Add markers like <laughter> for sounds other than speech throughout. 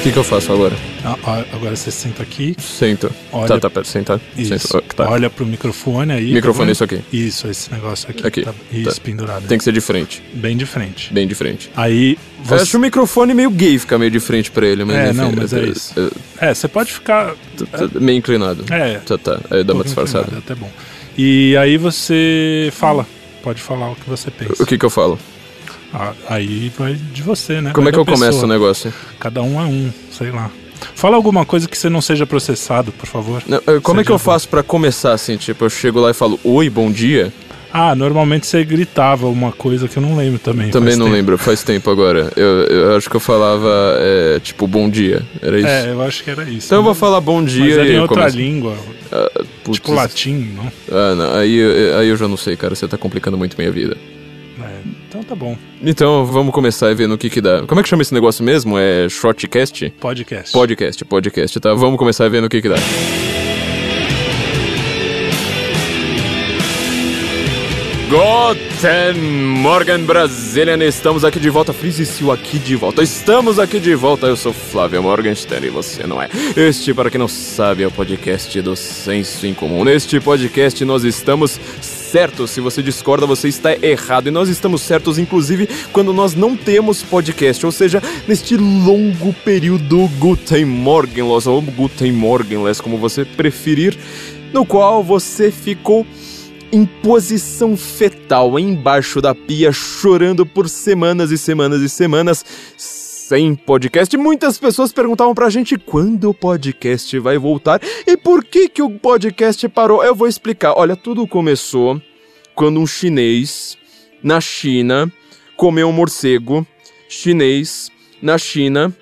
O que, que eu faço agora? Ah, Agora você senta aqui, Sento. Olha- Tá, tá, pera, senta. isso. Sento. Ah, Tá. Olha pro microfone aí. Microfone, tá isso aqui. Isso, esse negócio aqui. Aqui. Tá, isso, Tá. pendurado. Tem que ser de frente. Bem de frente. Bem de frente. Aí Eu você. acho o microfone meio gay ficar meio de frente pra ele, mas É, enfim, não, mas é eu- isso. eu- É, você pode ficar. eu- eu- meio inclinado. É. Tá, tá. Aí dá uma um disfarçada. É até bom. E aí você fala. Pode falar o que você pensa. O que que eu falo? Aí vai de você, né? Como Vai é que eu começo pessoa. o negócio? Cada um é um, sei lá. Fala alguma coisa que você não seja processado, por favor. Não, eh, Como é Seja que eu faço pra começar assim? Tipo, eu chego lá e falo, oi, bom dia? Ah, normalmente você gritava uma coisa que eu não lembro também. Também não tempo. lembro, faz tempo agora. Eu, eu acho que eu falava, é, tipo, bom dia. Era isso? É, eu acho que era isso. Então eu vou falar bom dia Mas era e em outra começo. língua, Ah, tipo latim, não? Ah, não. Aí, eu- aí eu já não sei, cara. Você tá complicando muito minha vida. É, então tá bom. Então, vamos começar e ver no que que dá. Como é que chama esse negócio mesmo? É shortcast? Podcast. Podcast, podcast, tá? Vamos começar e ver no que que dá. Guten Morgen, Brasilian! Estamos aqui de volta, Frizicil aqui de volta. Estamos aqui de volta, eu sou Flávio Morgenstern e você não é. Este, para quem não sabe, é o podcast do Senso em Comum. Neste podcast nós estamos certos. Se você discorda, você está errado. E nós estamos certos, inclusive, quando nós não temos podcast. Ou seja, neste longo período Guten Morgenlos, ou Guten Morgenless, como você preferir, no qual você ficou em posição fetal embaixo da pia, chorando por semanas e semanas e semanas sem podcast. Muitas pessoas perguntavam pra gente quando o podcast vai voltar e por que que o podcast parou. Eu vou explicar. Olha, tudo começou quando um chinês na China comeu um morcego chinês na China.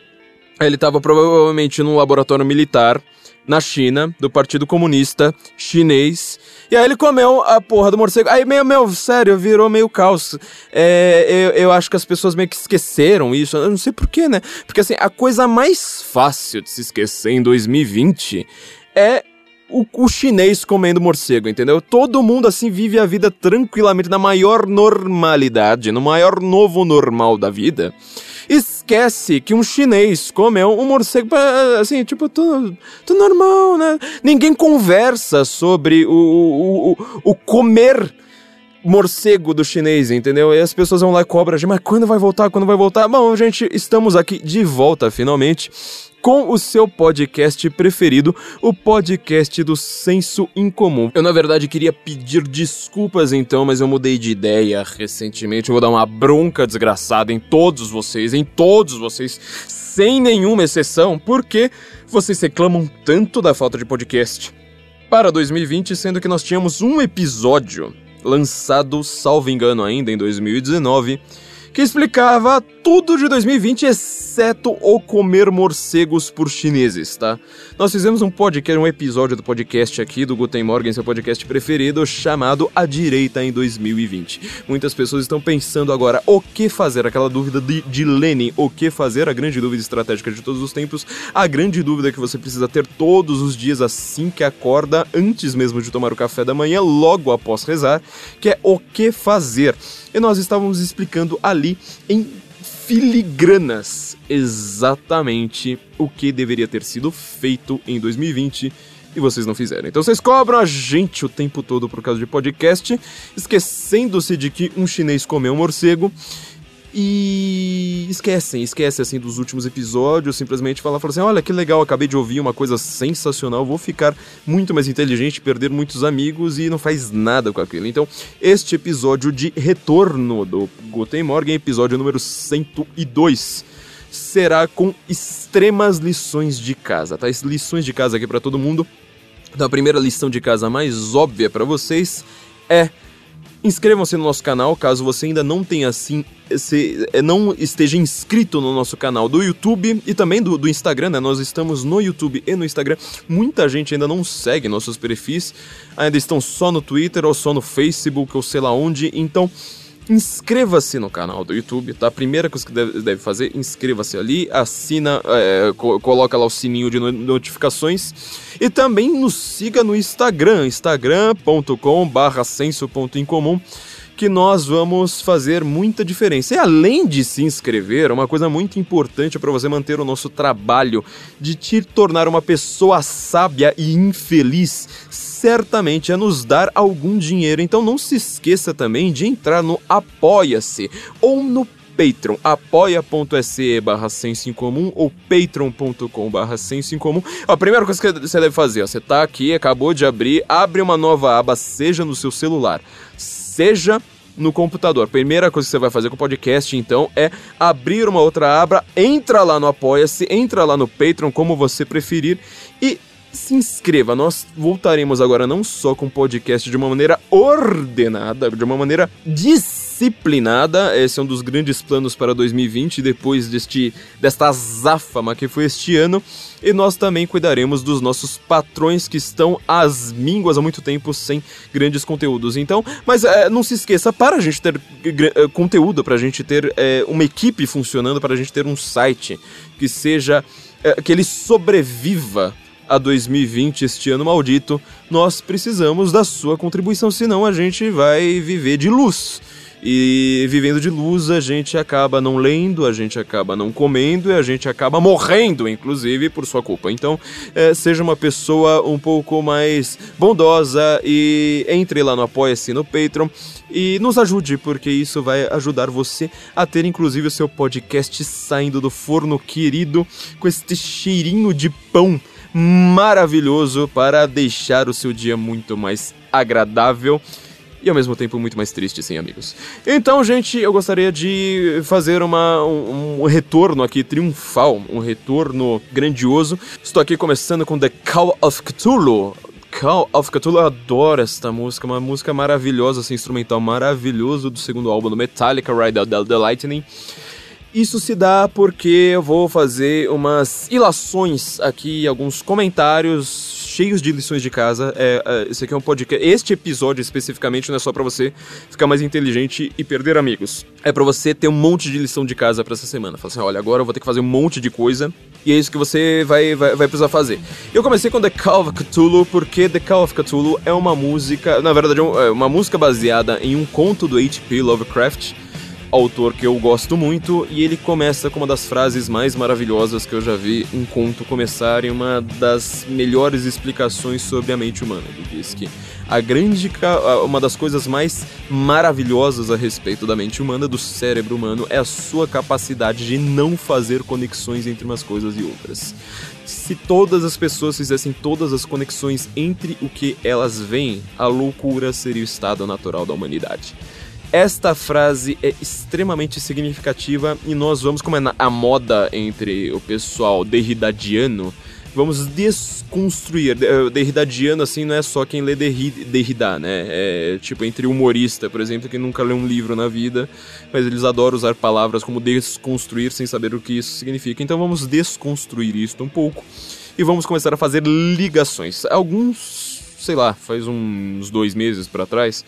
Ele estava provavelmente num laboratório militar na China, do Partido Comunista Chinês. E aí ele comeu a porra do morcego. Aí, meu, meu, sério, virou meio caos. É, eu, eu acho que as pessoas meio que esqueceram isso. Eu não sei porquê, né? Porque assim, a coisa mais fácil de se esquecer em 2020 é o, o chinês comendo morcego, entendeu? Todo mundo assim vive a vida tranquilamente, na maior normalidade, no maior novo normal da vida. Esquece que um chinês comeu um morcego, pra, assim, tipo, tudo, tudo normal, né? Ninguém conversa sobre o, o, o, o comer morcego do chinês, entendeu? E as pessoas vão lá e cobram, mas quando vai voltar? Quando vai voltar? Bom, gente, estamos aqui de volta finalmente com o seu podcast preferido, o podcast do Senso Incomum. Eu, na verdade, queria pedir desculpas então, mas eu mudei de ideia recentemente. Eu vou dar uma bronca desgraçada em todos vocês, em todos vocês, sem nenhuma exceção, porque vocês reclamam tanto da falta de podcast. Para 2020, sendo que nós tínhamos um episódio lançado, salvo engano, ainda em 2019, que explicava tudo de 2020, exceto o comer morcegos por chineses, tá? Nós fizemos um podcast, um episódio do podcast aqui do Guten Morgen, seu podcast preferido, chamado A Direita em 2020. Muitas pessoas estão pensando agora o que fazer, aquela dúvida de, de Lenin, o que fazer, a grande dúvida estratégica de todos os tempos, a grande dúvida que você precisa ter todos os dias assim que acorda, antes mesmo de tomar o café da manhã, logo após rezar, que é o que fazer. E nós estávamos explicando ali em filigranas exatamente o que deveria ter sido feito em 2020 e vocês não fizeram. Então vocês cobram a gente o tempo todo por causa de podcast, esquecendo-se de que um chinês comeu um morcego e esquecem, esquecem assim dos últimos episódios, simplesmente falam, falam assim, olha que legal, acabei de ouvir uma coisa sensacional, vou ficar muito mais inteligente, perder muitos amigos e não faz nada com aquilo. Então, este episódio de retorno do Guten Morgen, episódio número 102, será com extremas lições de casa, tá? Lições de casa aqui para todo mundo. Então, a primeira lição de casa mais óbvia para vocês é Inscrevam-se no nosso canal, caso você ainda não tenha assim, se, não esteja inscrito no nosso canal do YouTube e também do, do Instagram, né? Nós estamos no YouTube e no Instagram. Muita gente ainda não segue nossos perfis, ainda estão só no Twitter ou só no Facebook ou sei lá onde. Então, inscreva-se no canal do YouTube, tá? A primeira coisa que deve, deve fazer, inscreva-se ali, assina, é, co coloca lá o sininho de no notificações e também nos siga no Instagram, instagram.com barra senso.incomum que nós vamos fazer muita diferença. E além de se inscrever, uma coisa muito importante para você manter o nosso trabalho de te tornar uma pessoa sábia e infeliz, certamente é nos dar algum dinheiro. Então não se esqueça também de entrar no Apoia-se ou no Patreon, apoia.se barra senso em comum ou patreon.com barra senso em comum. A primeira coisa que você deve fazer, ó, você tá aqui, acabou de abrir, abre uma nova aba, seja no seu celular, seja no computador. Primeira coisa que você vai fazer com o podcast, então, é abrir uma outra aba, entra lá no Apoia-se, entra lá no Patreon, como você preferir, e se inscreva. Nós voltaremos agora não só com o podcast de uma maneira ordenada, de uma maneira disciplinada. Esse é um dos grandes planos para 2020, depois deste desta azáfama que foi este ano. E nós também cuidaremos dos nossos patrões que estão às mínguas há muito tempo sem grandes conteúdos. Então, mas é, não se esqueça, para a gente ter uh, conteúdo, para a gente ter é, uma equipe funcionando, para a gente ter um site que seja. É, que ele sobreviva a 2020, este ano maldito, nós precisamos da sua contribuição, senão a gente vai viver de luz. E vivendo de luz, a gente acaba não lendo, a gente acaba não comendo e a gente acaba morrendo, inclusive, por sua culpa. Então, é, seja uma pessoa um pouco mais bondosa e entre lá no Apoia-se no Patreon e nos ajude, porque isso vai ajudar você a ter, inclusive, o seu podcast saindo do forno querido com este cheirinho de pão maravilhoso para deixar o seu dia muito mais agradável e ao mesmo tempo muito mais triste, sim, amigos. Então, gente, eu gostaria de fazer uma, um, um, retorno aqui triunfal, um retorno grandioso. Estou aqui começando com The Call of Cthulhu. Call of Cthulhu, eu adoro esta música, uma música maravilhosa, assim, instrumental maravilhoso do segundo álbum do Metallica, Ride Out the Lightning. Isso se dá porque eu vou fazer umas ilações aqui, alguns comentários cheios de lições de casa. É, é, esse aqui é um podcast. Este episódio especificamente não é só para você ficar mais inteligente e perder amigos. É para você ter um monte de lição de casa para essa semana. Fala assim: olha, agora eu vou ter que fazer um monte de coisa e é isso que você vai, vai, vai precisar fazer. Eu comecei com The Call of Cthulhu porque The Call of Cthulhu é uma música, na verdade, é uma música baseada em um conto do H.P. Lovecraft autor que eu gosto muito, e ele começa com uma das frases mais maravilhosas que eu já vi um conto começar e uma das melhores explicações sobre a mente humana. Ele diz que a grande uma das coisas mais maravilhosas a respeito da mente humana, do cérebro humano, é a sua capacidade de não fazer conexões entre umas coisas e outras. Se todas as pessoas fizessem todas as conexões entre o que elas veem, a loucura seria o estado natural da humanidade. Esta frase é extremamente significativa e nós vamos, como é a moda entre o pessoal derridadiano, vamos desconstruir. Eh, derridadiano, assim, não é só quem lê Derrida, né? É tipo entre humorista, por exemplo, que nunca lê um livro na vida, mas eles adoram usar palavras como desconstruir sem saber o que isso significa. Então vamos desconstruir isso um pouco e vamos começar a fazer ligações. Alguns, sei lá, faz uns dois meses para trás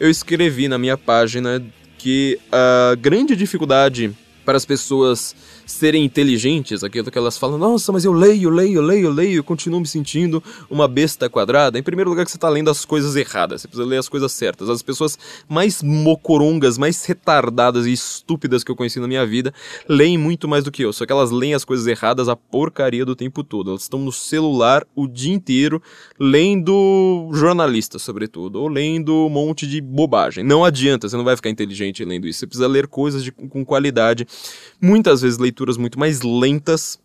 eu escrevi na minha página que a grande dificuldade para as pessoas serem inteligentes, aquilo que elas falam, nossa, mas eu leio, leio, leio, leio, continuo me sentindo uma besta quadrada. Em primeiro lugar, que você está lendo as coisas erradas, você precisa ler as coisas certas. As pessoas mais mocorongas, mais retardadas e estúpidas que eu conheci na minha vida leem muito mais do que eu, só que elas leem as coisas erradas a porcaria do tempo todo. Elas estão no celular o dia inteiro lendo jornalistas, sobretudo, ou lendo um monte de bobagem. Não adianta, você não vai ficar inteligente lendo isso. Você precisa ler coisas de, com qualidade. Muitas vezes leituras muito mais lentas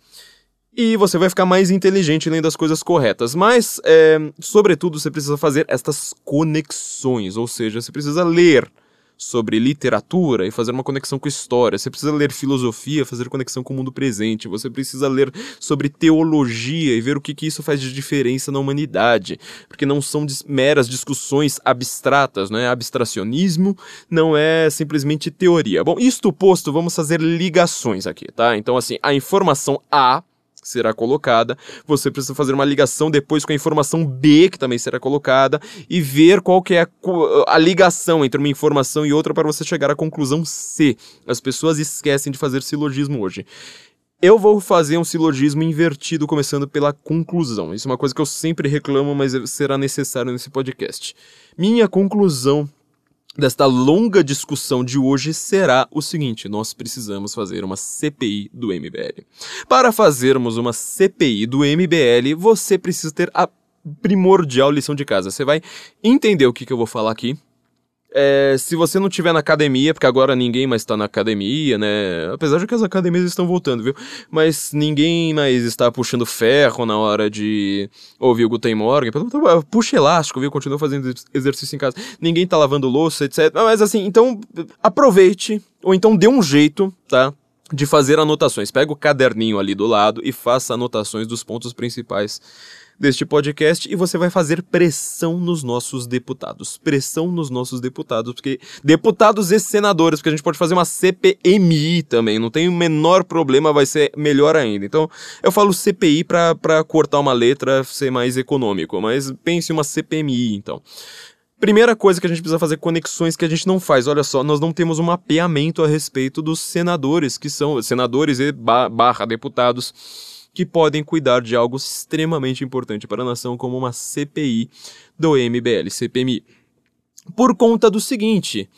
e você vai ficar mais inteligente lendo as coisas corretas. Mas, é, sobretudo, você precisa fazer estas conexões, ou seja, você precisa ler sobre literatura e fazer uma conexão com história. Você precisa ler filosofia, fazer conexão com o mundo presente. Você precisa ler sobre teologia e ver o que, que isso faz de diferença na humanidade. Porque não são meras discussões abstratas, não é abstracionismo, não é simplesmente teoria. Bom, isto posto, vamos fazer ligações aqui, tá? Então, assim, a informação A será colocada. Você precisa fazer uma ligação depois com a informação B, que também será colocada, e ver qual que é a, a, ligação entre uma informação e outra para você chegar à conclusão C. As pessoas esquecem de fazer silogismo hoje. Eu vou fazer um silogismo invertido, começando pela conclusão. Isso é uma coisa que eu sempre reclamo, mas será necessário nesse podcast. Minha conclusão desta longa discussão de hoje será o seguinte: nós precisamos fazer uma CPI do MBL. Para fazermos uma CPI do MBL, você precisa ter a primordial lição de casa. Você vai entender o que, que eu vou falar aqui, é, se você não tiver na academia, porque agora ninguém mais está na academia, né? Apesar de que as academias estão voltando, viu? Mas ninguém mais está puxando ferro na hora de ouvir o Guten Morgen. Puxa elástico, viu? Continua fazendo exercício em casa. Ninguém tá lavando louça, etc. Mas assim, então aproveite, ou então dê um jeito, tá? De fazer anotações. Pega o caderninho ali do lado e faça anotações dos pontos principais deste podcast e você vai fazer pressão nos nossos deputados. Pressão nos nossos deputados, porque deputados e senadores, porque a gente pode fazer uma CPMI também, não tem o menor problema, vai ser melhor ainda. Então, eu falo CPI para cortar uma letra, ser mais econômico, mas pense uma CPMI então. Primeira coisa que a gente precisa fazer conexões que a gente não faz. Olha só, nós não temos um mapeamento a respeito dos senadores, que são senadores e barra deputados que podem cuidar de algo extremamente importante para a nação, como uma CPI do MBL, CPMI. Por conta do seguinte.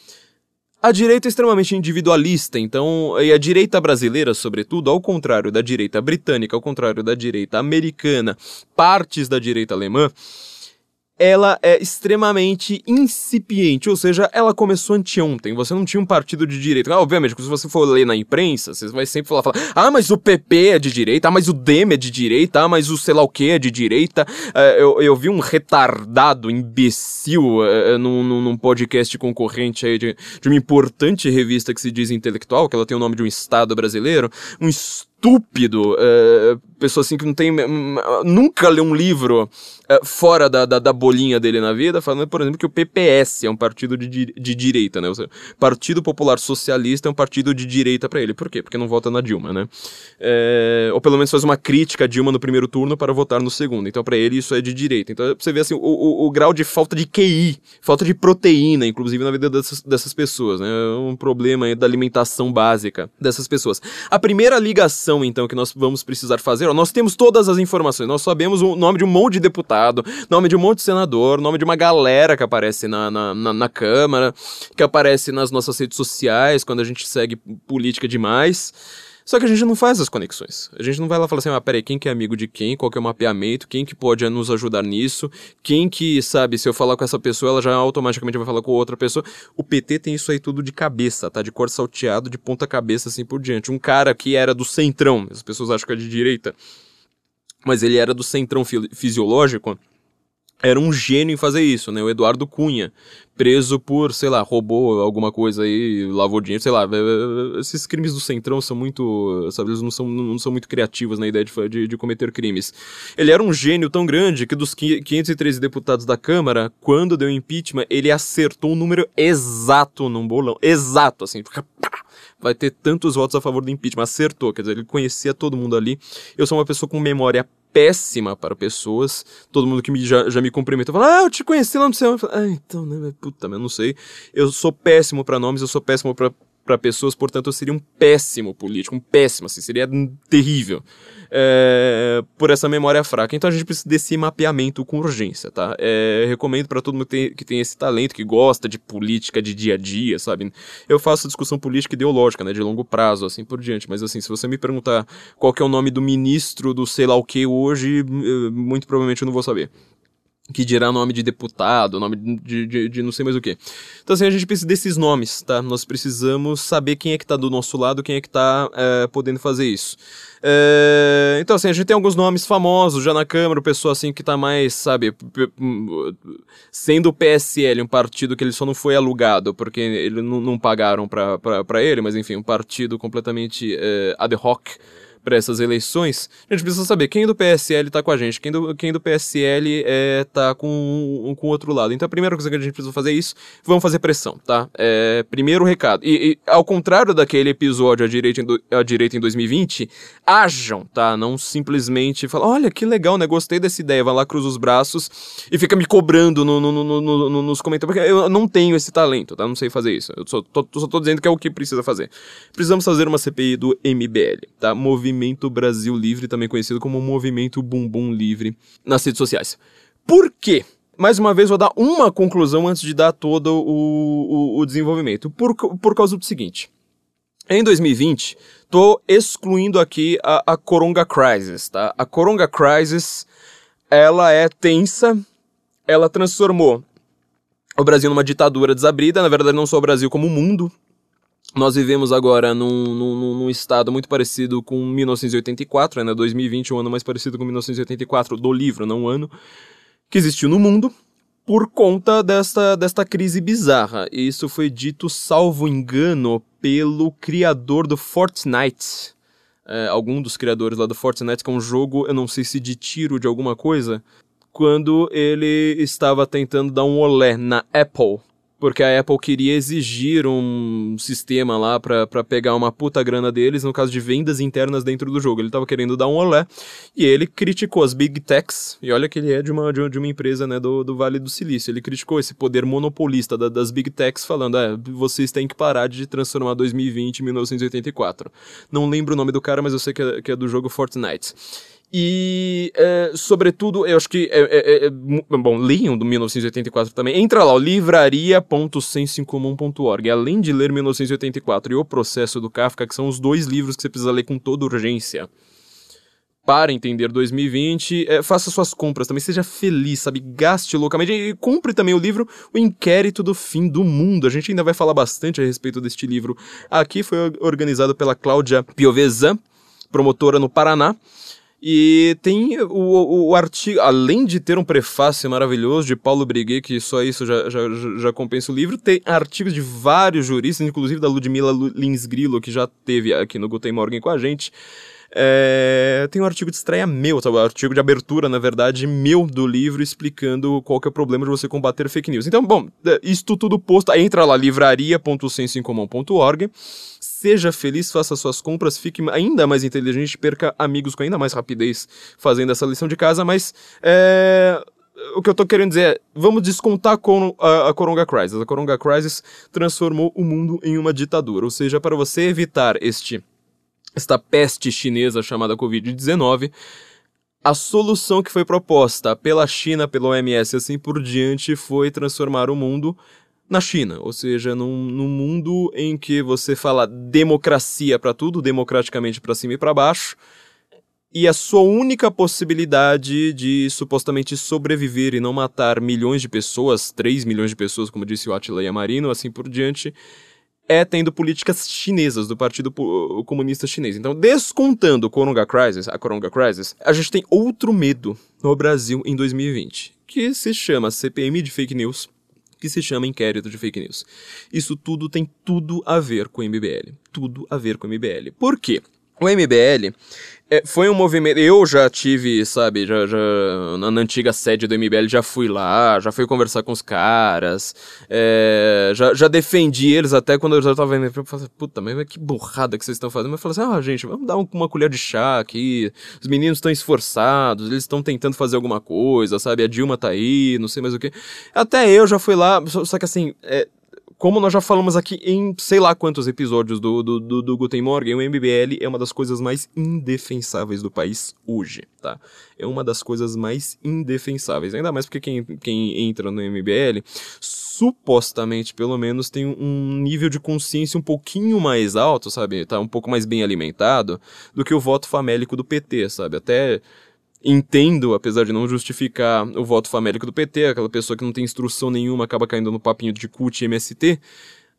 A direita é extremamente individualista, então, e a direita brasileira, sobretudo, ao contrário da direita britânica, ao contrário da direita americana, partes da direita alemã, ela é extremamente incipiente, ou seja, ela começou anteontem. Você não tinha um partido de direita. Ah, obviamente, se você for ler na imprensa, você vai sempre falar, falar, ah, mas o PP é de direita, ah, mas o DEM é de direita, ah, mas o sei lá o que é de direita. Uh, eu, eu vi um retardado, imbecil, uh, num, num podcast concorrente aí de, de uma importante revista que se diz intelectual, que ela tem o nome de um estado brasileiro, um estúpido, uh, pessoa assim que não tem, nunca leu um livro é, fora da, da, da, bolinha dele na vida, falando, por exemplo, que o PPS é um partido de, de direita, né? Seja, partido Popular Socialista é um partido de direita para ele. Por quê? Porque não vota na Dilma, né? É, ou pelo menos faz uma crítica a Dilma no primeiro turno para votar no segundo. Então, para ele, isso é de direita. Então, você vê assim, o, o, o, grau de falta de QI, falta de proteína, inclusive, na vida dessas, dessas pessoas, né? É um problema da alimentação básica dessas pessoas. A primeira ligação, então, que nós vamos precisar fazer, ó, nós temos todas as informações, nós sabemos o nome de um monte de deputado, nome de um monte de senador, nome de uma galera que aparece na, na, na, na Câmara, que aparece nas nossas redes sociais, quando a gente segue política demais. Só que a gente não faz as conexões. A gente não vai lá falar assim, ah, peraí, quem que é amigo de quem, qual que é o mapeamento, quem que pode nos ajudar nisso, quem que, sabe, se eu falar com essa pessoa, ela já automaticamente vai falar com outra pessoa. O PT tem isso aí tudo de cabeça, tá? De cor salteado, de ponta cabeça, assim por diante. Um cara que era do centrão, as pessoas acham que é de direita, mas ele era do centrão fisiológico, era um gênio em fazer isso, né? O Eduardo Cunha, preso por, sei lá, roubou alguma coisa aí, lavou dinheiro, sei lá. Esses crimes do Centrão são muito, sabe, eles não são, não são muito criativos na ideia de, de, de cometer crimes. Ele era um gênio tão grande que dos 513 deputados da Câmara, quando deu impeachment, ele acertou um número exato num bolão. Exato, assim, vai ter tantos votos a favor do impeachment. Acertou, quer dizer, ele conhecia todo mundo ali. Eu sou uma pessoa com memória péssima para pessoas. Todo mundo que me, já, já me cumprimenta fala, ah, eu te conheci lá no céu. Ah, então, né, puta, eu não sei. Eu sou péssimo para nomes, eu sou péssimo para para pessoas, portanto eu seria um péssimo político, um péssimo, assim, seria terrível é, por essa memória fraca. Então a gente precisa desse mapeamento com urgência, tá? É, recomendo para todo mundo que tem, que tem esse talento, que gosta de política de dia a dia, sabe? Eu faço discussão política ideológica, né, de longo prazo, assim por diante, mas assim, se você me perguntar qual que é o nome do ministro do sei lá o que hoje, muito provavelmente eu não vou saber que dirá nome de deputado, nome de, de, de, não sei mais o que. Então assim, a gente precisa desses nomes, tá? Nós precisamos saber quem é que tá do nosso lado, quem é que tá é, podendo fazer isso. É, então assim, a gente tem alguns nomes famosos já na Câmara, o pessoal assim que tá mais, sabe, sendo o PSL um partido que ele só não foi alugado, porque ele não, pagaram pra ele, mas enfim, um partido completamente é, ad hoc, para essas eleições, a gente precisa saber quem do PSL tá com a gente, quem do, quem do PSL é, tá com, um, com o outro lado. Então a primeira coisa que a gente precisa fazer é isso, vamos fazer pressão, tá? É, primeiro recado. E, e, ao contrário daquele episódio à direita, em, à direita em 2020, ajam, tá? Não simplesmente falar, olha que legal, né? Gostei dessa ideia, vai lá, cruza os braços e fica me cobrando no, no, no nos comentários, porque eu não tenho esse talento, tá? Não sei fazer isso. Eu só tô, só tô dizendo que é o que precisa fazer. Precisamos fazer uma CPI do MBL, tá? Movimento Movimento Brasil Livre, também conhecido como Movimento Bumbum Livre, nas redes sociais. Por quê? mais uma vez, vou dar uma conclusão antes de dar todo o, o, o desenvolvimento. Por, por causa do seguinte. Em 2020, tô excluindo aqui a, a Coronga Crisis, tá? A Coronga Crisis, ela é tensa, ela transformou o Brasil numa ditadura desabrida, na verdade não só o Brasil como o mundo. Nós vivemos agora num, num, num estado muito parecido com 1984, né? 2020 um ano mais parecido com 1984 do livro, não o ano que existiu no mundo por conta desta, desta crise bizarra. Isso foi dito, salvo engano, pelo criador do Fortnite. É, algum dos criadores lá do Fortnite, que é um jogo, eu não sei se de tiro de alguma coisa, quando ele estava tentando dar um olé na Apple porque a Apple queria exigir um sistema lá para pegar uma puta grana deles, no caso de vendas internas dentro do jogo. Ele tava querendo dar um olé e ele criticou as Big Techs, e olha que ele é de uma, de uma empresa né, do, do Vale do Silício. Ele criticou esse poder monopolista da, das Big Techs, falando: é, vocês têm que parar de transformar 2020 em 1984. Não lembro o nome do cara, mas eu sei que é, que é do jogo Fortnite. E, é, sobretudo, eu acho que. É, é, é, é bom, leiam do 1984 também. Entra lá, livraria.sensoincomum.org. Além de ler 1984 e O Processo do Kafka, que são os dois livros que você precisa ler com toda urgência para entender 2020, é, faça suas compras também, seja feliz, sabe? Gaste loucamente e compre também o livro O Inquérito do Fim do Mundo. A gente ainda vai falar bastante a respeito deste livro. Aqui foi organizado pela Cláudia Piovesan, promotora no Paraná. E tem o, o, artigo, além de ter um prefácio maravilhoso de Paulo Briguet, que só isso já, já, já compensa o livro, tem artigos de vários juristas, inclusive da Ludmila Lins Grillo, que já teve aqui no Guten Morgen com a gente. É, tem um artigo de estreia meu, tá? um artigo de abertura, na verdade, meu do livro, explicando qual que é o problema de você combater fake news. Então, bom, é, isto tudo posto, entra lá, livraria.sensoincomum.org seja feliz, faça suas compras, fique ainda mais inteligente, perca amigos com ainda mais rapidez fazendo essa lição de casa, mas é, o que eu tô querendo dizer é, vamos descontar com a, a Coronga Crisis. A Coronga Crisis transformou o mundo em uma ditadura, ou seja, para você evitar este esta peste chinesa chamada Covid-19, a solução que foi proposta pela China, pela OMS assim por diante foi transformar o mundo na China, ou seja, num, num mundo em que você fala democracia para tudo, democraticamente para cima e para baixo, e a sua única possibilidade de supostamente sobreviver e não matar milhões de pessoas, 3 milhões de pessoas, como disse o Attila Yamarino, assim por diante, é tendo políticas chinesas do Partido Comunista Chinês. Então, descontando o Coronga Crisis, a Coronga Crisis, a gente tem outro medo no Brasil em 2020, que se chama CPM de fake news, que se chama inquérito de fake news. Isso tudo tem tudo a ver com o MBL. Tudo a ver com o MBL. Por quê? O MBL é, foi um movimento. Eu já tive, sabe, já, já na, na, antiga sede do MBL já fui lá, já fui conversar com os caras, é, já, já defendi eles até quando já tava vendo. Eu falei, puta, mas que burrada que vocês estão fazendo. Mas eu falei assim: ah, gente, vamos dar um, uma colher de chá aqui. Os meninos estão esforçados, eles estão tentando fazer alguma coisa, sabe? A Dilma tá aí, não sei mais o que. Até eu já fui lá, só, só que assim, é, como nós já falamos aqui em sei lá quantos episódios do, do, do, do Guten Morgen, o MBL é uma das coisas mais indefensáveis do país hoje, tá? É uma das coisas mais indefensáveis. Ainda mais porque quem, quem entra no MBL, supostamente, pelo menos, tem um nível de consciência um pouquinho mais alto, sabe? Tá um pouco mais bem alimentado do que o voto famélico do PT, sabe? Até entendo, apesar de não justificar o voto famélico do PT, aquela pessoa que não tem instrução nenhuma acaba caindo no papinho de CUT e MST,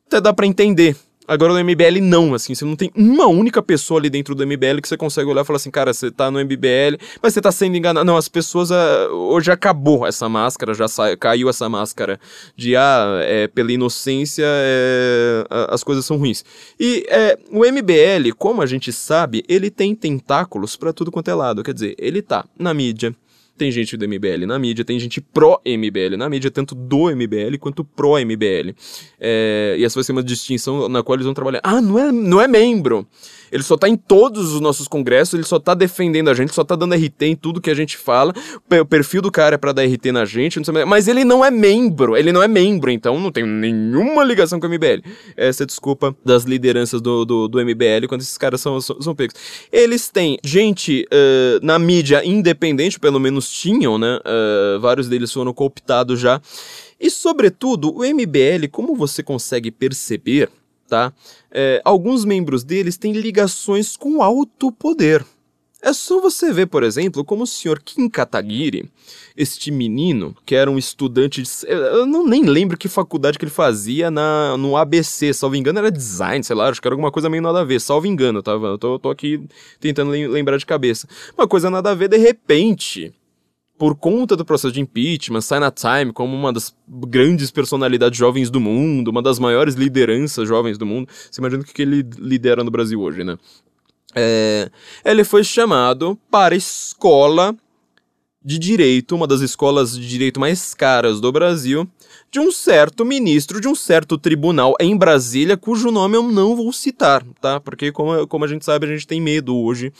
até dá para entender Agora no MBL não, assim, você não tem uma única pessoa ali dentro do MBL que você consegue olhar e falar assim, cara, você tá no MBL, mas você tá sendo enganado. Não, as pessoas, uh, hoje acabou essa máscara, já sa... caiu essa máscara de, ah, é, pela inocência, é, as coisas são ruins. E é, o MBL, como a gente sabe, ele tem tentáculos para tudo quanto é lado, quer dizer, ele tá na mídia, tem gente do MBL na mídia, tem gente pró-MBL na mídia, tanto do MBL quanto pró-MBL. É, e essa vai ser uma distinção na qual eles vão trabalhar. Ah, não é, não é membro. Ele só tá em todos os nossos congressos, ele só tá defendendo a gente, só tá dando RT em tudo que a gente fala. O perfil do cara é pra dar RT na gente, mas ele não é membro, ele não é membro, então não tem nenhuma ligação com o MBL. Essa é a desculpa das lideranças do, do, do MBL quando esses caras são, são, são pegos. Eles têm gente uh, na mídia independente, pelo menos outros tinham, né? Uh, vários deles foram cooptados já. E, sobretudo, o MBL, como você consegue perceber, tá? É, alguns membros deles têm ligações com alto poder. É só você ver, por exemplo, como o senhor Kim Kataguiri, este menino, que era um estudante de. Eu não nem lembro que faculdade que ele fazia na, no ABC, salvo engano, era design, sei lá, acho que era alguma coisa meio nada a ver, salvo engano, tá? Eu tô, tô aqui tentando lembrar de cabeça. Uma coisa nada a ver, de repente, por conta do processo de impeachment, sai na Time como uma das grandes personalidades jovens do mundo, uma das maiores lideranças jovens do mundo. Você imagina o que ele lidera no Brasil hoje, né? É, ele foi chamado para a escola de direito, uma das escolas de direito mais caras do Brasil, de um certo ministro de um certo tribunal em Brasília, cujo nome eu não vou citar, tá? Porque, como, como a gente sabe, a gente tem medo hoje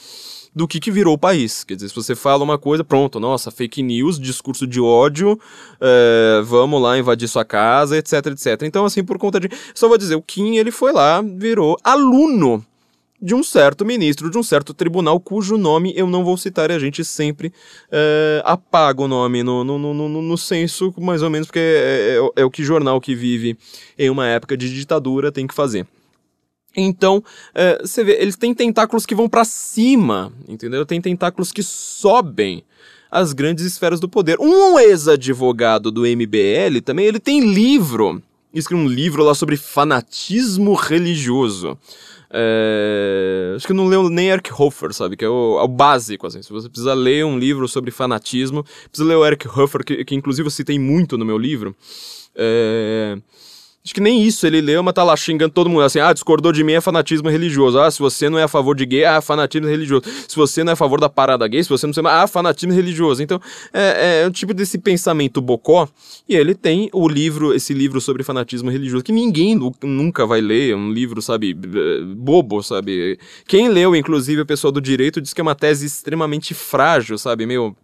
do que, que virou o país. Quer dizer, se você fala uma coisa, pronto, nossa, fake news, discurso de ódio, é, vamos lá invadir sua casa, etc, etc. Então, assim, por conta de. Só vou dizer, o Kim, ele foi lá, virou aluno de um certo ministro, de um certo tribunal, cujo nome eu não vou citar e a gente sempre é, apaga o nome no, no, no, no, no censo, mais ou menos, porque é, é, é, o que jornal que vive em uma época de ditadura tem que fazer. Então, é, você vê, eles têm tentáculos que vão para cima, entendeu? Tem tentáculos que sobem as grandes esferas do poder. Um ex-advogado do MBL também, ele tem livro, escreveu um livro lá sobre fanatismo religioso. É... Acho que eu não leio nem Eric Hoffer, sabe? Que é o, é o, básico, assim. Se você precisa ler um livro sobre fanatismo, precisa ler o Eric Hoffer, que, que inclusive eu citei muito no meu livro. É... Acho que nem isso ele leu, mas tá lá xingando todo mundo. Assim, ah, discordou de mim é fanatismo religioso. Ah, se você não é a favor de gay, ah, fanatismo religioso. Se você não é a favor da parada gay, se você não sei ah, fanatismo religioso. Então, é, é um tipo desse pensamento bocó. E ele tem o livro, esse livro sobre fanatismo religioso, que ninguém nunca vai ler. É um livro, sabe, bobo, sabe? Quem leu, inclusive, o pessoal do direito, diz que é uma tese extremamente frágil, sabe? Meio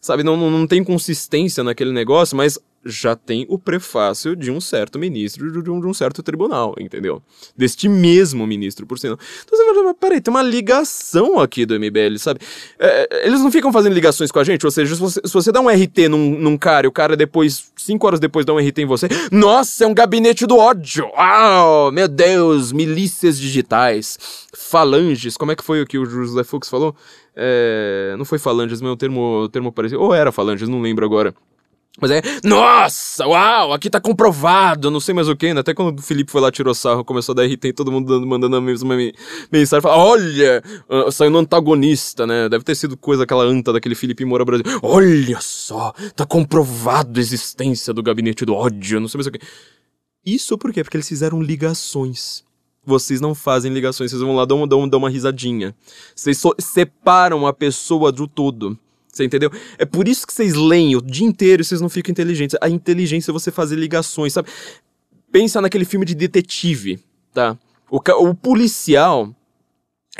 sabe, não, não tem consistência naquele negócio, mas já tem o prefácio de um certo ministro de um, de um certo tribunal, entendeu? Deste mesmo ministro, por sinal. Então você fala, peraí, tem uma ligação aqui do MBL, sabe? É, é, eles não ficam fazendo ligações com a gente, ou seja, se você, se você dá um RT num, num cara e o cara depois, cinco horas depois, dá um RT em você, nossa, é um gabinete do ódio! Uau, meu Deus, milícias digitais, falanges, como é que foi o que o José Fux falou? É, não foi falanges, mas o termo, o termo parecia, ou era falanges, não lembro agora. Mas é, nossa, uau, aqui tá comprovado, não sei mais o que, né? Até quando o Felipe foi lá, tirou sarro, começou a dar RT, todo mundo dando, mandando a mesma mensagem, falando, olha, saiu no antagonista, né? Deve ter sido coisa aquela anta daquele Felipe Moura Brasil. Olha só, tá comprovado a existência do gabinete do ódio, não sei mais o que. Isso por quê? Porque eles fizeram ligações. Vocês não fazem ligações, vocês vão lá, dão, dão, dão uma risadinha. Vocês so separam a pessoa do todo. Você entendeu? É por isso que vocês leem o dia inteiro e vocês não ficam inteligentes. A inteligência é você fazer ligações, sabe? Pensa naquele filme de detetive, tá? O, o policial,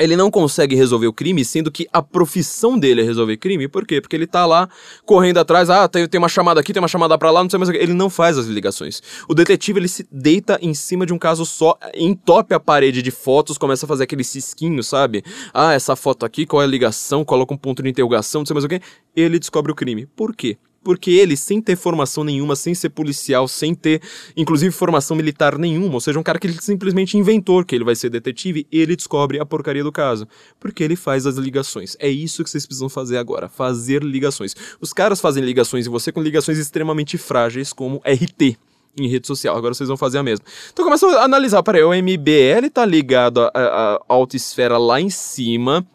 ele não consegue resolver o crime, sendo que a profissão dele é resolver crime. Por quê? Porque ele tá lá correndo atrás, ah, tem, tem uma chamada aqui, tem uma chamada para lá, não sei mais o que. Ele não faz as ligações. O detetive, ele se deita em cima de um caso só, entope a parede de fotos, começa a fazer aquele cisquinho, sabe? Ah, essa foto aqui, qual é a ligação? Coloca um ponto de interrogação, não sei mais o que. Ele descobre o crime. Por quê? Porque ele, sem ter formação nenhuma, sem ser policial, sem ter, inclusive, formação militar nenhuma, ou seja, um cara que ele simplesmente inventou que ele vai ser detetive, ele descobre a porcaria do caso. Porque ele faz as ligações. É isso que vocês precisam fazer agora, fazer ligações. Os caras fazem ligações e você com ligações extremamente frágeis, como RT em rede social. Agora vocês vão fazer a mesma. Então começa a analisar, peraí, o MBL tá ligado à alta esfera lá em cima.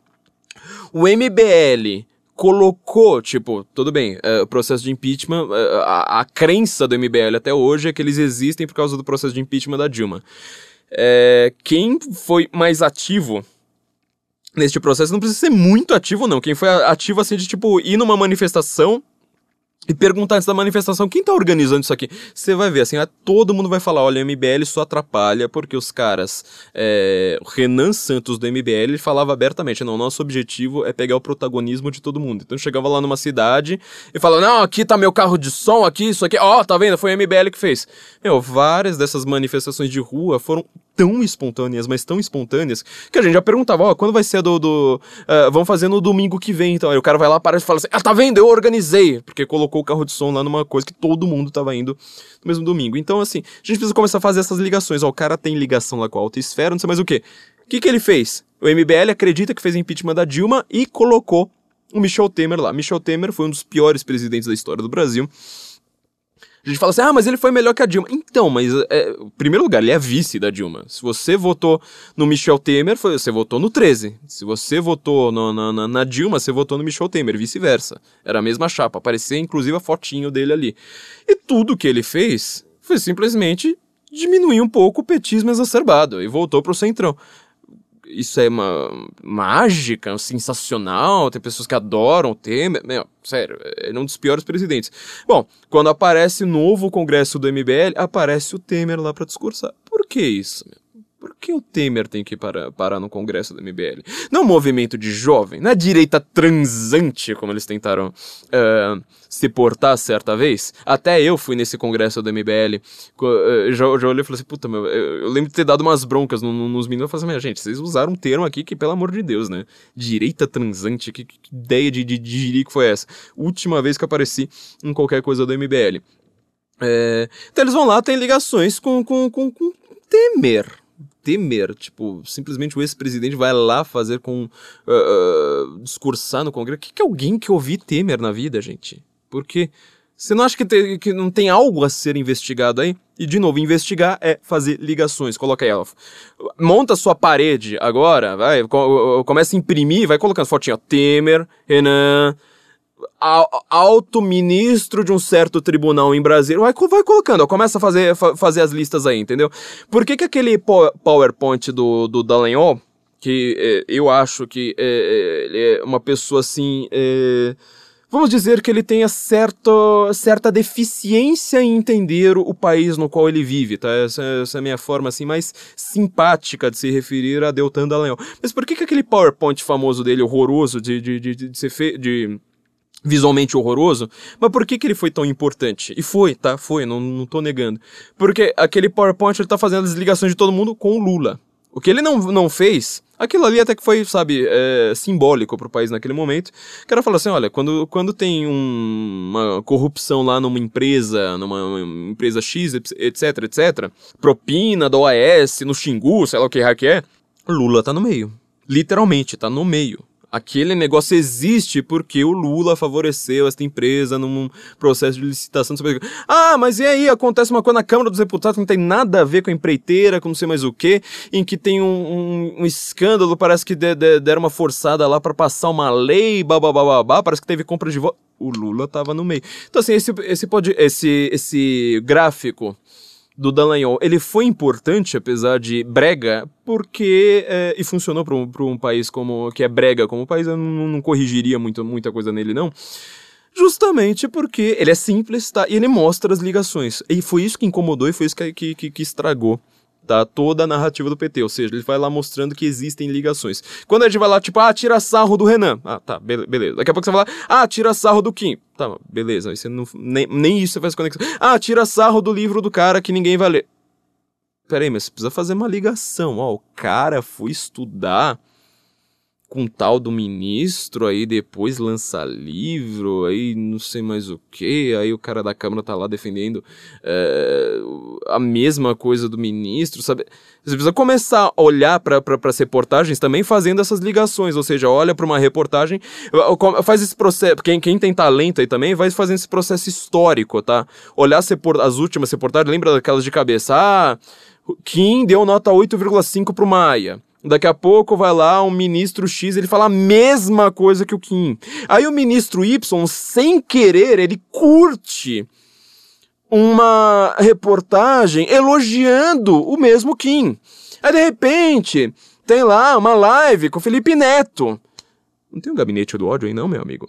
O MBL colocou, tipo, tudo bem, é, o processo de impeachment, é, a, a, crença do MBL até hoje é que eles existem por causa do processo de impeachment da Dilma. É, quem foi mais ativo neste processo não precisa ser muito ativo, não. Quem foi ativo, assim, de, tipo, ir numa manifestação e perguntar antes da manifestação quem tá organizando isso aqui. Você vai ver, assim, todo mundo vai falar: olha, o MBL só atrapalha porque os caras. É, Renan Santos do MBL ele falava abertamente: não, nosso objetivo é pegar o protagonismo de todo mundo. Então chegava lá numa cidade e falava: não, aqui tá meu carro de som, aqui, isso aqui, ó, oh, tá vendo? Foi o MBL que fez. Meu, várias dessas manifestações de rua foram tão espontâneas, mas tão espontâneas, que a gente já perguntava, ó, quando vai ser do. do uh, vamos fazer no domingo que vem, então. Aí o cara vai lá, para e fala assim, ah, tá vendo? Eu organizei. Porque colocou o carro de som lá numa coisa que todo mundo tava indo no mesmo domingo. Então, assim, a gente precisa começar a fazer essas ligações. Ó, o cara tem ligação lá com a alta esfera, não sei mais o quê. O que, que ele fez? O MBL acredita que fez impeachment da Dilma e colocou o Michel Temer lá. Michel Temer foi um dos piores presidentes da história do Brasil. A gente fala assim, ah, mas ele foi melhor que a Dilma. Então, mas, é, em primeiro lugar, ele é vice da Dilma. Se você votou no Michel Temer, foi, você votou no 13. Se você votou no, na, na, na, Dilma, você votou no Michel Temer, vice-versa. Era a mesma chapa. Aparecia, inclusive, a fotinho dele ali. E tudo que ele fez foi simplesmente diminuir um pouco o petismo exacerbado e voltou pro centrão isso é uma mágica, sensacional, tem pessoas que adoram o Temer, meu, sério, é um dos piores presidentes. Bom, quando aparece o novo congresso do MBL, aparece o Temer lá para discursar. Por que isso, meu? Por que o Temer tem que parar, parar no Congresso do MBL? Não é movimento de jovem, não é direita transante, como eles tentaram uh, se portar certa vez. Até eu fui nesse Congresso do MBL, uh, já, já olhei e falei assim, puta, meu, eu, lembro de ter dado umas broncas no, no, nos meninos. Eu falei assim, minha gente, vocês usaram um termo aqui que, pelo amor de Deus, né? Direita transante, que, que ideia de, de, jirico foi essa? Última vez que apareci em qualquer coisa do MBL. É, então eles vão lá, tem ligações com, com, com, com Temer, Temer, tipo, simplesmente o ex-presidente vai lá fazer com. Uh, uh, discursar no Congresso. O que, é alguém que ouvir Temer na vida, gente? Porque. Você não acha que, te, que não tem algo a ser investigado aí? E, de novo, investigar é fazer ligações. Coloca aí, ó. Monta sua parede agora, vai. Começa a imprimir, vai colocando fotinha. Temer, Renan, alto ministro de um certo tribunal em Brasília. Vai, vai colocando, ó, começa a fazer, fa fazer as listas aí, entendeu? Por que, que aquele PowerPoint do, do Dallagnol, que é, eu acho que é, é, ele é uma pessoa assim. É, vamos dizer que ele tenha certo, certa deficiência em entender o país no qual ele vive, tá? Essa, essa é a minha forma assim mais simpática de se referir a Deltan Dallagnol. Mas por que, que aquele PowerPoint famoso dele, horroroso, de, de, de, de ser feito. De, visualmente horroroso, mas por que, que ele foi tão importante? E foi, tá? Foi, não, não tô negando. Porque aquele PowerPoint ele tá fazendo as ligações de todo mundo com o Lula. O que ele não, não fez, aquilo ali até que foi, sabe, é, simbólico pro país naquele momento, que era falar assim, olha, quando, quando tem um, uma corrupção lá numa empresa, numa empresa X, etc, etc, propina da OAS, no Xingu, sei lá o que é, Lula tá no meio. Literalmente, tá no meio. Aquele negócio existe porque o Lula favoreceu esta empresa num processo de licitação. Ah, mas e aí? Acontece uma coisa na Câmara dos Deputados que não tem nada a ver com a empreiteira, com não sei mais o que, em que tem um, um, um escândalo, parece que de, de, deram uma forçada lá para passar uma lei, babá, parece que teve compra de voto. O Lula tava no meio. Então, assim, esse, esse, pode, esse, esse gráfico do Dallagnol, ele foi importante, apesar de brega, porque, é, e funcionou para um, um país como que é brega como país, eu não, não corrigiria muito, muita coisa nele não, justamente porque ele é simples, tá, e ele mostra as ligações, e foi isso que incomodou e foi isso que, que, que estragou tá? Toda a narrativa do PT, ou seja, ele vai lá mostrando que existem ligações. Quando a gente vai lá, tipo, ah, tira sarro do Renan. Ah, tá, be beleza. Daqui a pouco você vai lá, ah, tira sarro do Kim. Tá, beleza. Você não, nem, nem isso você faz conexão. Ah, tira sarro do livro do cara que ninguém vai ler. Pera aí, mas você precisa fazer uma ligação. Ó, o cara foi estudar com tal do ministro, aí depois lança livro, aí não sei mais o que, aí o cara da Câmara tá lá defendendo é, a mesma coisa do ministro, sabe? Você precisa começar a olhar para as reportagens também fazendo essas ligações, ou seja, olha para uma reportagem, faz esse processo, quem, quem tem talento aí também vai fazendo esse processo histórico, tá? Olhar as, as últimas reportagens, lembra daquelas de cabeça, ah, Kim deu nota 8,5 pro Maia. Daqui a pouco vai lá um ministro X, ele fala a mesma coisa que o Kim. Aí o ministro Y, sem querer, ele curte uma reportagem elogiando o mesmo Kim. Aí de repente, tem lá uma live com o Felipe Neto. Não tem um gabinete do ódio aí não, meu amigo.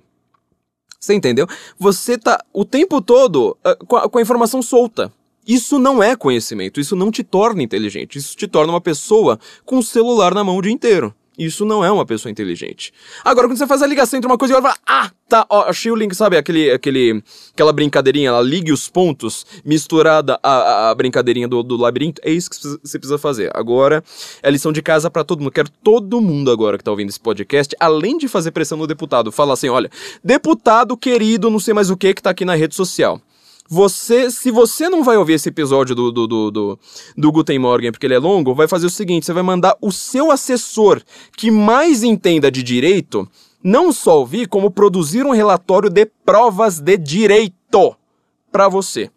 Você entendeu? Você tá o tempo todo uh, com, a, com a informação solta. Isso não é conhecimento, isso não te torna inteligente, isso te torna uma pessoa com o celular na mão o dia inteiro. Isso não é uma pessoa inteligente. Agora, quando você faz a ligação entre uma coisa e outra, ah, tá, ó, achei o link, sabe? Aquele, aquele, aquela brincadeirinha, ela ligue os pontos, misturada a, a brincadeirinha do, do labirinto, é isso que você precisa fazer. Agora, é lição de casa para todo mundo. Quero todo mundo agora que tá ouvindo esse podcast, além de fazer pressão no deputado, falar assim, olha, deputado querido, não sei mais o que, que tá aqui na rede social. Você, se você não vai ouvir esse episódio do, do, do, do, do Guten Morgen porque ele é longo, vai fazer o seguinte: você vai mandar o seu assessor que mais entenda de direito, não só ouvir, como produzir um relatório de provas de direito para você.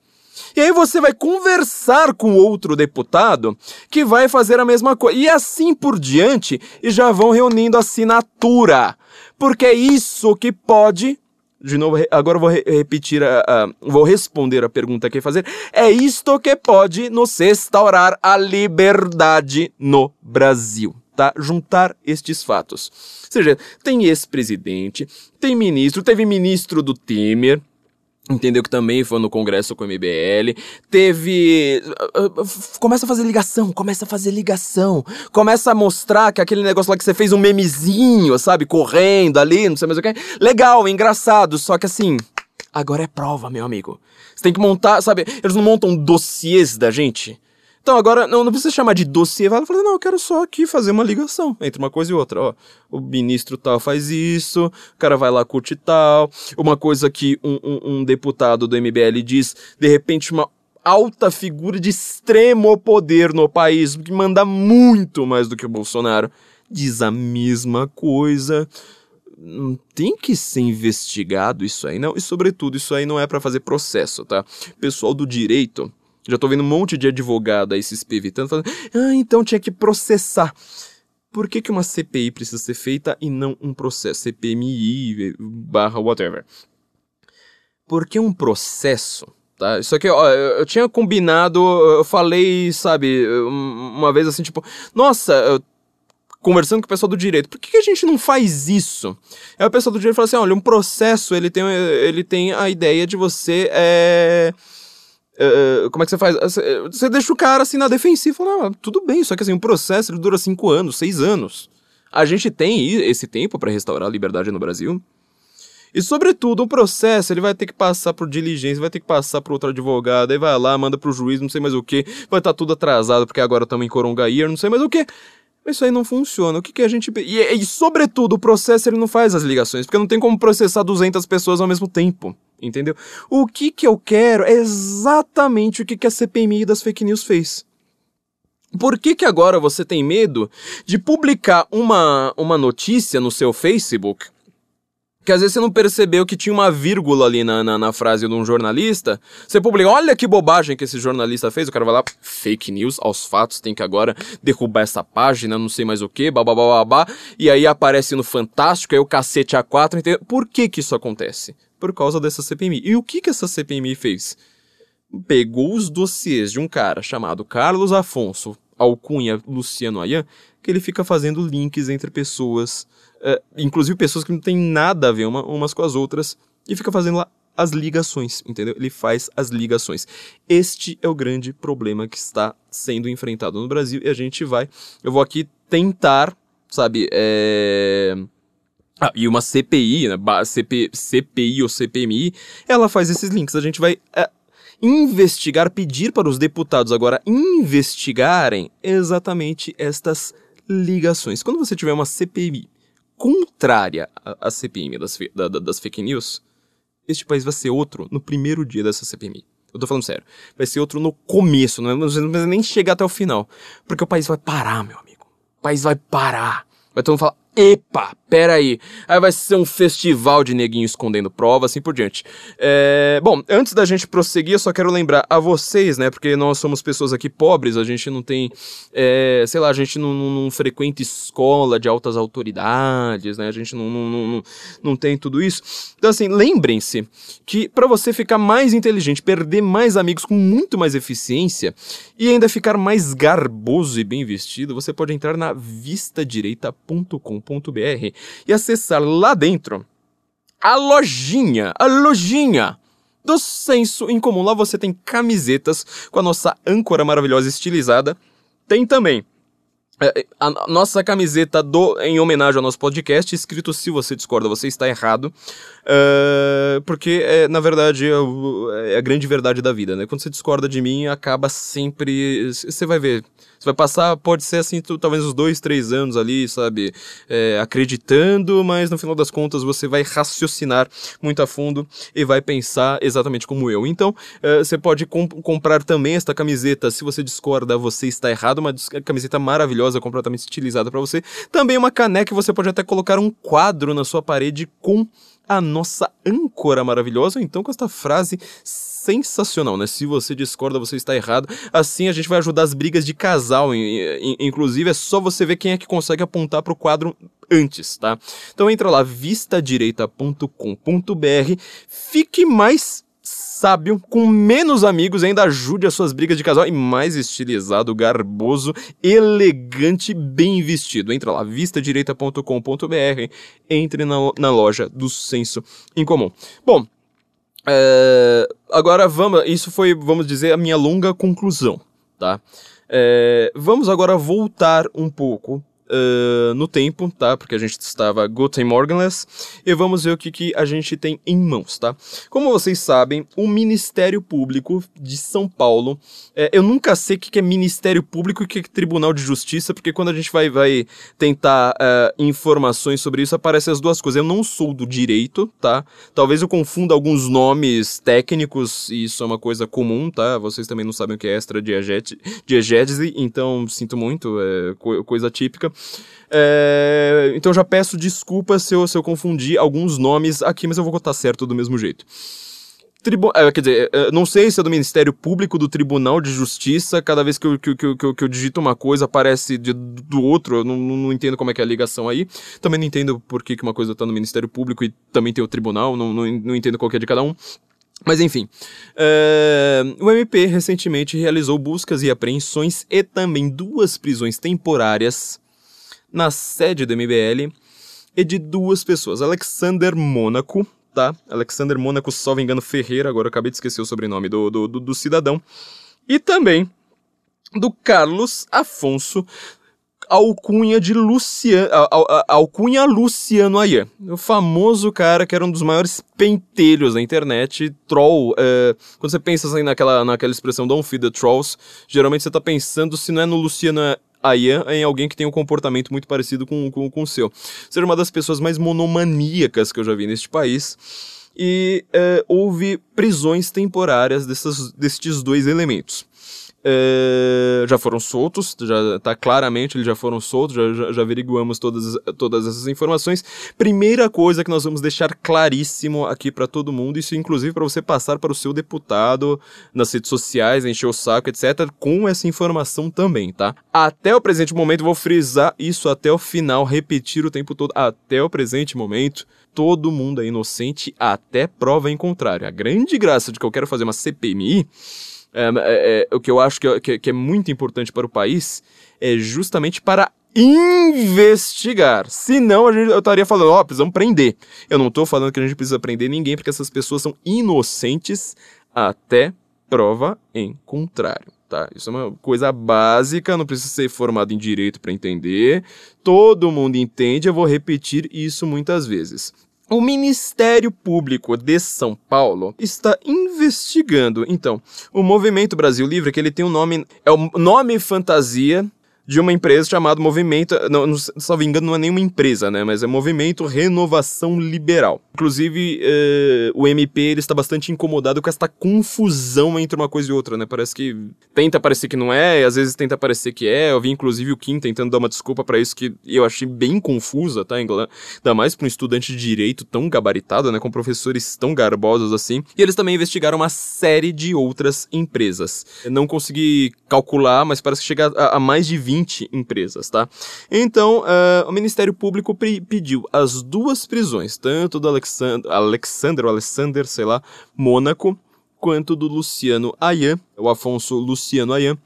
E aí você vai conversar com outro deputado que vai fazer a mesma coisa. E assim por diante, e já vão reunindo assinatura. Porque é isso que pode de novo, agora vou re repetir, a, a, vou responder a pergunta que fazer. É isto que pode nos restaurar a liberdade no Brasil, tá? Juntar estes fatos. Ou seja, tem ex-presidente, tem ministro, teve ministro do Temer, Entendeu que também foi no congresso com o MBL. Teve. Começa a fazer ligação, começa a fazer ligação. Começa a mostrar que aquele negócio lá que você fez um memezinho, sabe? Correndo ali, não sei mais o que. Legal, engraçado, só que assim. Agora é prova, meu amigo. Você tem que montar, sabe? Eles não montam dossiês da gente. Então agora não, não precisa chamar de dossiê, vai não, eu quero só aqui fazer uma ligação entre uma coisa e outra. Ó, o ministro tal faz isso, o cara vai lá curte tal. Uma coisa que um, um, um deputado do MBL diz, de repente uma alta figura de extremo poder no país, que manda muito mais do que o Bolsonaro, diz a mesma coisa. Não tem que ser investigado isso aí, não. E sobretudo, isso aí não é para fazer processo, tá? Pessoal do direito já tô vendo um monte de advogado aí se espevitando, falando, ah, então tinha que processar. Por que, que uma CPI precisa ser feita e não um processo? CPMI barra whatever. Porque um processo, tá? Isso aqui, ó, eu tinha combinado, eu falei, sabe, uma vez assim, tipo, nossa, eu conversando com o pessoal do direito, por que, que a gente não faz isso? Aí o pessoal do direito fala assim, olha, um processo, ele tem, ele tem a ideia de você, é Uh, como é que você faz? Você deixa o cara assim na defensiva fala, ah, tudo bem, só que assim, um processo dura cinco anos, seis anos. A gente tem esse tempo para restaurar a liberdade no Brasil. E sobretudo, o processo ele vai ter que passar por diligência, vai ter que passar por outro advogado, aí vai lá, manda pro juiz, não sei mais o que, vai estar tá tudo atrasado porque agora estamos em Corongair, não sei mais o que. Isso aí não funciona. O que, que a gente. E, e, sobretudo, o processo ele não faz as ligações, porque não tem como processar 200 pessoas ao mesmo tempo. Entendeu? O que, que eu quero é exatamente o que, que a CPMI das fake news fez. Por que, que agora você tem medo de publicar uma, uma notícia no seu Facebook que às vezes você não percebeu que tinha uma vírgula ali na, na, na, frase de um jornalista. Você publica, olha que bobagem que esse jornalista fez. O cara vai lá, fake news, aos fatos, tem que agora derrubar essa página, não sei mais o que, babá. E aí aparece no Fantástico, aí o cacete A4. Entendeu? Por que que isso acontece? Por causa dessa CPMI. E o que que essa CPMI fez? Pegou os dossiês de um cara chamado Carlos Afonso, alcunha Luciano Ayan, que ele fica fazendo links entre pessoas uh, inclusive pessoas que não têm nada a ver uma, umas com as outras, e fica fazendo lá as ligações, entendeu? Ele faz as ligações. Este é o grande problema que está sendo enfrentado no Brasil e a gente vai. Eu vou aqui tentar, sabe, é. Ah, e uma CPI, né? CP, CPI ou CPMI, ela faz esses links. A gente vai é, investigar, pedir para os deputados agora investigarem exatamente estas ligações. Quando você tiver uma CPI contrária à CPMI das, da, das fake news, este país vai ser outro no primeiro dia dessa CPMI. Eu tô falando sério. Vai ser outro no começo, não vai nem chegar até o final. Porque o país vai parar, meu amigo. O país vai parar. Vai todo mundo falar, Epa, pera aí. Aí vai ser um festival de neguinho escondendo prova, assim por diante. É... Bom, antes da gente prosseguir, eu só quero lembrar a vocês, né? Porque nós somos pessoas aqui pobres, a gente não tem, é... sei lá, a gente não, não, não, frequenta escola de altas autoridades, né? A gente não, não, não, não tem tudo isso. Então, assim, lembrem-se que para você ficar mais inteligente, perder mais amigos com muito mais eficiência e ainda ficar mais garboso e bem vestido, você pode entrar na vistadireita.com e acessar lá dentro a lojinha, a lojinha do Senso em Comum. Lá você tem camisetas com a nossa âncora maravilhosa estilizada. Tem também É, a nossa camiseta do, em homenagem ao nosso podcast, escrito se você discorda, você está errado. Uh, porque, é, na verdade, é, é, a grande verdade da vida, né? Quando você discorda de mim, acaba sempre. Você vai ver. Você vai passar, pode ser assim, tu, talvez uns dois, três anos ali, sabe? É, acreditando, mas no final das contas você vai raciocinar muito a fundo e vai pensar exatamente como eu. Então, uh, você pode comp comprar também esta camiseta. Se você discorda, você está errado. Uma camiseta maravilhosa, completamente estilizada para você. Também uma caneca, você pode até colocar um quadro na sua parede com a nossa âncora maravilhosa, então com esta frase sensacional, né? Se você discorda, você está errado. Assim a gente vai ajudar as brigas de casal, inclusive é só você ver quem é que consegue apontar para o quadro antes, tá? Então entra lá vistadireita.com.br, fique mais sábio, com menos amigos, ainda ajude as suas brigas de casal e mais estilizado, garboso, elegante, bem vestido. Entra lá, vistadireita.com.br, entre na, na loja do Senso em Comum. Bom, é, agora vamos, isso foi, vamos dizer, a minha longa conclusão, tá? É, vamos agora voltar um pouco uh, no tempo, tá? Porque a gente estava Guten Morgenless. E vamos ver o que, que a gente tem em mãos, tá? Como vocês sabem, o Ministério Público de São Paulo. É, eu nunca sei o que, que é Ministério Público e o que é Tribunal de Justiça, porque quando a gente vai, vai tentar uh, informações sobre isso, aparecem as duas coisas. Eu não sou do direito, tá? Talvez eu confunda alguns nomes técnicos, e isso é uma coisa comum, tá? Vocês também não sabem o que é extra-diegese, então sinto muito, é coisa típica. É, então já peço desculpas se eu, se eu confundi alguns nomes aqui, mas eu vou contar certo do mesmo jeito. Tribu é, quer dizer, é, não sei se é do Ministério Público, do Tribunal de Justiça, cada vez que eu, que, que, que, que eu digito uma coisa aparece de, do outro, eu não, não, entendo como é que é a ligação aí. Também não entendo por que, que uma coisa tá no Ministério Público e também tem o Tribunal, não, não, não entendo qual que é de cada um. Mas enfim, uh, o MP recentemente realizou buscas e apreensões e também duas prisões temporárias na sede do MBL e de duas pessoas, Alexander Mônaco, tá? Alexander Mônaco, salvo engano, Ferreira, agora eu acabei de esquecer o sobrenome do, do, do, do cidadão, e também do Carlos Afonso alcunha de Luciano, alcunha Luciano Ayan, o famoso cara que era um dos maiores pentelhos da internet, troll, é, quando você pensa assim naquela, naquela expressão don't feed the trolls, geralmente você tá pensando se não é no Luciano Ayan em alguém que tem um comportamento muito parecido com, com, com o seu. Ser uma das pessoas mais monomaníacas que eu já vi neste país. E é, houve prisões temporárias dessas, destes dois elementos. É, já foram soltos, já tá claramente eles já foram soltos, já, já, já, averiguamos todas, todas essas informações. Primeira coisa que nós vamos deixar claríssimo aqui para todo mundo, isso inclusive para você passar para o seu deputado nas redes sociais, encher o saco, etc, com essa informação também, tá? Até o presente momento, vou frisar isso até o final, repetir o tempo todo, até o presente momento, todo mundo é inocente até prova em contrário. A grande graça de que eu quero fazer uma CPMI é, é, é, o que eu acho que, que, que é muito importante para o país é justamente para investigar. Senão a gente, eu estaria falando, ó, oh, precisamos prender. Eu não estou falando que a gente precisa prender ninguém, porque essas pessoas são inocentes até prova em contrário. Tá? Isso é uma coisa básica, não precisa ser formado em direito para entender. Todo mundo entende, eu vou repetir isso muitas vezes. O Ministério Público de São Paulo está investigando. Então, o Movimento Brasil Livre, que ele tem um nome, é o nome fantasia de uma empresa chamada Movimento, não, não me engano, não é nenhuma empresa, né, mas é Movimento Renovação Liberal. Inclusive, uh, o MP ele está bastante incomodado com esta confusão entre uma coisa e outra, né? Parece que tenta parecer que não é, e às vezes tenta parecer que é. Eu vi inclusive o Kim tentando dar uma desculpa para isso que eu achei bem confusa, tá? Ainda mais para um estudante de direito tão gabaritado, né, com professores tão garbosos assim. E eles também investigaram uma série de outras empresas. Eu não consegui calcular, mas parece que chega a, a mais de 20 20 empresas, tá? Então, uh, o Ministério Público pediu as duas prisões, tanto do Alexander, Alexander, Alexander, sei lá, Mônaco, quanto do Luciano Ayan, o Afonso Luciano Ayan,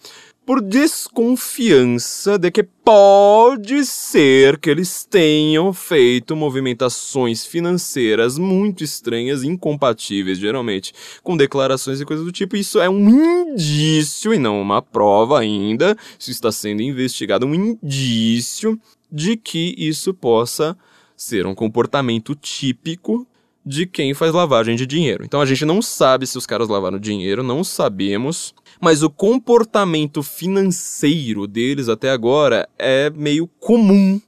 por desconfiança de que pode ser que eles tenham feito movimentações financeiras muito estranhas, incompatíveis, geralmente, com declarações e coisas do tipo. Isso é um indício e não uma prova ainda. Isso está sendo investigado, um indício de que isso possa ser um comportamento típico de quem faz lavagem de dinheiro. Então a gente não sabe se os caras lavaram dinheiro, não sabemos mas o comportamento financeiro deles até agora é meio comum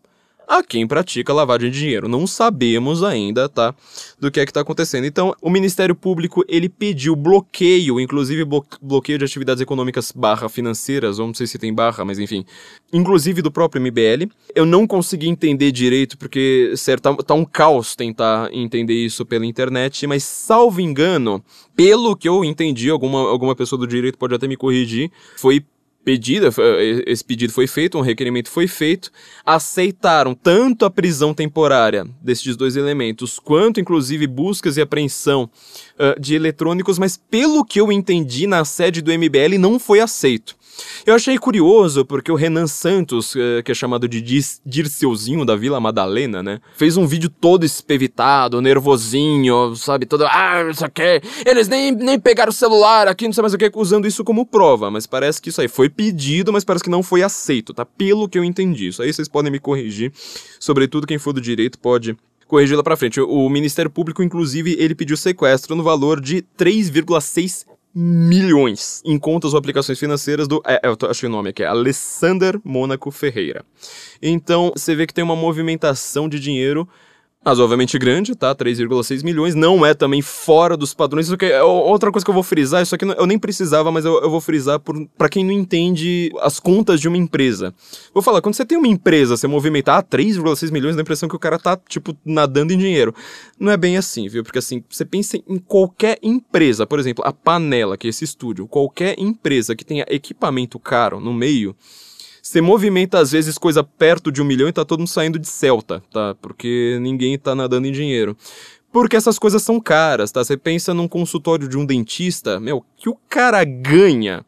a quem pratica lavagem de dinheiro. Não sabemos ainda, tá, do que é que está acontecendo. Então, o Ministério Público, ele pediu bloqueio, inclusive bloqueio de atividades econômicas barra financeiras, ou não sei se tem barra, mas enfim, inclusive do próprio MBL. Eu não consegui entender direito, porque, certo, tá, tá um caos tentar entender isso pela internet, mas salvo engano, pelo que eu entendi, alguma, alguma pessoa do direito pode até me corrigir, foi pedida, esse pedido foi feito, um requerimento foi feito, aceitaram tanto a prisão temporária desses dois elementos, quanto inclusive buscas e apreensão uh, de eletrônicos, mas pelo que eu entendi na sede do MBL não foi aceito. Eu achei curioso porque o Renan Santos, eh, que é chamado de Dirceuzinho da Vila Madalena, né? Fez um vídeo todo espevitado, nervosinho, sabe? Todo, ah, isso aqui. Eles nem, nem pegaram o celular aqui, não sei mais o que, usando isso como prova. Mas parece que isso aí foi pedido, mas parece que não foi aceito, tá? Pelo que eu entendi. Isso aí vocês podem me corrigir. Sobretudo quem for do direito pode corrigir lá pra frente. O Ministério Público, inclusive, ele pediu sequestro no valor de 3,6 milhões em contas ou aplicações financeiras do. É, eu achei o nome aqui, é Alessander Mônaco Ferreira. Então, você vê que tem uma movimentação de dinheiro razoavelmente grande, tá? 3,6 milhões. Não é também fora dos padrões. Isso aqui é outra coisa que eu vou frisar, isso aqui eu nem precisava, mas eu, eu vou frisar para quem não entende as contas de uma empresa. Vou falar, quando você tem uma empresa, você movimentar 3,6 milhões, dá a impressão que o cara tá, tipo, nadando em dinheiro. Não é bem assim, viu? Porque assim, você pensa em qualquer empresa, por exemplo, a Panela, que é esse estúdio, qualquer empresa que tenha equipamento caro no meio, você movimenta às vezes coisa perto de um milhão e tá todo mundo saindo de Celta, tá? Porque ninguém tá nadando em dinheiro. Porque essas coisas são caras, tá? Você pensa num consultório de um dentista, meu, que o cara ganha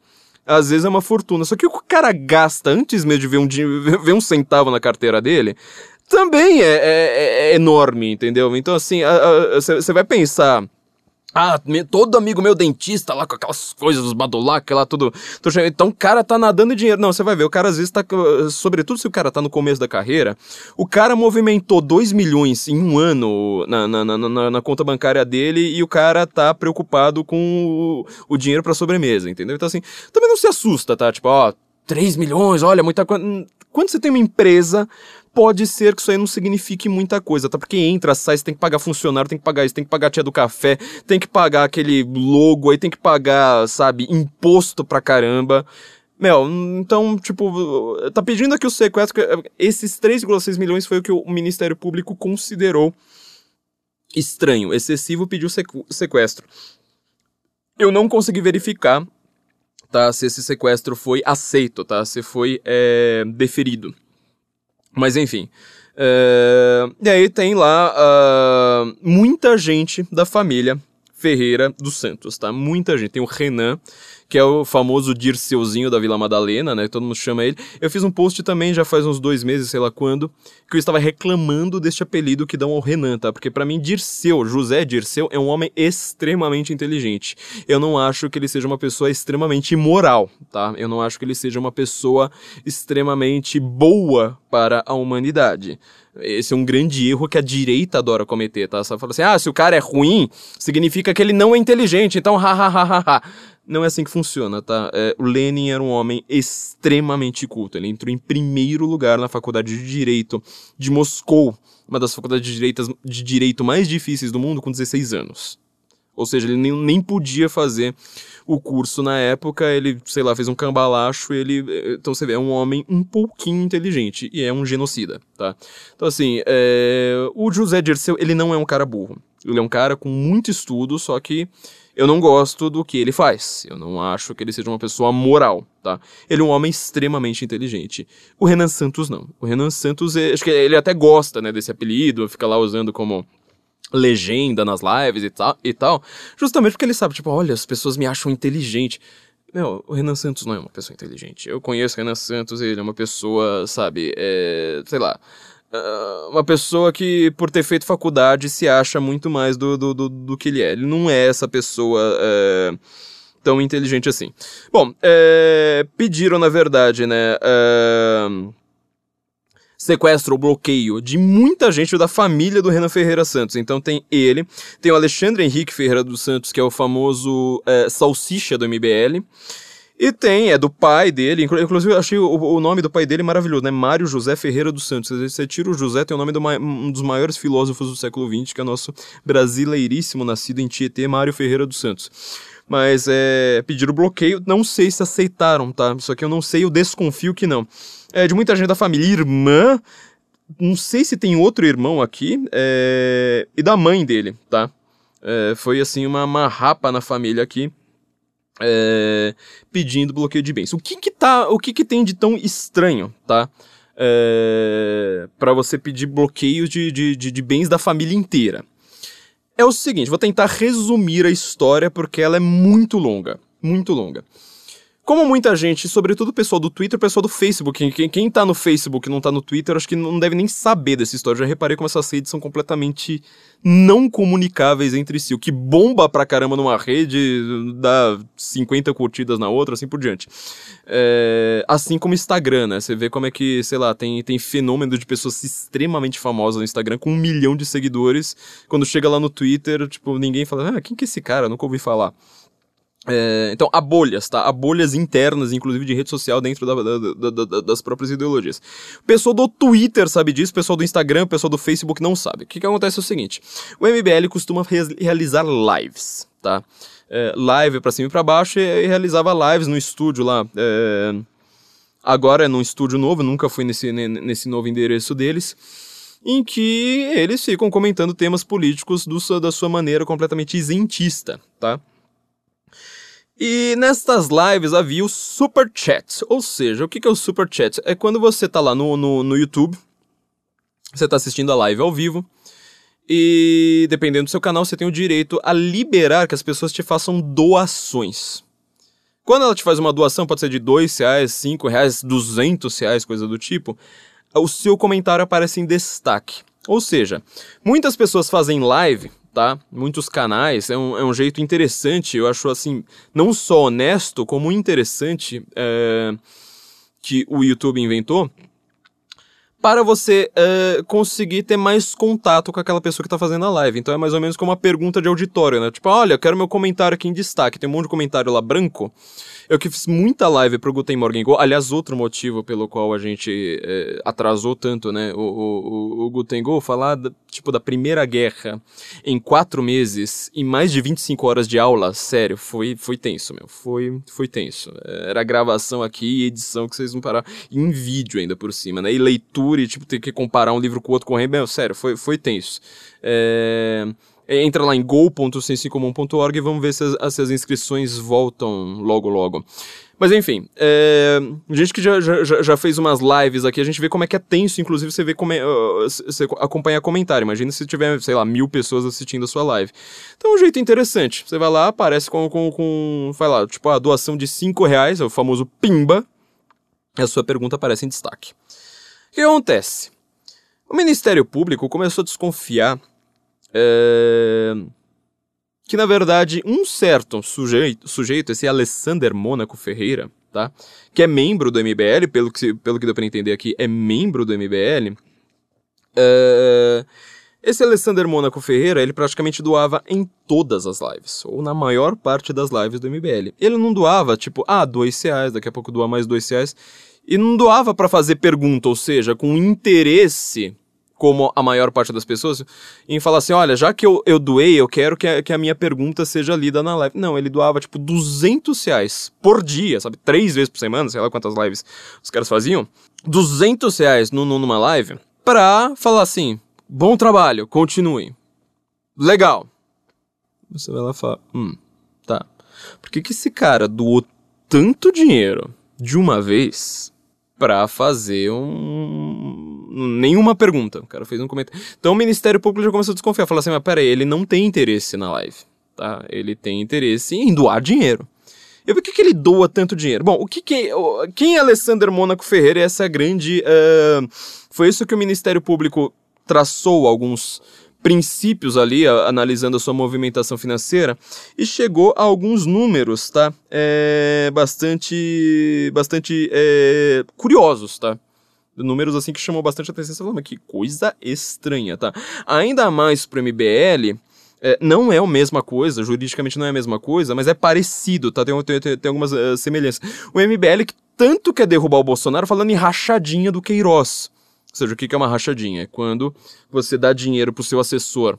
às vezes é uma fortuna. Só que o cara gasta antes mesmo de ver um, <laughs> ver um centavo na carteira dele, também é, é, é enorme, entendeu? Então, assim, você vai pensar ah, todo amigo meu dentista lá com aquelas coisas dos badulac lá, tudo. Então o cara tá nadando dinheiro. Não, você vai ver, o cara às vezes tá. Sobretudo se o cara tá no começo da carreira, o cara movimentou 2 milhões em um ano na, na, na, na, conta bancária dele e o cara tá preocupado com o, o dinheiro pra sobremesa, entendeu? Então assim, também não se assusta, tá? Tipo, ó, 3 milhões, olha, muita coisa. Quando você tem uma empresa pode ser que isso aí não signifique muita coisa, tá? Porque entra, sai, você tem que pagar funcionário, tem que pagar isso, tem que pagar a tia do café, tem que pagar aquele logo aí, tem que pagar, sabe, imposto pra caramba. Meu, então, tipo, tá pedindo aqui o sequestro. Esses 3,6 milhões foi o que o Ministério Público considerou estranho, excessivo, pediu sequestro. Eu não consegui verificar, tá? Se esse sequestro foi aceito, tá? Se foi é, deferido. Mas enfim. Uh, e aí tem lá uh, muita gente da família Ferreira dos Santos, tá? Muita gente. Tem o Renan, que é o famoso Dirceuzinho da Vila Madalena, né? Todo mundo chama ele. Eu fiz um post também já faz uns dois meses, sei lá quando, que eu estava reclamando deste apelido que dão ao Renan, tá? Porque para mim, Dirceu, José Dirceu, é um homem extremamente inteligente. Eu não acho que ele seja uma pessoa extremamente imoral, tá? Eu não acho que ele seja uma pessoa extremamente boa para a humanidade. Esse é um grande erro que a direita adora cometer, tá? Só fala assim, ah, se o cara é ruim, significa que ele não é inteligente, então ha, ha, ha, ha, ha. Não é assim que funciona, tá? É, o Lenin era um homem extremamente culto. Ele entrou em primeiro lugar na faculdade de Direito de Moscou, uma das faculdades de, de direito mais difíceis do mundo, com 16 anos. Ou seja, ele nem, nem podia fazer o curso na época, ele, sei lá, fez um cambalacho, ele. Então você vê, é um homem um pouquinho inteligente e é um genocida, tá? Então, assim, é, o José Dirceu, ele não é um cara burro. Ele é um cara com muito estudo, só que eu não gosto do que ele faz. Eu não acho que ele seja uma pessoa moral, tá? Ele é um homem extremamente inteligente. O Renan Santos não. O Renan Santos, é, acho que ele até gosta, né, desse apelido, fica lá usando como legenda nas lives e tal, e tal, justamente porque ele sabe, tipo, olha, as pessoas me acham inteligente. Meu, o Renan Santos não é uma pessoa inteligente. Eu conheço o Renan Santos, ele é uma pessoa, sabe, é, sei lá, uma pessoa que, por ter feito faculdade, se acha muito mais do, do, do, do que ele é. Ele não é essa pessoa. Uh, tão inteligente assim. Bom, é, pediram, na verdade, né? Uh, sequestro ou bloqueio de muita gente da família do Renan Ferreira Santos. Então tem ele, tem o Alexandre Henrique Ferreira dos Santos, que é o famoso é, salsicha do MBL. E tem, é do pai dele, inclusive eu achei o, o, nome do pai dele maravilhoso, né? Mário José Ferreira dos Santos. Você tira o José, tem o nome de um dos maiores filósofos do século XX, que é nosso brasileiríssimo, nascido em Tietê, Mário Ferreira dos Santos. Mas é, pediram bloqueio, não sei se aceitaram, tá? Isso aqui eu não sei, eu desconfio que não é, de muita gente da família, irmã, não sei se tem outro irmão aqui, é, e da mãe dele, tá? É, foi assim uma, uma rapa na família aqui. É, pedindo bloqueio de bens. O que que tá, o que que tem de tão estranho, tá? É, para você pedir bloqueio de, de, de, de bens da família inteira. É o seguinte, vou tentar resumir a história porque ela é muito longa, muito longa. Como muita gente, sobretudo o pessoal do Twitter, o pessoal do Facebook, quem, quem tá no Facebook e não tá no Twitter, acho que não deve nem saber dessa história. Já reparei como essas redes são completamente não comunicáveis entre si. O que bomba pra caramba numa rede dá 50 curtidas na outra, assim por diante. É, assim como Instagram, né? Você vê como é que, sei lá, tem, tem fenômeno de pessoas extremamente famosas no Instagram com um milhão de seguidores. Quando chega lá no Twitter, tipo, ninguém fala, ah, quem que é esse cara? Nunca ouvi falar. É, então, há bolhas, tá? Há bolhas internas, inclusive de rede social, dentro da, da, da, das próprias ideologias. O pessoal do Twitter sabe disso, o pessoal do Instagram, o pessoal do Facebook não sabe. O que, que acontece é o seguinte: o MBL costuma re realizar lives, tá? É, live pra cima e pra baixo, e, e realizava lives no estúdio lá. É, agora é num estúdio novo, nunca fui nesse, nesse novo endereço deles em que eles ficam comentando temas políticos do, da sua maneira completamente isentista, tá? E nestas lives havia o Super Chat. Ou seja, o que é o Super Chat? É quando você tá lá no, no, no YouTube, você tá assistindo a live ao vivo, e dependendo do seu canal, você tem o direito a liberar que as pessoas te façam doações. Quando ela te faz uma doação, pode ser de 2 reais, 5 reais, 200 reais, coisa do tipo, o seu comentário aparece em destaque. Ou seja, muitas pessoas fazem live tá? Muitos canais, é um, é um jeito interessante, eu acho assim, não só honesto, como interessante é, que o YouTube inventou, para você é, conseguir ter mais contato com aquela pessoa que está fazendo a live. Então é mais ou menos como uma pergunta de auditório, né? Tipo, olha, eu quero meu comentário aqui em destaque. Tem um monte de comentário lá branco. Eu que fiz muita live pro Guten Morgen Go. Aliás, outro motivo pelo qual a gente é, atrasou tanto, né? O, o, o Guten Go, falar, tipo, da Primeira Guerra em quatro meses e mais de 25 horas de aula, sério, foi, foi tenso, meu. Foi, foi tenso. Era gravação aqui edição que vocês não pararam. E em vídeo ainda por cima, né? E leitura e, tipo, ter que comparar um livro com o outro correndo. Meu, sério, foi, foi tenso. É, entra lá em go.sensicomum.org e vamos ver se as, se as, inscrições voltam logo logo. Mas enfim, é, gente que já, já, já fez umas lives aqui, a gente vê como é que é tenso, inclusive você vê como é, você acompanha comentário. Imagina se tiver, sei lá, mil pessoas assistindo a sua live. Então é um jeito interessante. Você vai lá, aparece com, com, com vai lá, tipo a doação de 5 reais, é o famoso PIMBA, e a sua pergunta aparece em destaque. O que acontece? O Ministério Público começou a desconfiar é... Que na verdade um certo sujeito, sujeito esse Alessander Mônaco Ferreira, tá? Que é membro do MBL, pelo que, pelo que deu pra entender aqui, é membro do MBL. É... Esse Alessander Mônaco Ferreira, ele praticamente doava em todas as lives, ou na maior parte das lives do MBL. Ele não doava, tipo, ah, dois reais, daqui a pouco doa mais dois reais. E não doava para fazer pergunta, ou seja, com interesse como a maior parte das pessoas, em falar assim, olha, já que eu, eu doei, eu quero que a, que a minha pergunta seja lida na live. Não, ele doava, tipo, 200 reais por dia, sabe? Três vezes por semana, sei lá quantas lives os caras faziam. 200 reais no, numa live pra falar assim, bom trabalho, continue. Legal. Você vai lá e fala, hum, tá. Por que que esse cara doou tanto dinheiro de uma vez pra fazer um. nenhuma pergunta. O cara fez um comentário. Então o Ministério Público já começou a desconfiar. Falou assim: mas peraí, ele não tem interesse na live. Tá? Ele tem interesse em doar dinheiro. E por que, que ele doa tanto dinheiro? Bom, o que, que quem é Alessander Mônaco Ferreira? Essa é grande. Uh, foi isso que o Ministério Público traçou alguns princípios ali, a, analisando a sua movimentação financeira, e chegou a alguns números, tá? É, bastante, bastante é, curiosos, tá? Números assim que chamou bastante atenção. Você falou, mas que coisa estranha, tá? Ainda mais pro MBL, é, não é a mesma coisa, juridicamente não é a mesma coisa, mas é parecido, tá? Tem, tem, tem algumas uh, semelhanças. O MBL que tanto quer derrubar o Bolsonaro falando em rachadinha do Queiroz. Ou seja, o que é uma rachadinha? É quando você dá dinheiro para o seu assessor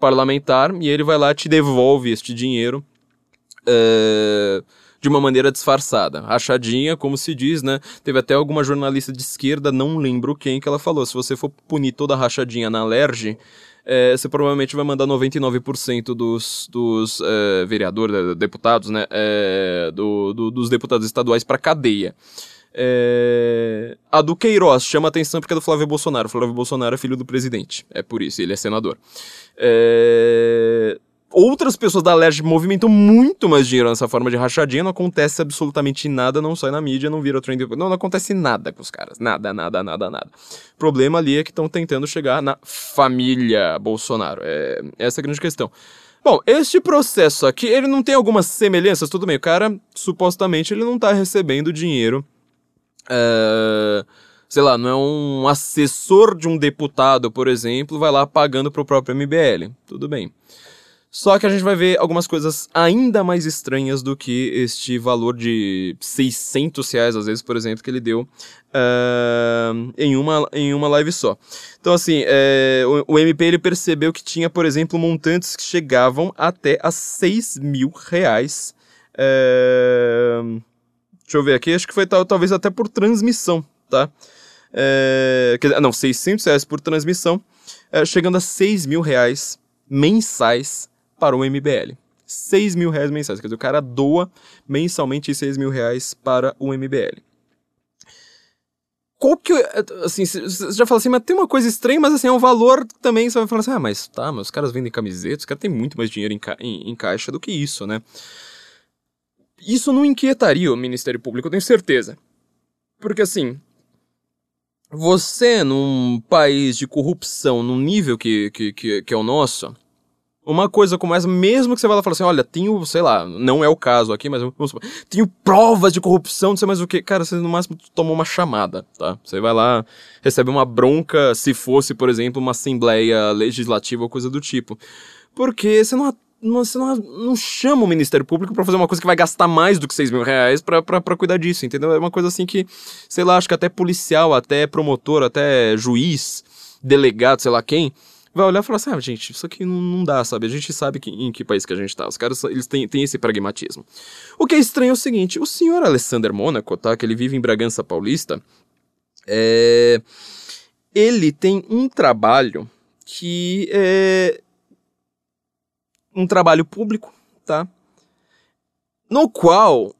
parlamentar e ele vai lá te devolve este dinheiro uh, de uma maneira disfarçada. Rachadinha, como se diz, né? Teve até alguma jornalista de esquerda, não lembro quem, que ela falou: se você for punir toda a rachadinha na Lerge, é, você provavelmente vai mandar 99% dos, dos é, vereadores, deputados, né? É, do, do, dos deputados estaduais para cadeia. É... A do Queiroz chama atenção porque é do Flávio Bolsonaro. Flávio Bolsonaro é filho do presidente. É por isso, ele é senador. É... Outras pessoas da LERJ movimentam muito mais dinheiro nessa forma de rachadinha. Não acontece absolutamente nada, não sai na mídia, não vira trend. Não, não acontece nada com os caras. Nada, nada, nada, nada. O problema ali é que estão tentando chegar na família Bolsonaro. É... Essa é a grande questão. Bom, este processo aqui, ele não tem algumas semelhanças, tudo bem. O cara, supostamente, ele não tá recebendo dinheiro Uh, sei lá, não é um assessor de um deputado, por exemplo, vai lá pagando pro próprio MBL. Tudo bem. Só que a gente vai ver algumas coisas ainda mais estranhas do que este valor de 600 reais, às vezes, por exemplo, que ele deu uh, em, uma, em uma live só. Então, assim, é, o, o, MP ele percebeu que tinha, por exemplo, montantes que chegavam até a 6 mil reais. Uh, Deixa eu ver aqui, acho que foi talvez até por transmissão, tá? É, não, 600 reais por transmissão, é, chegando a 6 mil reais mensais para o MBL. 6 mil reais mensais, quer dizer, o cara doa mensalmente 6 mil reais para o MBL. Qual que, assim, você já fala assim, mas tem uma coisa estranha, mas assim, é um valor também, você vai falar assim, ah, mas tá, mas os caras vendem camisetas, os caras têm muito mais dinheiro em, ca em, em caixa do que isso, né? Isso não inquietaria o Ministério Público, eu tenho certeza. Porque assim, você num país de corrupção num nível que, que, que, que é o nosso, uma coisa como essa, mesmo que você vá lá e fale assim, olha, tenho, sei lá, não é o caso aqui, mas vamos supor, tenho provas de corrupção, não sei mais o que. Cara, você no máximo tomou uma chamada, tá? Você vai lá, recebe uma bronca se fosse, por exemplo, uma assembleia legislativa ou coisa do tipo. Porque você não você não, não chama o Ministério Público para fazer uma coisa que vai gastar mais do que 6 mil reais pra, pra, pra cuidar disso, entendeu? É uma coisa assim que, sei lá, acho que até policial, até promotor, até juiz, delegado, sei lá quem, vai olhar e falar assim, ah, gente, isso aqui não, não dá, sabe? A gente sabe que, em que país que a gente tá. Os caras, eles têm, têm esse pragmatismo. O que é estranho é o seguinte, o senhor Alessander Mônaco, tá? Que ele vive em Bragança Paulista, é... Ele tem um trabalho que é um trabalho público, tá? No qual uh,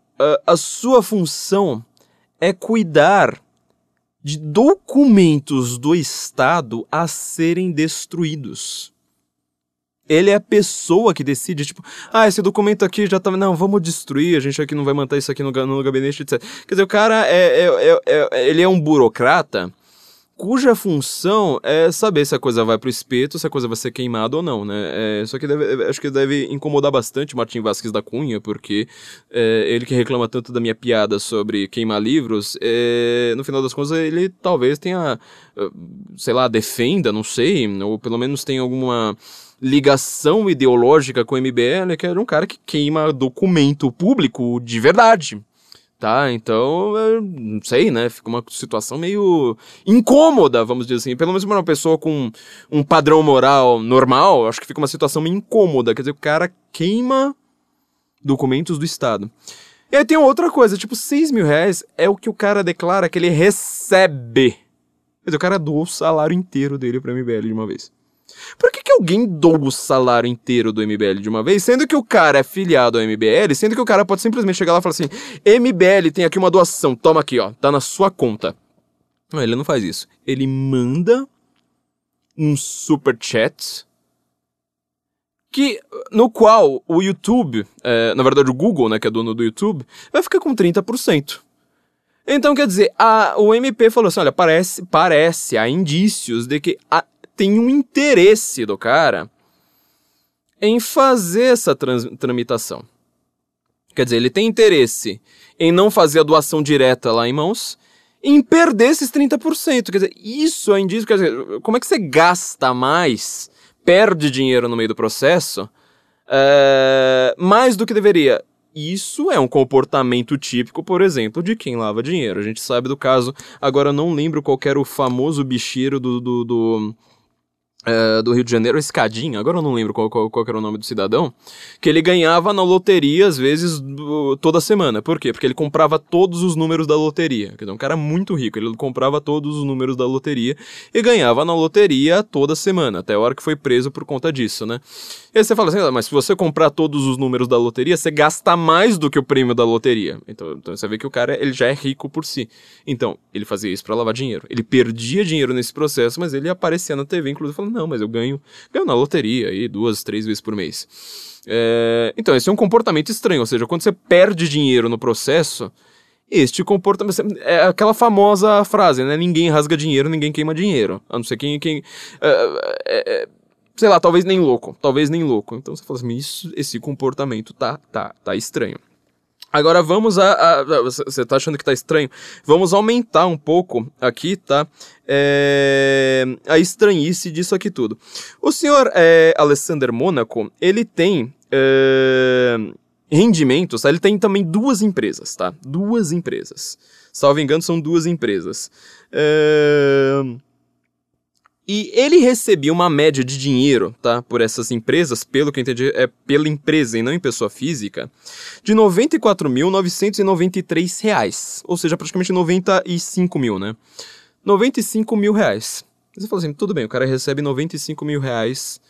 a sua função é cuidar de documentos do Estado a serem destruídos. Ele é a pessoa que decide, tipo, ah, esse documento aqui já tá. Não, vamos destruir, a gente aqui não vai manter isso aqui no, no gabinete, etc. Quer dizer, o cara é, é, é, é ele é um burocrata cuja função é saber se a coisa vai pro espeto, se a coisa vai ser queimada ou não, né? É, isso aqui deve, acho que deve incomodar bastante o Martin Vasquez da Cunha, porque é, ele que reclama tanto da minha piada sobre queimar livros, é, no final das contas ele talvez tenha, sei lá, defenda, não sei, ou pelo menos tenha alguma ligação ideológica com o MBL, que era um cara que queima documento público de verdade tá? Então, não sei, né? Fica uma situação meio incômoda, vamos dizer assim. Pelo menos para uma pessoa com um padrão moral normal, acho que fica uma situação meio incômoda. Quer dizer, o cara queima documentos do Estado. E aí tem outra coisa, tipo, 6 mil reais é o que o cara declara que ele recebe. Quer dizer, o cara doou o salário inteiro dele pra MBL de uma vez. Por que, que alguém doa o salário inteiro do MBL de uma vez, sendo que o cara é filiado ao MBL, sendo que o cara pode simplesmente chegar lá e falar assim: MBL tem aqui uma doação, toma aqui, ó, tá na sua conta. Não, ele não faz isso. Ele manda um super chat que no qual o YouTube, é, na verdade o Google, né, que é dono do YouTube, vai ficar com 30%. Então, quer dizer, a, o MP falou assim: olha, parece, parece, há indícios de que a, tem um interesse do cara em fazer essa tramitação. Quer dizer, ele tem interesse em não fazer a doação direta lá em mãos, em perder esses 30%. Quer dizer, isso é indício. Quer dizer, como é que você gasta mais, perde dinheiro no meio do processo, é, mais do que deveria? Isso é um comportamento típico, por exemplo, de quem lava dinheiro. A gente sabe do caso, agora não lembro qual era o famoso bicheiro do, do, do Uh, do Rio de Janeiro, Escadinha, agora eu não lembro qual, qual, qual, era o nome do cidadão, que ele ganhava na loteria, às vezes, toda semana. Por quê? Porque ele comprava todos os números da loteria. Quer dizer, um cara muito rico, ele comprava todos os números da loteria e ganhava na loteria toda semana, até a hora que foi preso por conta disso, né? E aí você fala assim, ah, mas se você comprar todos os números da loteria, você gasta mais do que o prêmio da loteria. Então, então você vê que o cara, ele já é rico por si. Então, ele fazia isso para lavar dinheiro. Ele perdia dinheiro nesse processo, mas ele aparecia na TV, inclusive, falando, não, mas eu ganho, ganho na loteria aí duas, três vezes por mês. É, então, esse é um comportamento estranho, ou seja, quando você perde dinheiro no processo, este comportamento. É aquela famosa frase, né? Ninguém rasga dinheiro, ninguém queima dinheiro. A não ser quem. quem é, é, é sei lá, talvez nem louco. Talvez nem louco. Então você fala assim, isso, esse comportamento tá, tá, tá estranho. Agora vamos a. Você tá achando que tá estranho? Vamos aumentar um pouco aqui, tá? É, a estranhice disso aqui tudo. O senhor é, Alessander Mônaco, ele tem. É, rendimentos, tá? ele tem também duas empresas, tá? Duas empresas. Salvo engano, são duas empresas. É, e ele recebia uma média de dinheiro, tá? Por essas empresas, pelo que eu entendi, é pela empresa e não em pessoa física, de 94.993 reais. Ou seja, praticamente 95 mil, né? 95 mil reais. Você fala assim, tudo bem, o cara recebe 95 mil reais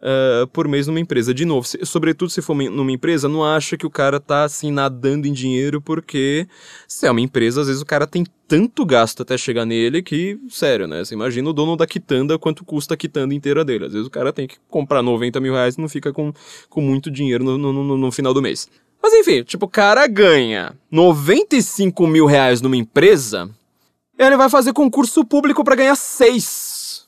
uh, por mês numa empresa. De novo, se, sobretudo se for numa empresa, não acha que o cara tá assim nadando em dinheiro, porque se é uma empresa, às vezes o cara tem tanto gasto até chegar nele que, sério, né? Você imagina o dono da quitanda, quanto custa a quitanda inteira dele. Às vezes o cara tem que comprar 90 mil reais e não fica com, com muito dinheiro no, no, no, no final do mês. Mas enfim, tipo, o cara ganha 95 mil reais numa empresa, ele vai fazer concurso público para ganhar 6.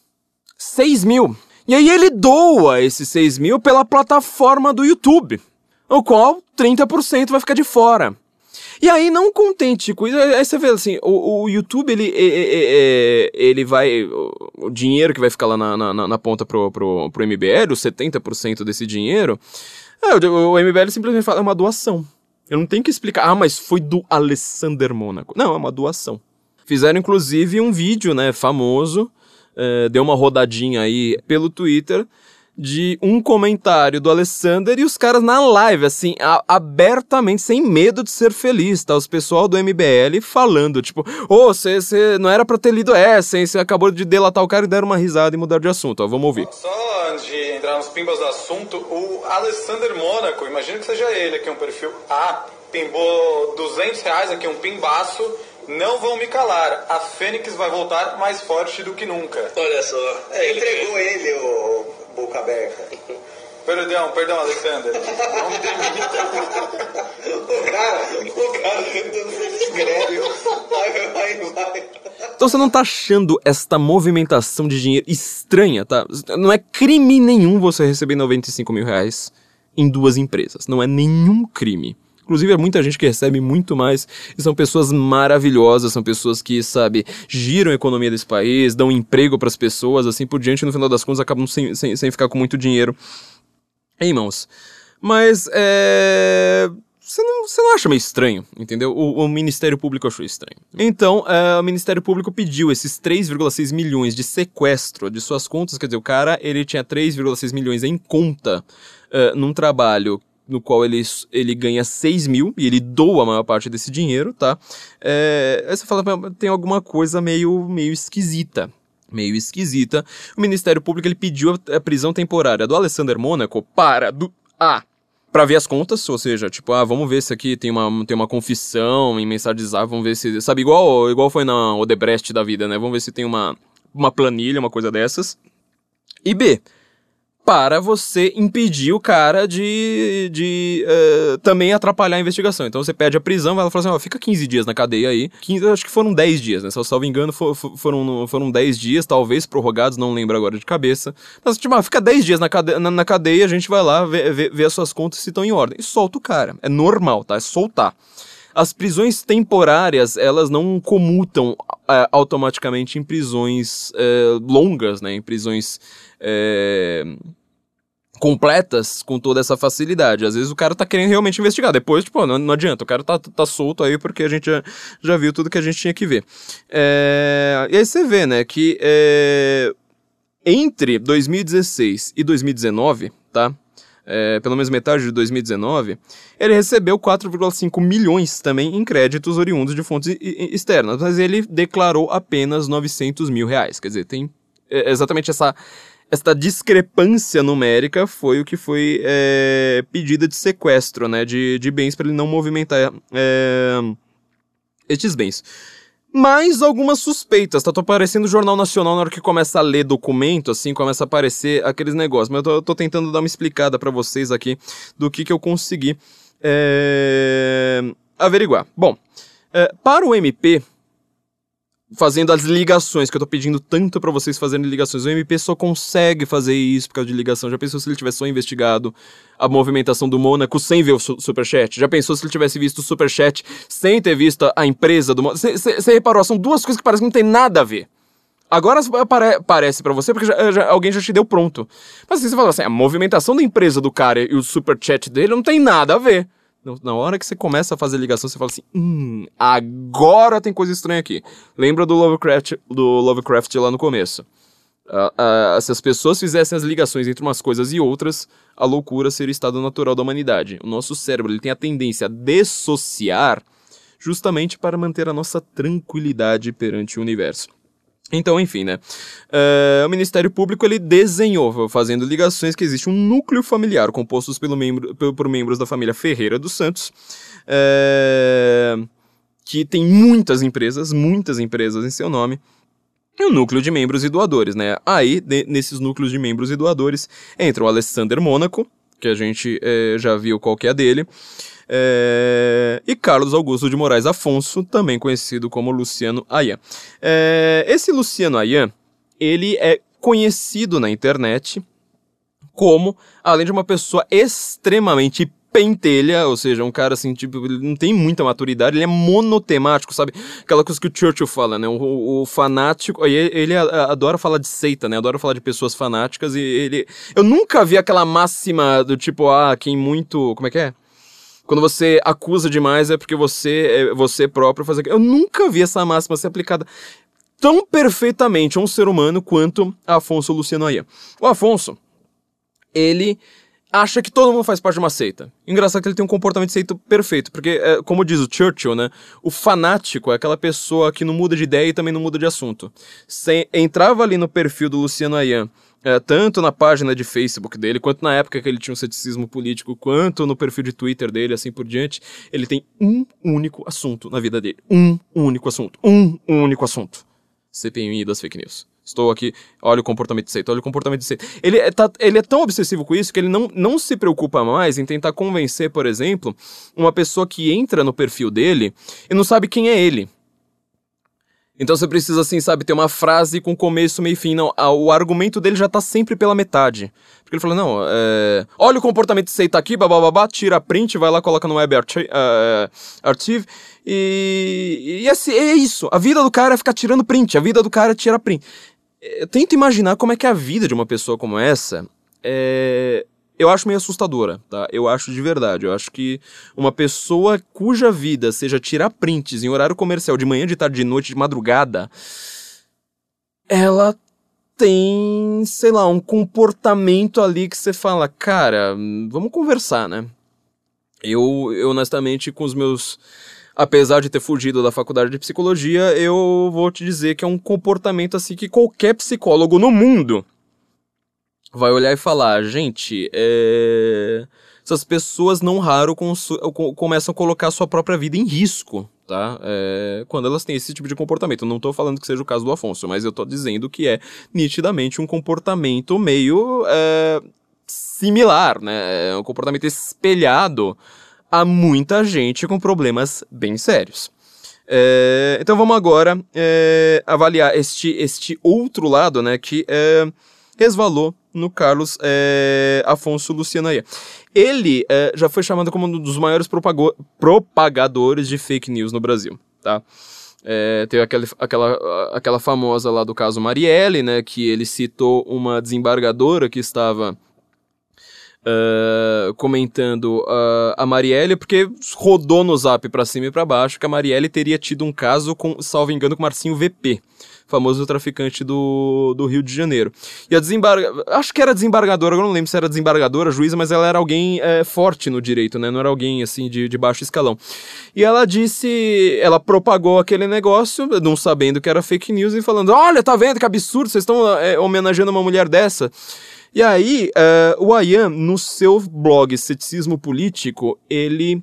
6 mil. E aí ele doa esses 6 mil pela plataforma do YouTube, o qual 30% vai ficar de fora. E aí, não contente com isso, aí você vê assim, o, o YouTube, ele, ele, ele vai, o dinheiro que vai ficar lá na, na, na ponta pro, pro, pro MBL, os 70% desse dinheiro, é, o, o MBL simplesmente fala, é uma doação. Eu não tenho que explicar, ah, mas foi do Alessander Mônaco. Não, é uma doação. Fizeram, inclusive, um vídeo, né, famoso, uh, deu uma rodadinha aí pelo Twitter de um comentário do Alessander e os caras na live, assim, a, abertamente, sem medo de ser feliz, tá? Os pessoal do MBL falando, tipo, ô, oh, você não era pra ter lido essa, hein? Você acabou de delatar o cara e deram uma risada e mudar de assunto, ó, vamos ouvir. Só antes de entrar nos pimbas do assunto, o Alessander Mônaco, imagino que seja ele aqui, um perfil A, pimbou 200 reais aqui, um pimbaço, não vão me calar. A Fênix vai voltar mais forte do que nunca. Olha só. É, entregou ele, o boca aberta. Perdão, perdão, Alexander. Não me demita. <laughs> o cara, o cara tentando ser greve. Vai, vai, vai. Então você não tá achando esta movimentação de dinheiro estranha, tá? Não é crime nenhum você receber 95 mil reais em duas empresas. Não é nenhum crime. Inclusive, é muita gente que recebe muito mais e são pessoas maravilhosas, são pessoas que, sabe, giram a economia desse país, dão emprego para as pessoas, assim por diante, no final das contas acabam sem, sem, sem ficar com muito dinheiro em mãos. Mas, é. Você não, você não acha meio estranho, entendeu? O, o Ministério Público achou estranho. Então, é, o Ministério Público pediu esses 3,6 milhões de sequestro de suas contas. Quer dizer, o cara ele tinha 3,6 milhões em conta uh, num trabalho no qual ele, ele ganha 6 mil e ele doa a maior parte desse dinheiro, tá? É, aí você fala, tem alguma coisa meio, meio esquisita. Meio esquisita. O Ministério Público ele pediu a, prisão temporária do Alessander Mônaco para do A. Pra ver as contas, ou seja, tipo, ah, vamos ver se aqui tem uma, tem uma confissão em zap, vamos ver se. Sabe, igual, igual foi na Odebrecht da vida, né? Vamos ver se tem uma, uma planilha, uma coisa dessas. E B, para você impedir o cara de, de uh, também atrapalhar a investigação. Então você pede a prisão, ela fala assim, ó, fica 15 dias na cadeia aí. 15, acho que foram 10 dias, né? Se eu salvo engano, for, for, foram, foram 10 dias, talvez prorrogados, não lembro agora de cabeça. Mas, tipo, ah, fica 10 dias na cadeia, na, na cadeia, a gente vai lá ver, ver, ver as suas contas se estão em ordem. E solta o cara. É normal, tá? É soltar as prisões temporárias elas não comutam é, automaticamente em prisões é, longas, né? Em prisões é, completas com toda essa facilidade. Às vezes o cara tá querendo realmente investigar. Depois, tipo, não, não adianta. O cara tá, tá solto aí porque a gente já, já viu tudo que a gente tinha que ver. É, e aí você vê, né, que é, entre 2016 e 2019, tá? é, pelo menos metade de 2019, ele recebeu 4,5 milhões também em créditos oriundos de fontes externas, mas ele declarou apenas 900 mil reais. Quer dizer, tem é, exatamente essa, essa discrepância numérica foi o que foi é, pedida de sequestro né, de, de bens para ele não movimentar é, estes bens mais algumas suspeitas. Tá tô aparecendo o Jornal Nacional na hora que começa a ler documento, assim, começa a aparecer aqueles negócios. Mas eu tô, tô tentando dar uma explicada para vocês aqui do que, que eu consegui é, averiguar. Bom, é, para o MP, fazendo as ligações, que eu tô pedindo tanto para vocês fazerem ligações. O MP só consegue fazer isso por causa de ligação. Já pensou se ele tivesse só investigado a movimentação do Mônaco sem ver o su Superchat? Já pensou se ele tivesse visto o Superchat sem ter visto a empresa do Mônaco? Você reparou, são duas coisas que parecem que não tem nada a ver. Agora pare parece para você porque já, já, alguém já te deu pronto. Mas se você fala assim, a movimentação da empresa do cara e o superchat dele não tem nada a ver. Na hora que você começa a fazer ligação, você fala assim: hum, agora tem coisa estranha aqui. Lembra do Lovecraft, do Lovecraft lá no começo? Uh, uh, se as pessoas fizessem as ligações entre umas coisas e outras, a loucura seria o estado natural da humanidade. O nosso cérebro ele tem a tendência a dissociar justamente para manter a nossa tranquilidade perante o universo. Então, enfim, né? Uh, o Ministério Público ele desenhou, fazendo ligações, que existe um núcleo familiar composto pelo membro, por membros da família Ferreira dos Santos, uh, que tem muitas empresas, muitas empresas em seu nome, e um núcleo de membros e doadores, né? Aí, de, nesses núcleos de membros e doadores, entra o Alessander Mônaco, que a gente uh, já viu qual que é dele, é... E Carlos Augusto de Moraes Afonso, também conhecido como Luciano Ayan. É... Esse Luciano Ayan, ele é conhecido na internet como, além de uma pessoa extremamente pentelha, ou seja, um cara assim, tipo, ele não tem muita maturidade, ele é monotemático, sabe? Aquela coisa que o Churchill fala, né? O, o fanático, ele adora falar de seita, né? Adora falar de pessoas fanáticas e ele... Eu nunca vi aquela máxima do tipo, ah, quem muito... Como é que é? Quando você acusa demais é porque você é você próprio fazer. Eu nunca vi essa máxima ser aplicada tão perfeitamente a um ser humano quanto Afonso Luciano Ayan. O Afonso, ele acha que todo mundo faz parte de uma seita. Engraçado que ele tem um comportamento de seita perfeito, porque, é, como diz o Churchill, né, o fanático é aquela pessoa que não muda de ideia e também não muda de assunto. Se entrava ali no perfil do Luciano Ayan é, tanto na página de Facebook dele, quanto na época que ele tinha um ceticismo político, quanto no perfil de Twitter dele, assim por diante, ele tem um único assunto na vida dele. Um único assunto. Um único assunto. CPMI das fake news. Estou aqui, olha o comportamento de seita, olha o comportamento de seita. Ele é, tá, ele é tão obsessivo com isso que ele não, não se preocupa mais em tentar convencer, por exemplo, uma pessoa que entra no perfil dele e não sabe quem é ele. Então você precisa, assim, sabe, ter uma frase com começo, meio e fim. Não, o argumento dele já tá sempre pela metade. Porque ele fala, não, é... olha o comportamento de seita aqui, babá, tira print, vai lá, coloca no Web uh, archive e, e assim, é isso. A vida do cara é ficar tirando print, a vida do cara é tirar print. Eu tento imaginar como é que é a vida de uma pessoa como essa é eu acho meio assustadora, tá? Eu acho de verdade. Eu acho que uma pessoa cuja vida seja tirar prints em horário comercial de manhã, de tarde, de noite, de madrugada, ela tem, sei lá, um comportamento ali que você fala, cara, vamos conversar, né? Eu, eu honestamente, com os meus. Apesar de ter fugido da faculdade de psicologia, eu vou te dizer que é um comportamento assim que qualquer psicólogo no mundo vai olhar e falar, gente, é... essas pessoas não raro começam a colocar a sua própria vida em risco, tá? É... Quando elas têm esse tipo de comportamento. Não tô falando que seja o caso do Afonso, mas eu tô dizendo que é nitidamente um comportamento meio. É... similar, né? É um comportamento espelhado a muita gente com problemas bem sérios. É, então vamos agora é, avaliar este, este outro lado, né, que é, resvalou no Carlos é, Afonso Lucianaia. Ele é, já foi chamado como um dos maiores propagadores de fake news no Brasil, tá? É, teve aquele, aquela, aquela famosa lá do caso Marielle, né, que ele citou uma desembargadora que estava Uh, comentando uh, a Marielle, porque rodou no zap pra cima e pra baixo que a Marielle teria tido um caso com, salvo engano, com Marcinho VP, famoso traficante do, do Rio de Janeiro. E a desembargadora, acho que era desembargadora, eu não lembro se era desembargadora, juíza, mas ela era alguém é, forte no direito, né? Não era alguém, assim, de, de baixo escalão. E ela disse, ela propagou aquele negócio, não sabendo que era fake news, e falando, olha, tá vendo que absurdo, vocês estão é, homenageando uma mulher dessa. E aí, uh, o Ayan, no seu blog Ceticismo Político, ele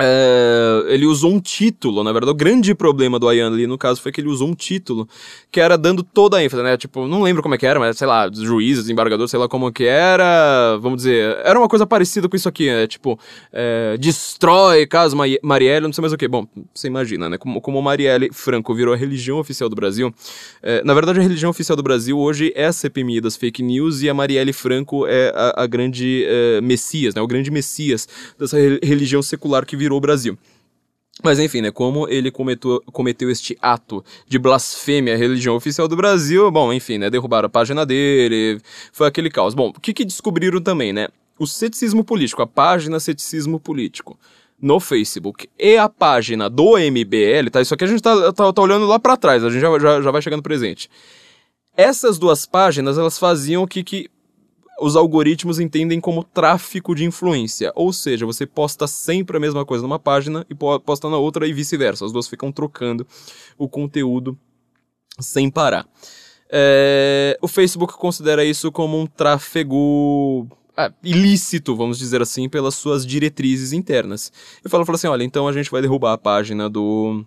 é, ele usou um título, na verdade, o grande problema do Ayan ali, no caso, foi que ele usou um título que era dando toda a ênfase, né? Tipo, não lembro como é que era, mas sei lá, juízes, desembargadores, sei lá como que era, vamos dizer, era uma coisa parecida com isso aqui, né? Tipo, é, destrói caso Marielle, não sei mais o que. Bom, você imagina, né? Como, como Marielle Franco virou a religião oficial do Brasil, é, na verdade, a religião oficial do Brasil hoje é a CPMI das fake news e a Marielle Franco é a, a grande é, messias, né? O grande messias dessa religião secular que virou virou Brasil. Mas enfim, né, como ele cometeu, cometeu este ato de blasfêmia à religião oficial do Brasil, bom, enfim, né, derrubaram a página dele, foi aquele caos. Bom, o que, que descobriram também, né? O ceticismo político, a página ceticismo político no Facebook e a página do MBL, tá? Isso aqui a gente tá, tá, tá olhando lá para trás, a gente já, já, já vai chegando presente. Essas duas páginas, elas faziam o que, que os algoritmos entendem como tráfico de influência. Ou seja, você posta sempre a mesma coisa numa página e posta na outra e vice-versa. As duas ficam trocando o conteúdo sem parar. É, o Facebook considera isso como um tráfego ah, ilícito, vamos dizer assim, pelas suas diretrizes internas. Eu falo, falo assim, olha, então a gente vai derrubar a página do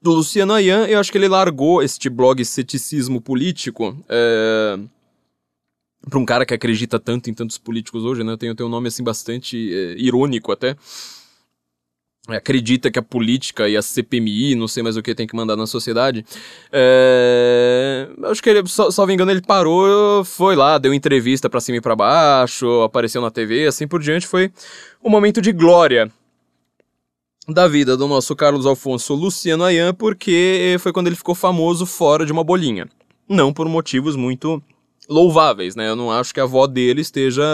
do Luciano Ayan, eu acho que ele largou este blog ceticismo político é, para um cara que acredita tanto em tantos políticos hoje, né? Tem, um nome assim bastante é, irônico até. Acredita que a política e a CPMI, não sei mais o que, tem que mandar na sociedade. É... Acho que ele, me engano, ele parou, foi lá, deu entrevista para cima e para baixo, apareceu na TV, assim por diante. Foi um momento de glória da vida do nosso Carlos Alfonso Luciano Ayan, porque foi quando ele ficou famoso fora de uma bolinha. Não por motivos muito louváveis, né? Eu não acho que a avó dele esteja,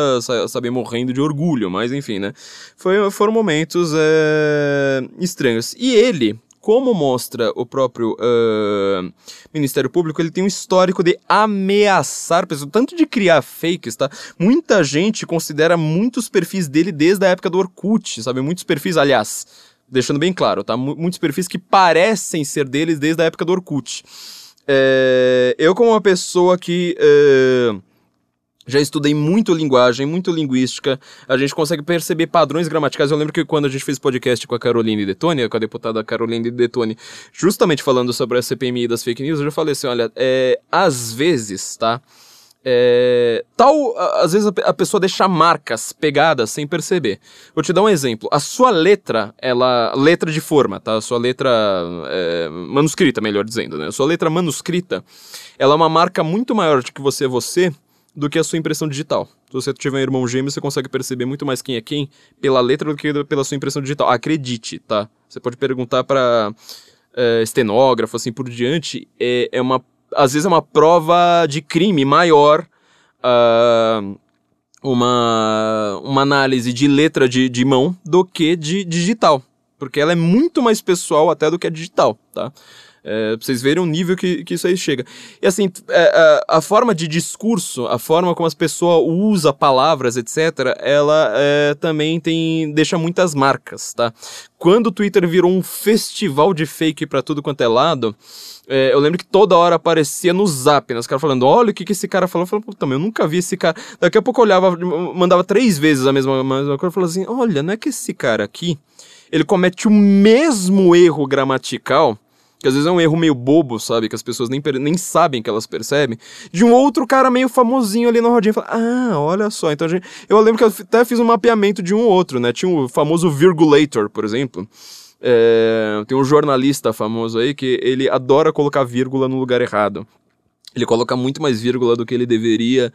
sabe, morrendo de orgulho, mas enfim, né? Foi, foram momentos é, estranhos. E ele, como mostra o próprio uh, Ministério Público, ele tem um histórico de ameaçar pessoas, tanto de criar fakes, tá? Muita gente considera muitos perfis dele desde a época do Orkut, sabe? Muitos perfis, aliás, deixando bem claro, tá? Muitos perfis que parecem ser deles desde a época do Orkut. É, eu, como uma pessoa que é, já estudei muito linguagem, muito linguística, a gente consegue perceber padrões gramaticais. Eu lembro que quando a gente fez podcast com a Caroline Detone, com a deputada Caroline Detone, justamente falando sobre a CPMI das fake news, eu já falei assim: olha, é, às vezes, tá? É, tal, às vezes a pessoa deixa marcas pegadas sem perceber. Vou te dar um exemplo. A sua letra, ela. Letra de forma, tá? A sua letra. É, manuscrita, melhor dizendo, né? A sua letra manuscrita, ela é uma marca muito maior de que você é você do que a sua impressão digital. Se você tiver um irmão gêmeo, você consegue perceber muito mais quem é quem pela letra do que pela sua impressão digital. Acredite, tá? Você pode perguntar para é, estenógrafo, assim por diante. É, é uma às vezes é uma prova de crime maior uh, uma, uma análise de letra de, de mão do que de digital. Porque ela é muito mais pessoal até do que a digital, tá? É, pra vocês verem o nível que, que isso aí chega. E assim, é, a, a, forma de discurso, a forma como as pessoas usam palavras, etc., ela é, também tem deixa muitas marcas, tá? Quando o Twitter virou um festival de fake para tudo quanto é lado, é, eu lembro que toda hora aparecia no zap, né? Os caras falando, olha o que, que esse cara falou. Eu falei, puta, eu nunca vi esse cara. Daqui a pouco eu olhava, mandava três vezes a mesma, a mesma coisa. Eu falava assim, olha, não é que esse cara aqui, ele comete o mesmo erro gramatical que às vezes é um erro meio bobo, sabe? Que as pessoas nem, nem sabem que elas percebem. De um outro cara meio famosinho ali na rodinha. Fala, ah, olha só. Então gente, eu lembro que eu até fiz um mapeamento de um ou outro, né? Tinha o famoso Virgulator, por exemplo. É, tem um jornalista famoso aí que ele adora colocar vírgula no lugar errado. Ele coloca muito mais vírgula do que ele deveria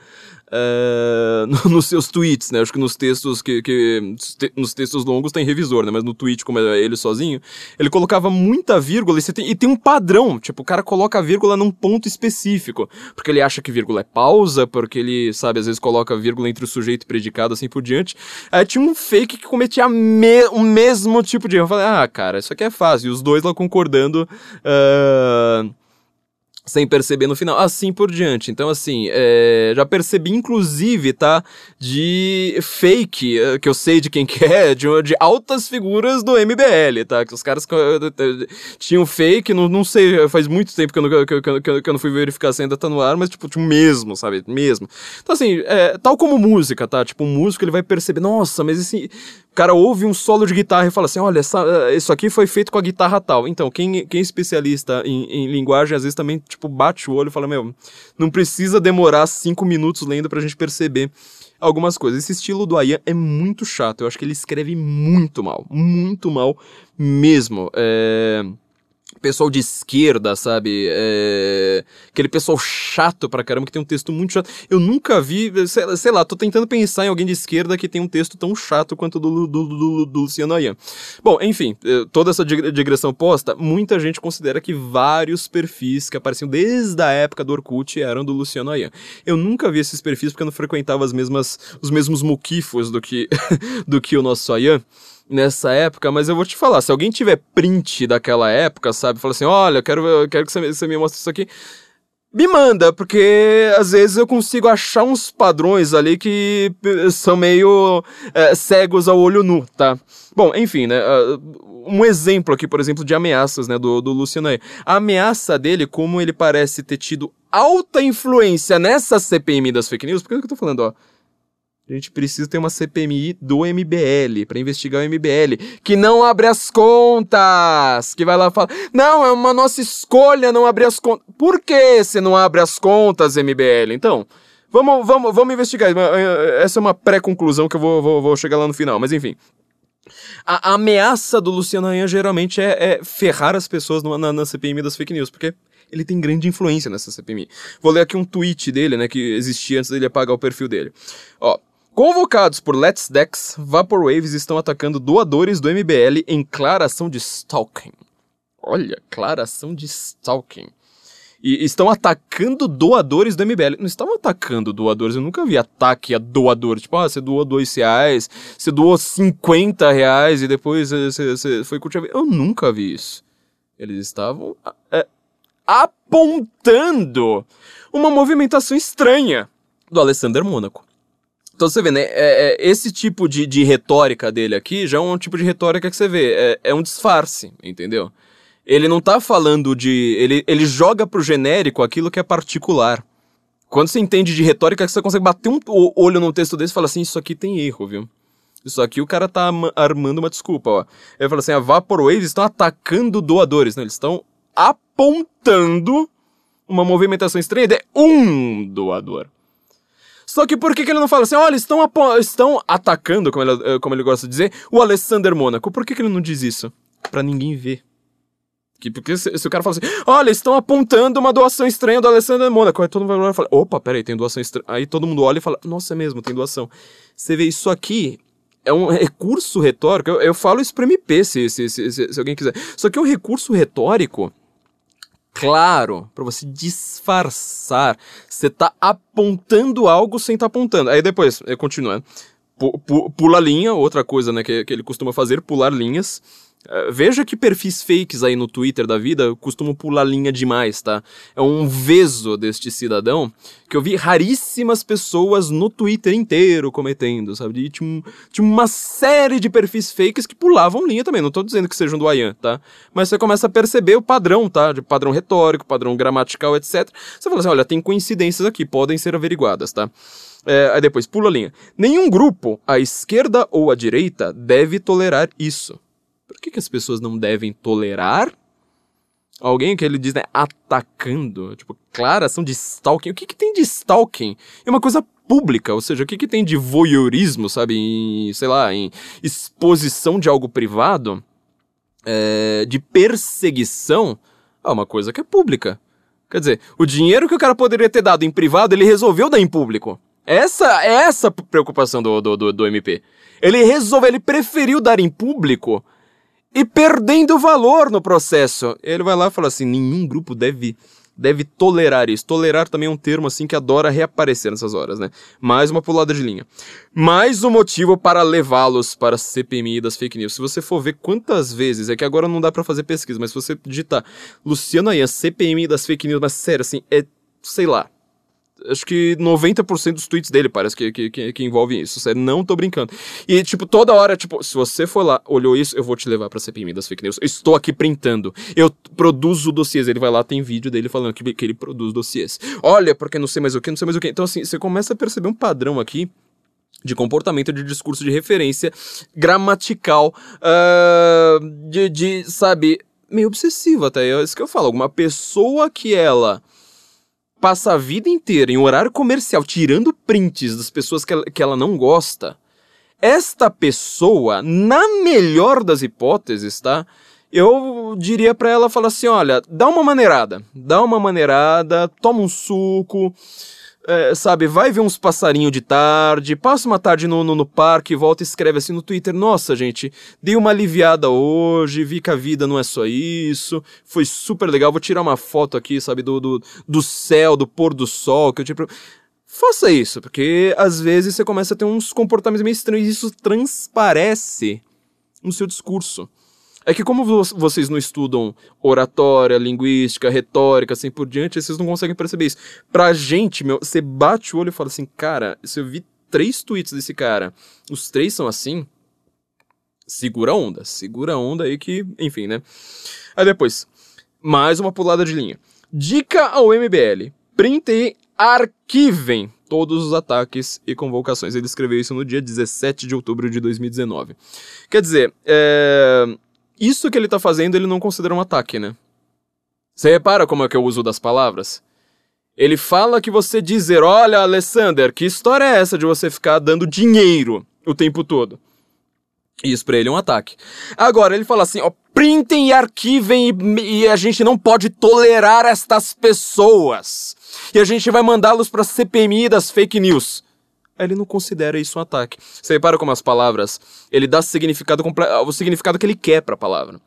é, <laughs> no- nos seus tweets, né? Acho que nos textos que, que- nos textos longos tem revisor, né? Mas no tweet, como é ele sozinho, ele colocava muita vírgula e, tem, e tem um padrão. Tipo, o cara coloca a vírgula num ponto específico. Porque ele acha que vírgula é pausa, porque ele, sabe, às vezes coloca vírgula entre o sujeito e predicado, assim por diante. Aí tinha um fake que cometia me- o mesmo tipo de erro. Eu falei, ah, cara, isso aqui é fácil. E os dois lá concordando. ah, sem perceber no final, assim por diante. Então, assim, é, já percebi, inclusive, tá, de fake, eh, que eu sei de quem que é, de, de altas figuras do MBL, tá, que os caras eh, eh, tinham fake, não, não sei, faz muito tempo que eu, não, que, que que eu- não fui verificar se ainda tá no ar, mas, tipo, tinha o mesmo, sabe, mesmo. Então, assim, é, tal como música, tá, tipo, um músico, ele vai perceber, nossa, mas esse... Cara ouve um solo de guitarra e fala assim, olha, essa, eh, isso aqui foi feito com a guitarra tal. Então, quem, quem é especialista em, em linguagem, às vezes também, tipo, bate o olho e fala, meu, não precisa demorar cinco minutos lendo pra gente perceber algumas coisas. Esse estilo do Ayan é muito chato. Eu acho que ele escreve muito mal. Muito mal mesmo. É pessoal de esquerda, sabe? É... Aquele pessoal chato pra caramba que tem um texto muito chato. Eu nunca vi, sei, lá, tô tentando pensar em alguém de esquerda que tem um texto tão chato quanto o do, do, do, do Luciano Ayan. Bom, enfim, eh, toda essa dig- digressão posta, muita gente considera que vários perfis que apareciam desde a época do Orkut eram do Luciano Ayan. Eu nunca vi esses perfis porque eu não frequentava as mesmas, os mesmos muquifos do que, <laughs> do que o nosso Ayan nessa época, mas eu vou te falar, se alguém tiver print daquela época, sabe, fala assim, olha, eu quero, eu quero que você, me- você me mostre isso aqui, me manda, porque às vezes eu consigo achar uns padrões ali que são meio eh, cegos ao olho nu, tá? Bom, enfim, né? ah, um exemplo aqui, por exemplo, de ameaças, né, do, do Luciano aí. A ameaça dele, como ele parece ter tido alta influência nessa CPMI das fake news, porque é que eu tô falando, ó. A gente precisa ter uma CPMI do MBL, pra investigar o MBL, que não abre as contas, que vai lá e fala, não, é uma nossa escolha não abrir as contas. Por que você não abre as contas, MBL? Então, vamos, vamos, vamos investigar. Eh, Essa é uma pré-conclusão que eu vou, vou, vou chegar lá no final, mas enfim. A, a ameaça do Luciano Ayan geralmente é, é ferrar as pessoas numa- na, na CPMI das fake news, porque ele tem grande influência nessa CPMI. Vou ler aqui um tweet dele, né, que existia antes dele apagar o perfil dele. Ó. Convocados por Let's Dex, Vaporwaves estão atacando doadores do MBL em clara ação de stalking. Olha, clara ação de stalking. E estão atacando doadores do MBL. Não estavam atacando doadores, eu nunca vi ataque a doador. Tipo, ah, você doou dois reais, você doou 50 reais e depois você, você foi curtir a vida. Eu nunca vi isso. Eles estavam é, apontando uma movimentação estranha do Alessander Mônaco. Então você vê, né? é- é, esse tipo de, de retórica dele aqui já é um tipo de retórica que você vê. É, é um disfarce, entendeu? Ele não tá falando de. Ele, ele joga pro genérico aquilo que é particular. Quando você entende de retórica, você consegue bater um olho num texto desse e fala assim: Isso aqui tem erro, viu? Isso aqui o cara tá armando uma desculpa, ó. Ele fala assim: a Vaporwaves estão atacando doadores, né? Eles estão apontando uma movimentação estranha de um doador. Só que por que, que ele não fala assim, olha, estão, estão atacando, como ele, eh, como ele gosta de dizer, o Alessander Mônaco? Por que, que ele não diz isso? Pra ninguém ver. Que, porque se, se o cara fala assim, olha, estão apontando uma doação estranha do Alessander Mônaco, aí todo mundo vai olhar e fala, opa, peraí, tem doação estranha. Aí todo mundo olha e fala, nossa, é mesmo, tem doação. Você vê isso aqui, é um recurso retórico, eu, eu falo isso pra MP, se, se, se, se alguém quiser. Só que é um recurso retórico claro, pra você disfarçar. Você tá apontando algo sem tá apontando. Aí depois, eh, continua. Pu- Pula a linha, outra coisa, né, que, que ele costuma fazer, pular linhas. Eh, veja que perfis fakes aí no Twitter da vida costumam pular linha demais, tá? É um veso deste cidadão que eu vi raríssimas pessoas no Twitter inteiro cometendo, sabe? E tinha, um- tinha uma série de perfis fakes que pulavam linha também. Não tô dizendo que sejam do Ayan, tá? Mas você começa a perceber o padrão, tá? De padrão retórico, padrão gramatical, etc. Você fala assim: olha, tem coincidências aqui, podem ser averiguadas, tá? É, aí depois, pula a linha. Nenhum grupo, à esquerda ou à direita, deve tolerar isso. Por que, que as pessoas não devem tolerar Alguém que ele diz, né, atacando, tipo, clara ação de stalking. O que que tem de stalking? É uma coisa pública, ou seja, o que que tem de voyeurismo, sabe, em, sei lá, em exposição de algo privado, é, de perseguição, é uma coisa que é pública. Quer dizer, o dinheiro que o cara poderia ter dado em privado, ele resolveu dar em público. Essa é essa preocupação do, do, do, do MP. Ele resolveu, ele preferiu dar em público e perdendo valor no processo. Ele vai lá e fala assim: nenhum grupo deve deve tolerar isso. Tolerar também é um termo assim que adora reaparecer nessas horas, né? Mais uma pulada de linha. Mais um motivo para levá-los para a CPMI das fake news. Se você for ver quantas vezes, é que agora não dá para fazer pesquisa, mas se você digitar Luciano Ayan, CPMI das fake news, mas sério, assim, é, sei lá, acho que 90% dos tweets dele parece que, que, que, que envolvem isso. Sério, não tô brincando. E, tipo, toda hora, tipo, se você for lá, olhou isso, eu vou te levar pra CPMI das fake news. Eu estou aqui printando. Eu produzo dossiês. Ele vai lá, tem vídeo dele falando que, que ele produz dossiês. Olha, porque não sei mais o que, não sei mais o que. Então, assim, você começa a perceber um padrão aqui de comportamento, de discurso, de referência, gramatical, uh, de, de, sabe, meio obsessivo até. É isso que eu falo. Alguma pessoa que ela passa a vida inteira em horário comercial tirando prints das pessoas que ela, que ela não gosta, esta pessoa, na melhor das hipóteses, tá? Eu diria para ela falar assim: olha, dá uma maneirada, dá uma maneirada, toma um suco, é, sabe, vai ver uns passarinhos de tarde, passa uma tarde no, no, no, parque, volta e escreve assim no Twitter: Nossa, gente, dei uma aliviada hoje, vi que a vida não é só isso, foi super legal. Vou tirar uma foto aqui, sabe, do, do, do céu, do pôr do sol, que eu tipo. Faça isso, porque às vezes você começa a ter uns comportamentos meio estranhos e isso transparece no seu discurso. É que como vocês não estudam oratória, linguística, retórica, assim por diante, vocês não conseguem perceber isso. Pra gente, meu, você bate o olho e fala assim, cara, se eu vi três tweets desse cara, os três são assim, segura a onda, segura a onda aí que, enfim, né? Aí depois, mais uma pulada de linha. Dica ao MBL, printem e arquivem todos os ataques e convocações. Ele escreveu isso no dia 17 de outubro de 2019. Quer dizer, é isso que ele tá fazendo ele não considera um ataque, né? Você repara como é que eu uso das palavras? Ele fala que você dizer, olha, Alessander, que história é essa de você ficar dando dinheiro o tempo todo? Isso pra ele é um ataque. Agora, ele fala assim, ó, printem e arquivem e, e a gente não pode tolerar estas pessoas. E a gente vai mandá-los pra CPMI das fake news ele não considera isso um ataque. Você repara como as palavras, ele dá significado o significado que ele quer para a palavra.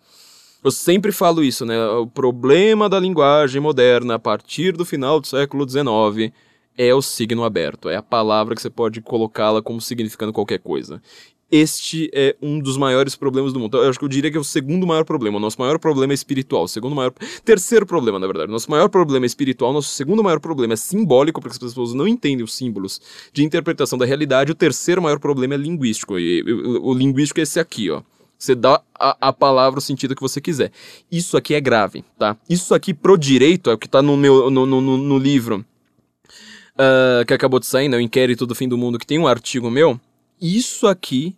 Eu sempre falo isso, né? O problema da linguagem moderna a partir do final do século XIX é o signo aberto. É a palavra que você pode colocá-la como significando qualquer coisa este é um dos maiores problemas do mundo. Eu acho que eu diria que é o segundo maior problema. O nosso maior problema é espiritual. O segundo maior. Terceiro problema, na verdade. Nosso maior problema é espiritual. Nosso segundo maior problema é simbólico, porque as pessoas não entendem os símbolos de interpretação da realidade. O terceiro maior problema é linguístico. E, o, o, linguístico é esse aqui, ó. Você dá a, a, palavra o sentido que você quiser. Isso aqui é grave, tá? Isso aqui pro direito, é o que tá no meu no, no, no livro uh, que acabou de sair, né? O Inquérito do Fim do Mundo, que tem um artigo meu isso aqui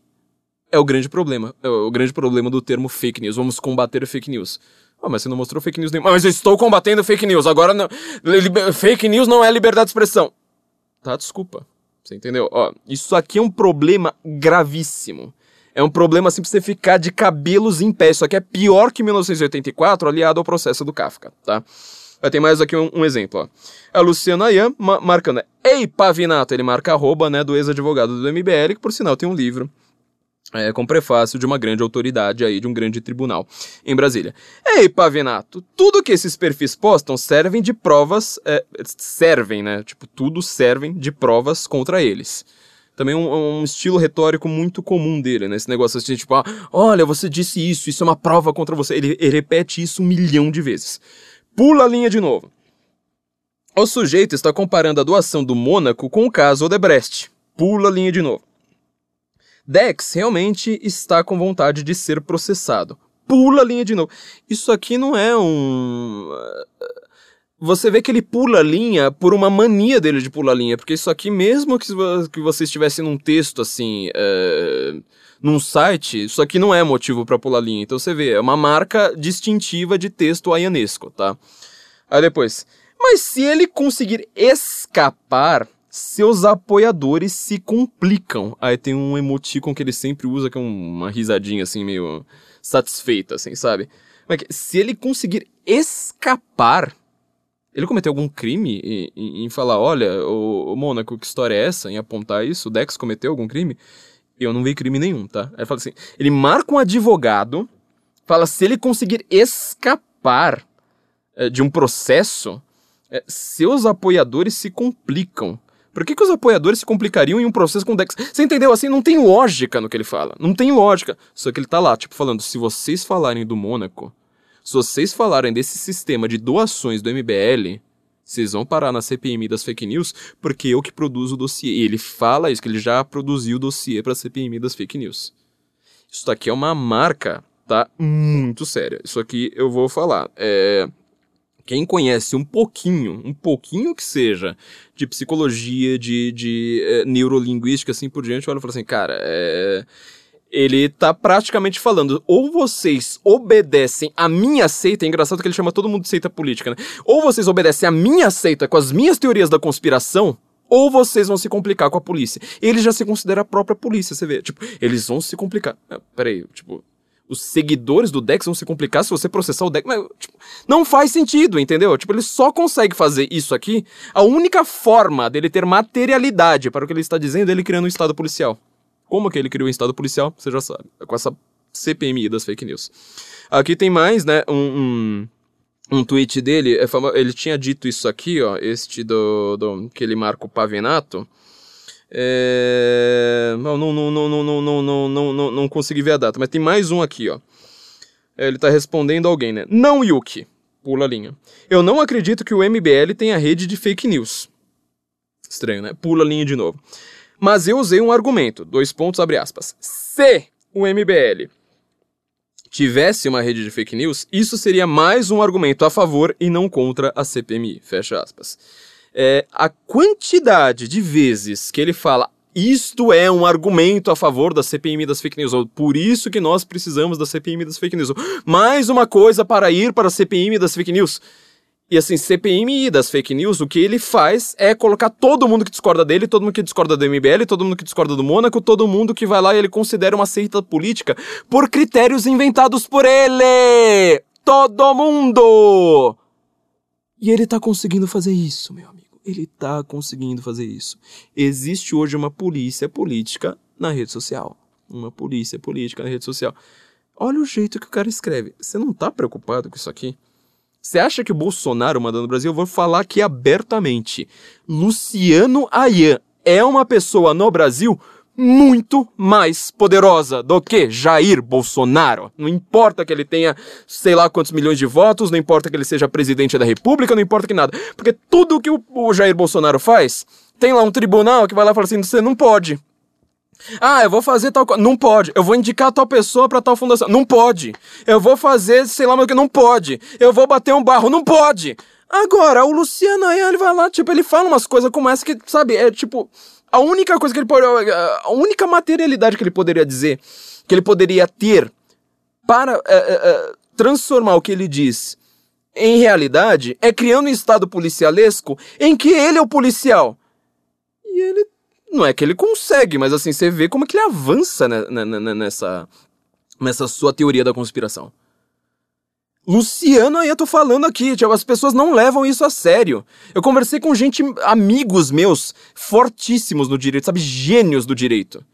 é o grande problema. É o grande problema do termo fake news. Vamos combater fake news. Ah, mas você não mostrou fake news nenhuma. Mas eu estou combatendo fake news. Agora não. Fake news não é liberdade de expressão. Tá, desculpa. Você entendeu? Ó, isso aqui é um problema gravíssimo. É um problema assim pra você ficar de cabelos em pé. Isso aqui é pior que 1984 aliado ao processo do Kafka, tá? Tem mais aqui um, um exemplo, ó. A Luciana Ayan ma marcando, Ei, Pavinato, ele marca arroba, né, do ex-advogado do MBL, que por sinal tem um livro é, com prefácio de uma grande autoridade aí, de um grande tribunal em Brasília. Ei, Pavinato, tudo que esses perfis postam servem de provas, é, servem, né, tipo, tudo servem de provas contra eles. Também um, um estilo retórico muito comum dele, né, esse negócio assim, tipo, ah, olha, você disse isso, isso é uma prova contra você. Ele, ele repete isso um milhão de vezes. Pula a linha de novo. O sujeito está comparando a doação do Mônaco com o caso Odebrecht. Pula a linha de novo. Dex realmente está com vontade de ser processado. Pula a linha de novo. Isso aqui não é um. você vê que ele pula a linha por uma mania dele de pular a linha, porque isso aqui, mesmo que, você estivesse num texto assim, é, num site, isso aqui não é motivo para pular a linha. Então você vê, é uma marca distintiva de texto aianesco, tá? Aí depois, mas se ele conseguir escapar, seus apoiadores se complicam. Aí tem um emoticon que ele sempre usa, que é uma risadinha assim, meio satisfeita, assim, sabe? Se ele conseguir escapar, ele cometeu algum crime em, em, falar, olha, o, o Mônaco, que história é essa? Em apontar isso? O Dex cometeu algum crime? Eu não vi crime nenhum, tá? Aí ele fala assim, ele marca um advogado, fala, se ele conseguir escapar é, de um processo, é, seus apoiadores se complicam. Por que, que os apoiadores se complicariam em um processo com Dex? Você entendeu? Assim, não tem lógica no que ele fala. Não tem lógica. Só que ele tá lá, tipo, falando, se vocês falarem do Mônaco, se vocês falarem desse sistema de doações do MBL, vocês vão parar na CPMI das fake news, porque eu que produzo o dossiê. E ele fala isso, que ele já produziu o dossiê pra CPMI das fake news. Isso daqui é uma marca, tá? Muito séria. Isso aqui eu vou falar. É quem conhece um pouquinho, um pouquinho que seja, de psicologia, de, de é, neurolinguística, assim por diante, olha e fala assim, cara, é, ele tá praticamente falando, ou vocês obedecem a minha seita, é engraçado que ele chama todo mundo de seita política, né? Ou vocês obedecem a minha seita com as minhas teorias da conspiração, ou vocês vão se complicar com a polícia. Ele já se considera a própria polícia, você vê. Tipo, eles vão se complicar. Ah, peraí, tipo, os seguidores do Dex vão se complicar se você processar o Dex. Mas, tipo, não faz sentido, entendeu? Tipo, ele só consegue fazer isso aqui. A única forma dele ter materialidade para o que ele está dizendo é ele criando um estado policial. Como que ele criou um estado policial? Você já sabe. Com essa CPMI das fake news. Aqui tem mais, né? Um, um, um tweet dele. É ele tinha dito isso aqui, ó. Este do, do que ele marca o Pavenato. É... Não, não, não, não, não, não, não, não, não, não, consegui ver a data, mas tem mais um aqui, ó. É, ele tá respondendo alguém, né? Não, Yuki. Pula a linha. Eu não acredito que o MBL tenha rede de fake news. Estranho, né? Pula a linha de novo. Mas eu usei um argumento. Dois pontos, abre aspas. Se o MBL tivesse uma rede de fake news, isso seria mais um argumento a favor e não contra a CPMI. Fecha aspas é, a quantidade de vezes que ele fala isto é um argumento a favor da CPMI das fake news, ou por isso que nós precisamos da CPMI das fake news. Mais uma coisa para ir para a CPMI das fake news. E assim, CPMI das fake news, o que ele faz é colocar todo mundo que discorda dele, todo mundo que discorda do MBL, todo mundo que discorda do Mônaco, todo mundo que vai lá e ele considera uma seita política por critérios inventados por ele! Todo mundo! E ele tá conseguindo fazer isso, meu amigo ele está conseguindo fazer isso. Existe hoje uma polícia política na rede social. Uma polícia política na rede social. Olha o jeito que o cara escreve. Você não está preocupado com isso aqui? Você acha que o Bolsonaro mandando no Brasil? Eu vou falar aqui abertamente. Luciano Ayan é uma pessoa no Brasil muito mais poderosa do que Jair Bolsonaro. Não importa que ele tenha sei lá quantos milhões de votos, não importa que ele seja presidente da república, não importa que nada. Porque tudo que o, o Jair Bolsonaro faz, tem lá um tribunal que vai lá e fala assim: você não pode. Ah, eu vou fazer tal coisa. Não pode. Eu vou indicar tal pessoa para tal fundação. Não pode. Eu vou fazer, sei lá, o que. Não pode. Eu vou bater um barro. Não pode. Agora, o Luciano aí, ele vai lá, tipo, ele fala umas coisas como essa que, sabe, é tipo a única coisa que ele pode. A única materialidade que ele poderia dizer, que ele poderia ter para é, é, transformar o que ele diz em realidade é criando um estado policialesco em que ele é o policial. E ele. Não é que ele consegue, mas assim, você vê como que ele avança nessa, nessa sua teoria da conspiração. Luciano, tô falando aqui, tipo, as pessoas não levam isso a sério. Eu conversei com gente, amigos meus, fortíssimos no direito, sabe, gênios do direito.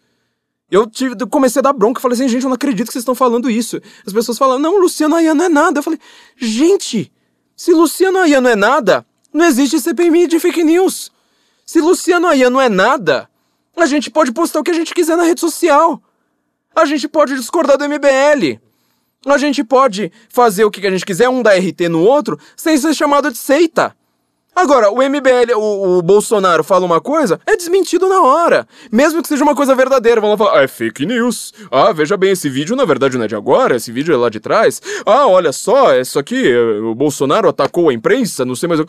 Eu tive, comecei a dar bronca, falei assim, gente, eu não acredito que vocês estão falando isso. As pessoas falam, não, Luciano Ayan não é nada. Eu falei, gente, se Luciano Ayan não é nada, não existe CPMI de fake news. Se Luciano Ayan não é nada, a gente pode postar o que a gente quiser na rede social. A gente pode discordar do MBL. A gente pode fazer o que a gente quiser, um dar RT no outro, sem ser chamado de seita. Agora, o MBL, o, o Bolsonaro fala uma coisa, é desmentido na hora. Mesmo que seja uma coisa verdadeira. Vão lá falar, ah, é fake news. Ah, veja bem, esse vídeo na verdade não é de agora, esse vídeo é lá de trás. Ah, olha só, isso aqui, o Bolsonaro atacou a imprensa, não sei mais o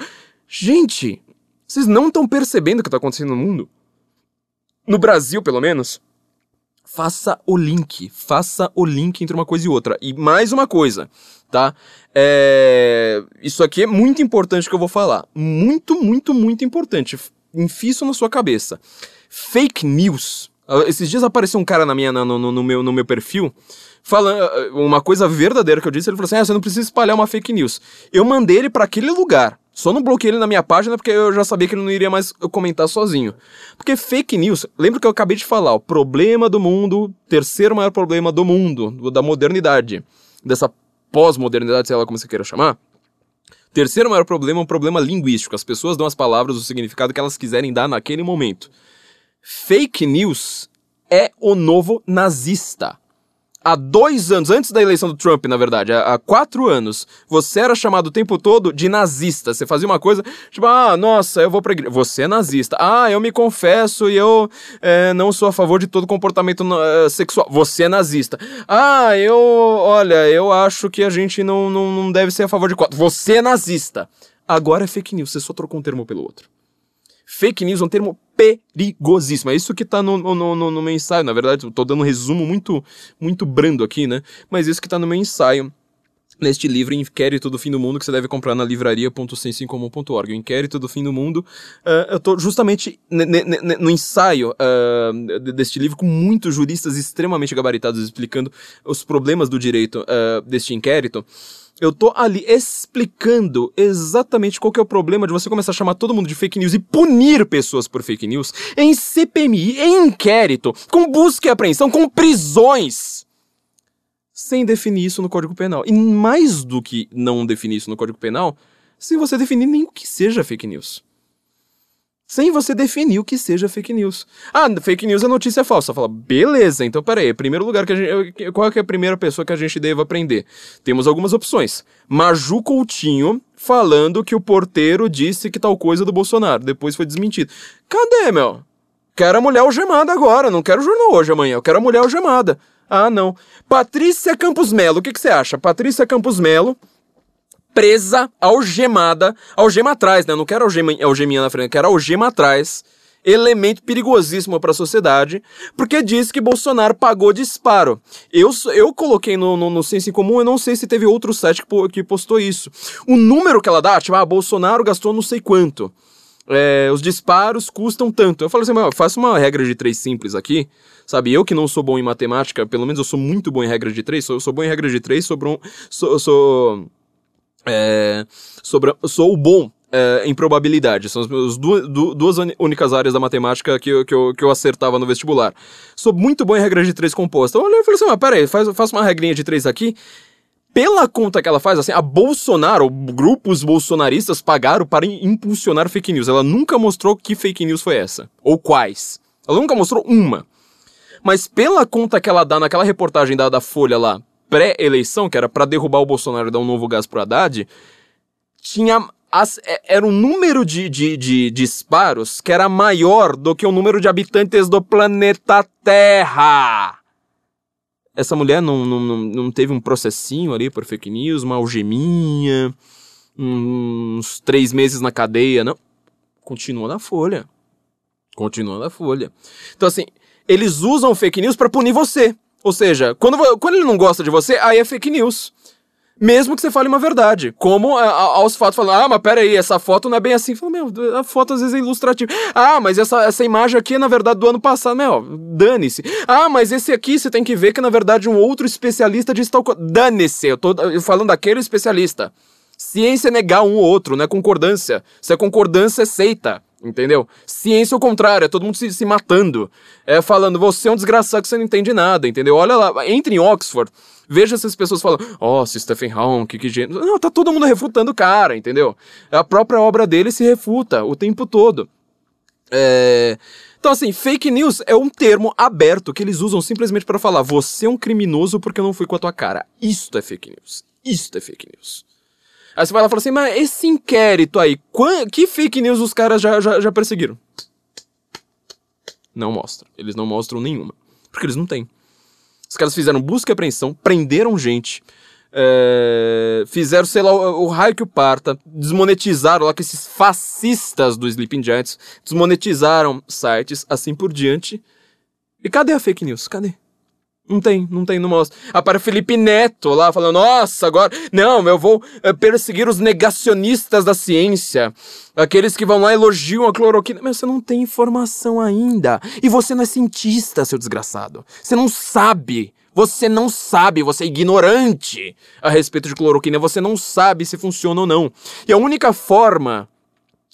Gente, vocês não estão percebendo o que está acontecendo no mundo? No Brasil, pelo menos. Faça o link. Faça o link entre uma coisa e outra. E mais uma coisa, tá? É... Isso aqui é muito importante que eu vou falar. Muito, muito, muito importante. Enfie isso na sua cabeça. Fake news. Ah, esses dias apareceu um cara na minha, no, no, no meu, no meu perfil falando ah, uma coisa verdadeira que eu disse. Ele falou assim: ah, você não precisa espalhar uma fake news. Eu mandei ele para aquele lugar. Só não bloqueei ele na minha página porque eu já sabia que ele não iria mais comentar sozinho. Porque fake news, lembra que eu acabei de falar, o problema do mundo, terceiro maior problema do mundo, da modernidade, dessa pós-modernidade, sei lá como você queira chamar. Terceiro maior problema é um problema linguístico. As pessoas dão as palavras o significado que elas quiserem dar naquele momento. Fake news é o novo nazista há dois anos, antes da eleição do Trump, na verdade, há, quatro anos, você era chamado o tempo todo de nazista. Você fazia uma coisa, tipo, ah, nossa, eu vou pra igreja. Você é nazista. Ah, eu me confesso e eu é, não sou a favor de todo comportamento uh, sexual. Você é nazista. Ah, eu, olha, eu acho que a gente não, não, não deve ser a favor de quatro. Você é nazista. Agora é fake news, você só trocou um termo pelo outro. Fake news é um termo perigosíssimo. É isso que tá no, no, no, no meu ensaio. Na verdade, eu tô dando um resumo muito, muito brando aqui, né? Mas isso que tá no meu ensaio neste livro Inquérito do Fim do Mundo que você deve comprar na livraria.sensincomum.org. O Inquérito do Fim do Mundo, uh, eu tô justamente no ensaio uh, deste livro com muitos juristas extremamente gabaritados explicando os problemas do direito uh, deste inquérito. Eu tô ali explicando exatamente qual que é o problema de você começar a chamar todo mundo de fake news e punir pessoas por fake news em CPMI, em inquérito, com busca e apreensão, com prisões. Sem definir isso no Código Penal. E mais do que não definir isso no Código Penal, sem você definir nem o que seja fake news sem você definir o que seja fake news. Ah, fake news é notícia falsa. Fala, beleza, então peraí, primeiro lugar que a gente. Qual é a primeira pessoa que a gente deve aprender? Temos algumas opções. Maju Coutinho falando que o porteiro disse que tal coisa do Bolsonaro. Depois foi desmentido. Cadê, meu? Quero a mulher algemada agora, não quero jornal hoje amanhã, eu quero a mulher algemada. Ah, não. Patrícia Campos Melo, o que, que você acha? Patrícia Campos Melo presa, algemada, algema atrás, né? Eu não quero algema, algeminha na frente, eu quero algema atrás. Elemento perigosíssimo para a sociedade, porque diz que Bolsonaro pagou disparo. Eu, eu coloquei no, no, no Senso em Comum, eu não sei se teve outro site que, que postou isso. O número que ela dá, tipo, ah, Bolsonaro gastou não sei quanto. É, os disparos custam tanto. Eu falo assim, eu faço uma regra de três simples aqui, sabe? Eu que não sou bom em matemática, pelo menos eu sou muito bom em regra de três, eu sou bom em regra de três, sobre um, sou, sou é, sobre, sou bom é, em probabilidade. São as duas, duas únicas áreas da matemática que eu, que, eu, que eu acertava no vestibular. Sou muito bom em regra de três composta. Eu olhei e falei assim, mas peraí, faz, faço uma regrinha de três aqui. Pela conta que ela faz, assim, a Bolsonaro, grupos bolsonaristas pagaram para impulsionar fake news. Ela nunca mostrou que fake news foi essa. Ou quais. Ela nunca mostrou uma. Mas pela conta que ela dá naquela reportagem da, da Folha lá, pré-eleição, que era para derrubar o Bolsonaro e dar um novo gás pro Haddad, tinha as, é, era um número de, de, de, disparos que era maior do que o número de habitantes do planeta Terra. Essa mulher não, não, não teve um processinho ali por fake news, uma algeminha, uns três meses na cadeia, não. Continua na folha. Continua na folha. Então, assim, eles usam fake news para punir você. Ou seja, quando, quando ele não gosta de você, aí é fake news. Mesmo que você fale uma verdade. Como a, a, aos fatos falando, ah, mas peraí, essa foto não é bem assim. Fala, meu, a foto às vezes é ilustrativa. Ah, mas essa, essa imagem aqui é na verdade do ano passado. Meu, dane-se. Ah, mas esse aqui você tem que ver que na verdade um outro especialista disse tal coisa. Dane-se, eu tô falando daquele especialista. Ciência é negar um ou outro, não é concordância. Se é concordância, é seita. Entendeu? Ciência é o contrário, é todo mundo se, se matando. É falando, você é um desgraçado que você não entende nada, entendeu? Olha lá, entre em Oxford, veja essas pessoas falando, ó, oh, Stephen Hawking, que gênio. Não, tá todo mundo refutando o cara, entendeu? A própria obra dele se refuta o tempo todo. É... Então, assim, fake news é um termo aberto que eles usam simplesmente para falar, você é um criminoso porque eu não fui com a tua cara. Isto é fake news. Isto é fake news. Aí você vai lá e fala assim, mas esse inquérito aí, que fake news os caras já, já, já perseguiram? Não mostra. Eles não mostram nenhuma. Porque eles não têm. Os caras fizeram busca e apreensão, prenderam gente, é, fizeram, sei lá, o, o raio que o parta, desmonetizaram lá com esses fascistas do Sleeping Giants, desmonetizaram sites, assim por diante. E cadê a fake news? Cadê? Não tem, não tem, não mostra. Para Felipe Neto lá falando, nossa, agora, não, eu vou eh, perseguir os negacionistas da ciência. Aqueles que vão lá e elogiam a cloroquina. Mas você não tem informação ainda. E você não é cientista, seu desgraçado. Você não sabe. Você não sabe, você é ignorante a respeito de cloroquina. Você não sabe se funciona ou não. E a única forma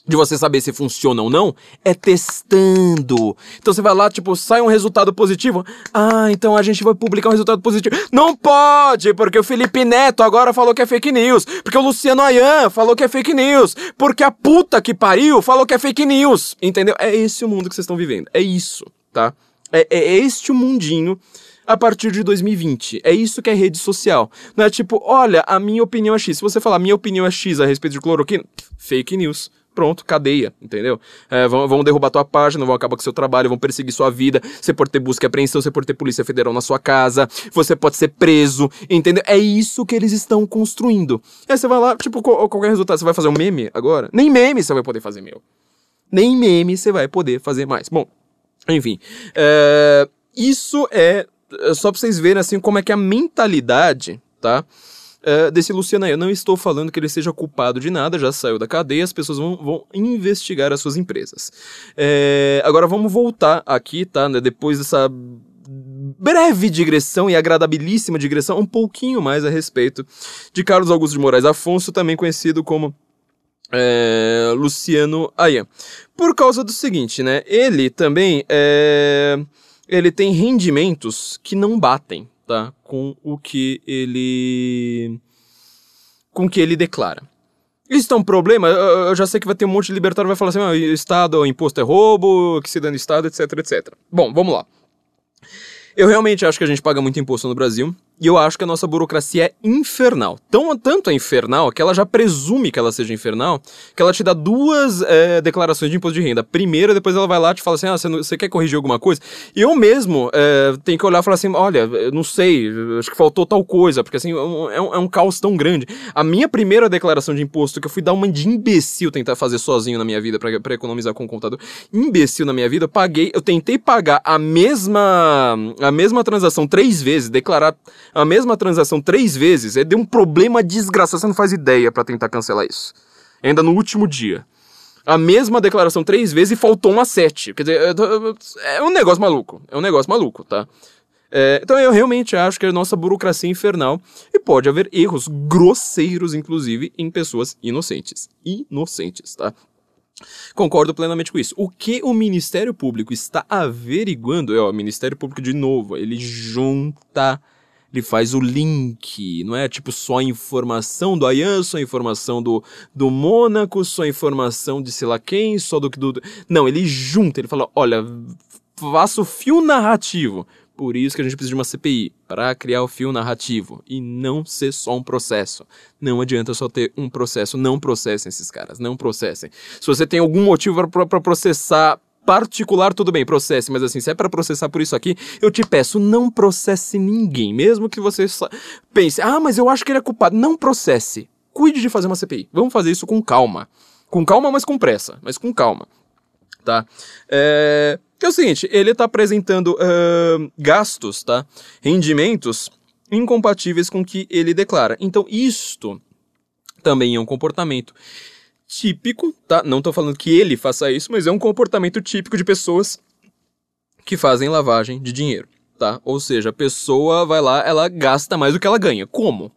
de você saber se funciona ou não é testando. Então você vai lá, tipo, sai um resultado positivo. Ah, então a gente vai publicar um resultado positivo. Não pode, porque o Felipe Neto agora falou que é fake news. Porque o Luciano Ayan falou que é fake news. Porque a puta que pariu falou que é fake news. Entendeu? É esse o mundo que vocês estão vivendo. É isso, tá? É, é este o mundinho a partir de 2020. É isso que é rede social. Não é tipo, olha, a minha opinião é X. Se você falar minha opinião é X a respeito de cloroquina, fake news. Pronto, cadeia, entendeu? É, vão, vão derrubar tua página, vão acabar com seu trabalho, vão perseguir sua vida. Você pode ter busca e apreensão, você pode ter polícia federal na sua casa, você pode ser preso, entendeu? É isso que eles estão construindo. Aí você vai lá, tipo, qual- qualquer resultado, você vai fazer um meme agora? Nem meme você vai poder fazer, meu. Nem meme você vai poder fazer mais. Bom, enfim. é, isso é é só pra vocês verem assim como é que a mentalidade, tá? É, desse Luciano aí. Eu não estou falando que ele seja culpado de nada, já saiu da cadeia, as pessoas vão, vão investigar as suas empresas. É, agora vamos voltar aqui, tá? né, Depois dessa breve digressão e agradabilíssima digressão, um pouquinho mais a respeito de Carlos Augusto de Moraes Afonso, também conhecido como é, Luciano Ayan. Por causa do seguinte, né? Ele também é, ele tem rendimentos que não batem, tá? Com o que ele com o que ele declara. Isso é um problema? Eu, já sei que vai ter um monte de libertário vai falar assim, ah, Estado, imposto é roubo, que se dá no Estado, etc, etc. Bom, vamos lá. Eu realmente acho que a gente paga muito imposto no Brasil. E eu acho que a nossa burocracia é infernal. Tão, tanto é infernal que ela já presume que ela seja infernal, que ela te dá duas é, declarações de imposto de renda. Primeira, depois ela vai lá e te fala assim: ah, você, não- você quer corrigir alguma coisa? E eu mesmo é, tenho que olhar e falar assim: olha, não sei, acho que faltou tal coisa, porque assim, é um, é um- é um caos tão grande. A minha primeira declaração de imposto, que eu fui dar uma de imbecil tentar fazer sozinho na minha vida pra economizar com o computador, imbecil na minha vida, eu paguei, eu tentei pagar a mesma a mesma transação três vezes, declarar a mesma transação três vezes, é deu um problema desgraçado, você não faz ideia pra tentar cancelar isso. Ainda no último dia. A mesma declaração três vezes e faltou uma sete. Quer dizer, é um negócio maluco. É um negócio maluco, tá? É, então eu realmente acho que a nossa burocracia é infernal e pode haver erros grosseiros, inclusive, em pessoas inocentes. Inocentes, tá? Concordo plenamente com isso. O que o Ministério Público está averiguando é, o Ministério Público de novo, ele junta, ele faz o link, não é tipo só a informação do Ayan, só a informação do, do Mônaco, só a informação de sei lá quem, só do que do... Não, ele junta, ele fala, olha, faça o fio narrativo. Por isso que a gente precisa de uma CPI, para criar o fio narrativo e não ser só um processo. Não adianta só ter um processo, não processem esses caras, não processem. Se você tem algum motivo para processar particular, tudo bem, processe, mas assim, se é para processar por isso aqui, eu te peço, não processe ninguém, mesmo que você pense, ah, mas eu acho que ele é culpado. Não processe. Cuide de fazer uma CPI. Vamos fazer isso com calma. Com calma, mas com pressa, mas com calma tá? É, é o seguinte, ele está apresentando ahn, gastos, tá? Rendimentos incompatíveis com o que ele declara. Então, isto também é um comportamento típico, tá? Não estou falando que ele faça isso, mas é um comportamento típico de pessoas que fazem lavagem de dinheiro, tá? Ou seja, a pessoa vai lá, ela gasta mais do que ela ganha. Como?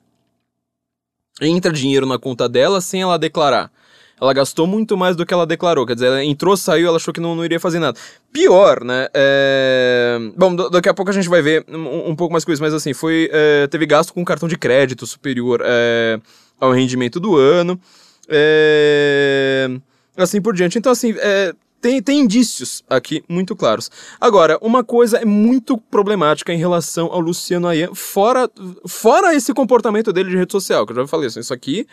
Entra dinheiro na conta dela sem ela declarar. Ela gastou muito mais do que ela declarou. Quer dizer, ela entrou, saiu, ela achou que não, não iria fazer nada. Pior, né? É... Bom, daqui a pouco a gente vai ver um, um pouco mais coisa, mas assim, foi. é, teve gasto com cartão de crédito superior é, ao rendimento do ano. É... Assim por diante. Então, assim, é, tem, tem indícios aqui muito claros. Agora, uma coisa é muito problemática em relação ao Luciano Ayan, fora, fora esse comportamento dele de rede social, que eu já falei, assim, isso aqui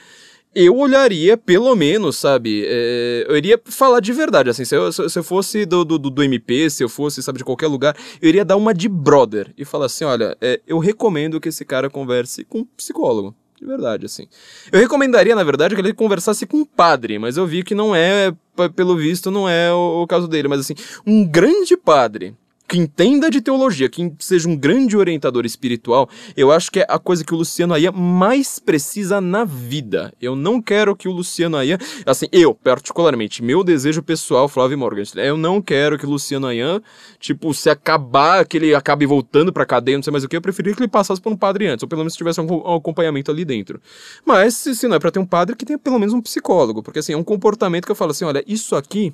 eu olharia, pelo menos, sabe? É, eu iria falar de verdade, assim, se eu, se eu fosse do, do, do MP, se eu fosse, sabe, de qualquer lugar, eu iria dar uma de brother e falar assim: olha, é, eu recomendo que esse cara converse com um psicólogo. De verdade, assim. Eu recomendaria, na verdade, que ele conversasse com um padre, mas eu vi que não é, pelo visto, não é o, o caso dele. Mas, assim, um grande padre que entenda de teologia, que seja um grande orientador espiritual, eu acho que é a coisa que o Luciano Ayan mais precisa na vida. Eu não quero que o Luciano Ayan, assim, eu, particularmente, meu desejo pessoal, Flávio Morgan, eu não quero que o Luciano Ayan, tipo, se acabar, que ele acabe voltando pra cadeia, não sei mais o que, eu preferia que ele passasse por um padre antes, ou pelo menos tivesse um, acompanhamento ali dentro. Mas, se não é pra ter um padre, que tenha pelo menos um psicólogo, porque assim, é um comportamento que eu falo assim, olha, isso aqui,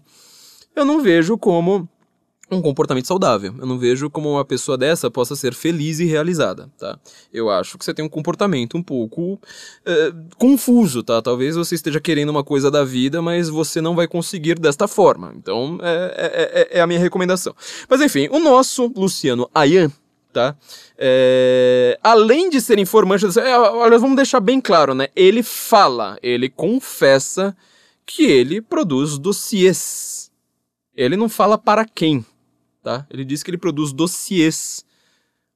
eu não vejo como um comportamento saudável. Eu não vejo como uma pessoa dessa possa ser feliz e realizada, tá? Eu acho que você tem um comportamento um pouco é, confuso, tá? Talvez você esteja querendo uma coisa da vida, mas você não vai conseguir desta forma. Então, é, é, é a minha recomendação. Mas enfim, o nosso Luciano Ayan, tá? É, além de ser informante, é, olha, vamos deixar bem claro, né? Ele fala, ele confessa que ele produz dossiês. Ele não fala para quem, tá? Ele diz que ele produz dossiês.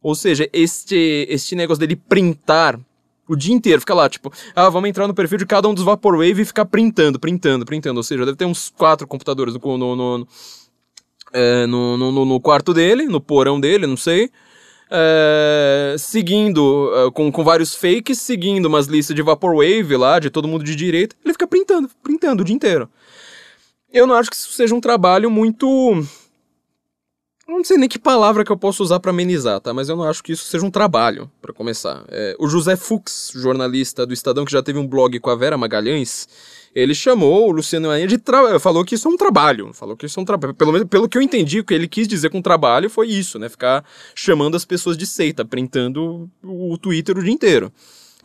Ou seja, este, este negócio dele printar o dia inteiro, fica lá, tipo, ah, vamos entrar no perfil de cada um dos Vaporwave e ficar printando, printando, printando. Ou seja, deve ter uns quatro computadores no, no, no, é, no, no, no quarto dele, no porão dele, não sei. É, seguindo, é, com, com vários fakes, seguindo umas listas de Vaporwave lá, de todo mundo de direita. Ele fica printando, printando o dia inteiro. Eu não acho que isso seja um trabalho muito não sei nem que palavra que eu posso usar para amenizar, tá? Mas eu não acho que isso seja um trabalho, para começar. É, o José Fux, jornalista do Estadão, que já teve um blog com a Vera Magalhães, ele chamou o Luciano Ayan de tra... falou que isso é um trabalho, falou que isso é um trabalho. Pelo menos pelo que eu entendi, o que ele quis dizer com trabalho foi isso, né? Ficar chamando as pessoas de seita, printando o Twitter o dia inteiro.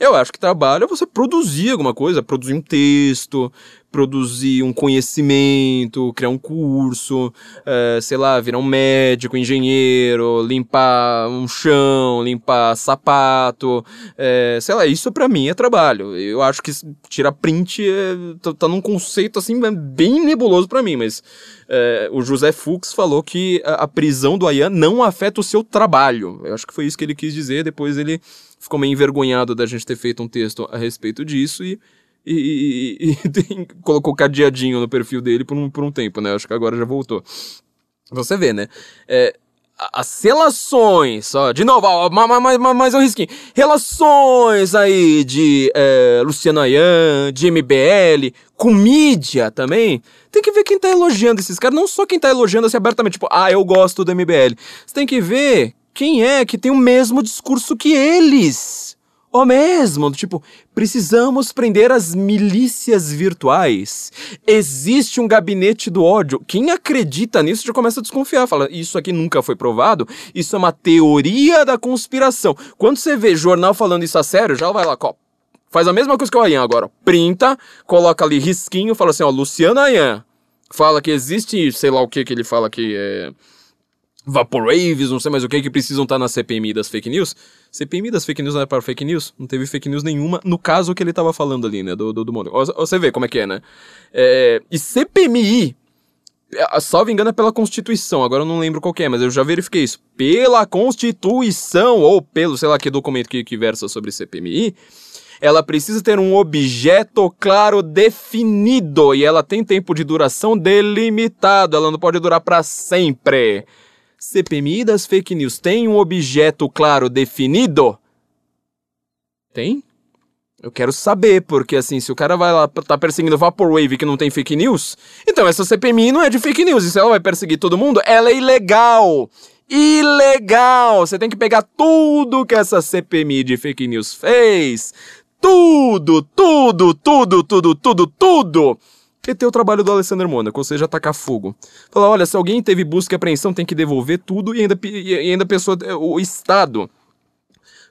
Eu acho que trabalho é você produzir alguma coisa, produzir um texto, produzir um conhecimento, criar um curso, é, sei lá, virar um médico, engenheiro, limpar um chão, limpar sapato, é, sei lá, isso para mim é trabalho. Eu acho que tirar print é, tá, tá num conceito assim bem nebuloso para mim, mas é, o José Fux falou que a, a prisão do Ayan não afeta o seu trabalho. Eu acho que foi isso que ele quis dizer, depois ele ficou meio envergonhado da gente ter feito um texto a respeito disso e e, e, e <laughs> colocou cadeadinho no perfil dele por um, por um tempo, né? Acho que agora já voltou. Você vê, né? É, as relações, ó, de novo, ó, mais, mais, mais um risquinho. Relações aí de é, Luciano Ayan, de MBL, com mídia também. Tem que ver quem tá elogiando esses caras, não só quem tá elogiando assim abertamente, tipo, ah, eu gosto do MBL. Você tem que ver quem é que tem o mesmo discurso que eles. O mesmo, tipo, precisamos prender as milícias virtuais. Existe um gabinete do ódio. Quem acredita nisso já começa a desconfiar. Fala, isso aqui nunca foi provado. Isso é uma teoria da conspiração. Quando você vê jornal falando isso a sério, já vai lá, ó, faz a mesma coisa que o Ayan agora. Printa, coloca ali risquinho, fala assim, ó, Luciano Ayan. Fala que existe, sei lá o que que ele fala que é Vaporaves, não sei mais o que, que precisam estar na CPMI das fake news. CPMI das fake news não é para fake news? Não teve fake news nenhuma no caso que ele tava falando ali, né? Do, do, do mundo. Você vê como é que é, né? É, e CPMI, é, salvo engano, é pela Constituição. Agora eu não lembro qual é, mas eu já verifiquei isso. Pela Constituição, ou pelo, sei lá que documento que, que versa sobre CPMI, ela precisa ter um objeto claro definido e ela tem tempo de duração delimitado. Ela não pode durar para sempre. CPMI das fake news tem um objeto claro definido? Tem? Eu quero saber, porque assim, se o cara vai lá, tá perseguindo Vaporwave que não tem fake news, então essa CPMI não é de fake news, e se ela vai perseguir todo mundo, ela é ilegal! Ilegal! Você tem que pegar tudo que essa CPMI de fake news fez, tudo, tudo, tudo, tudo, tudo, tudo, e o trabalho do Alessandro Mônaco, ou seja, atacar fogo. Falar, olha, se alguém teve busca e apreensão, tem que devolver tudo e ainda, e ainda a pessoa, o Estado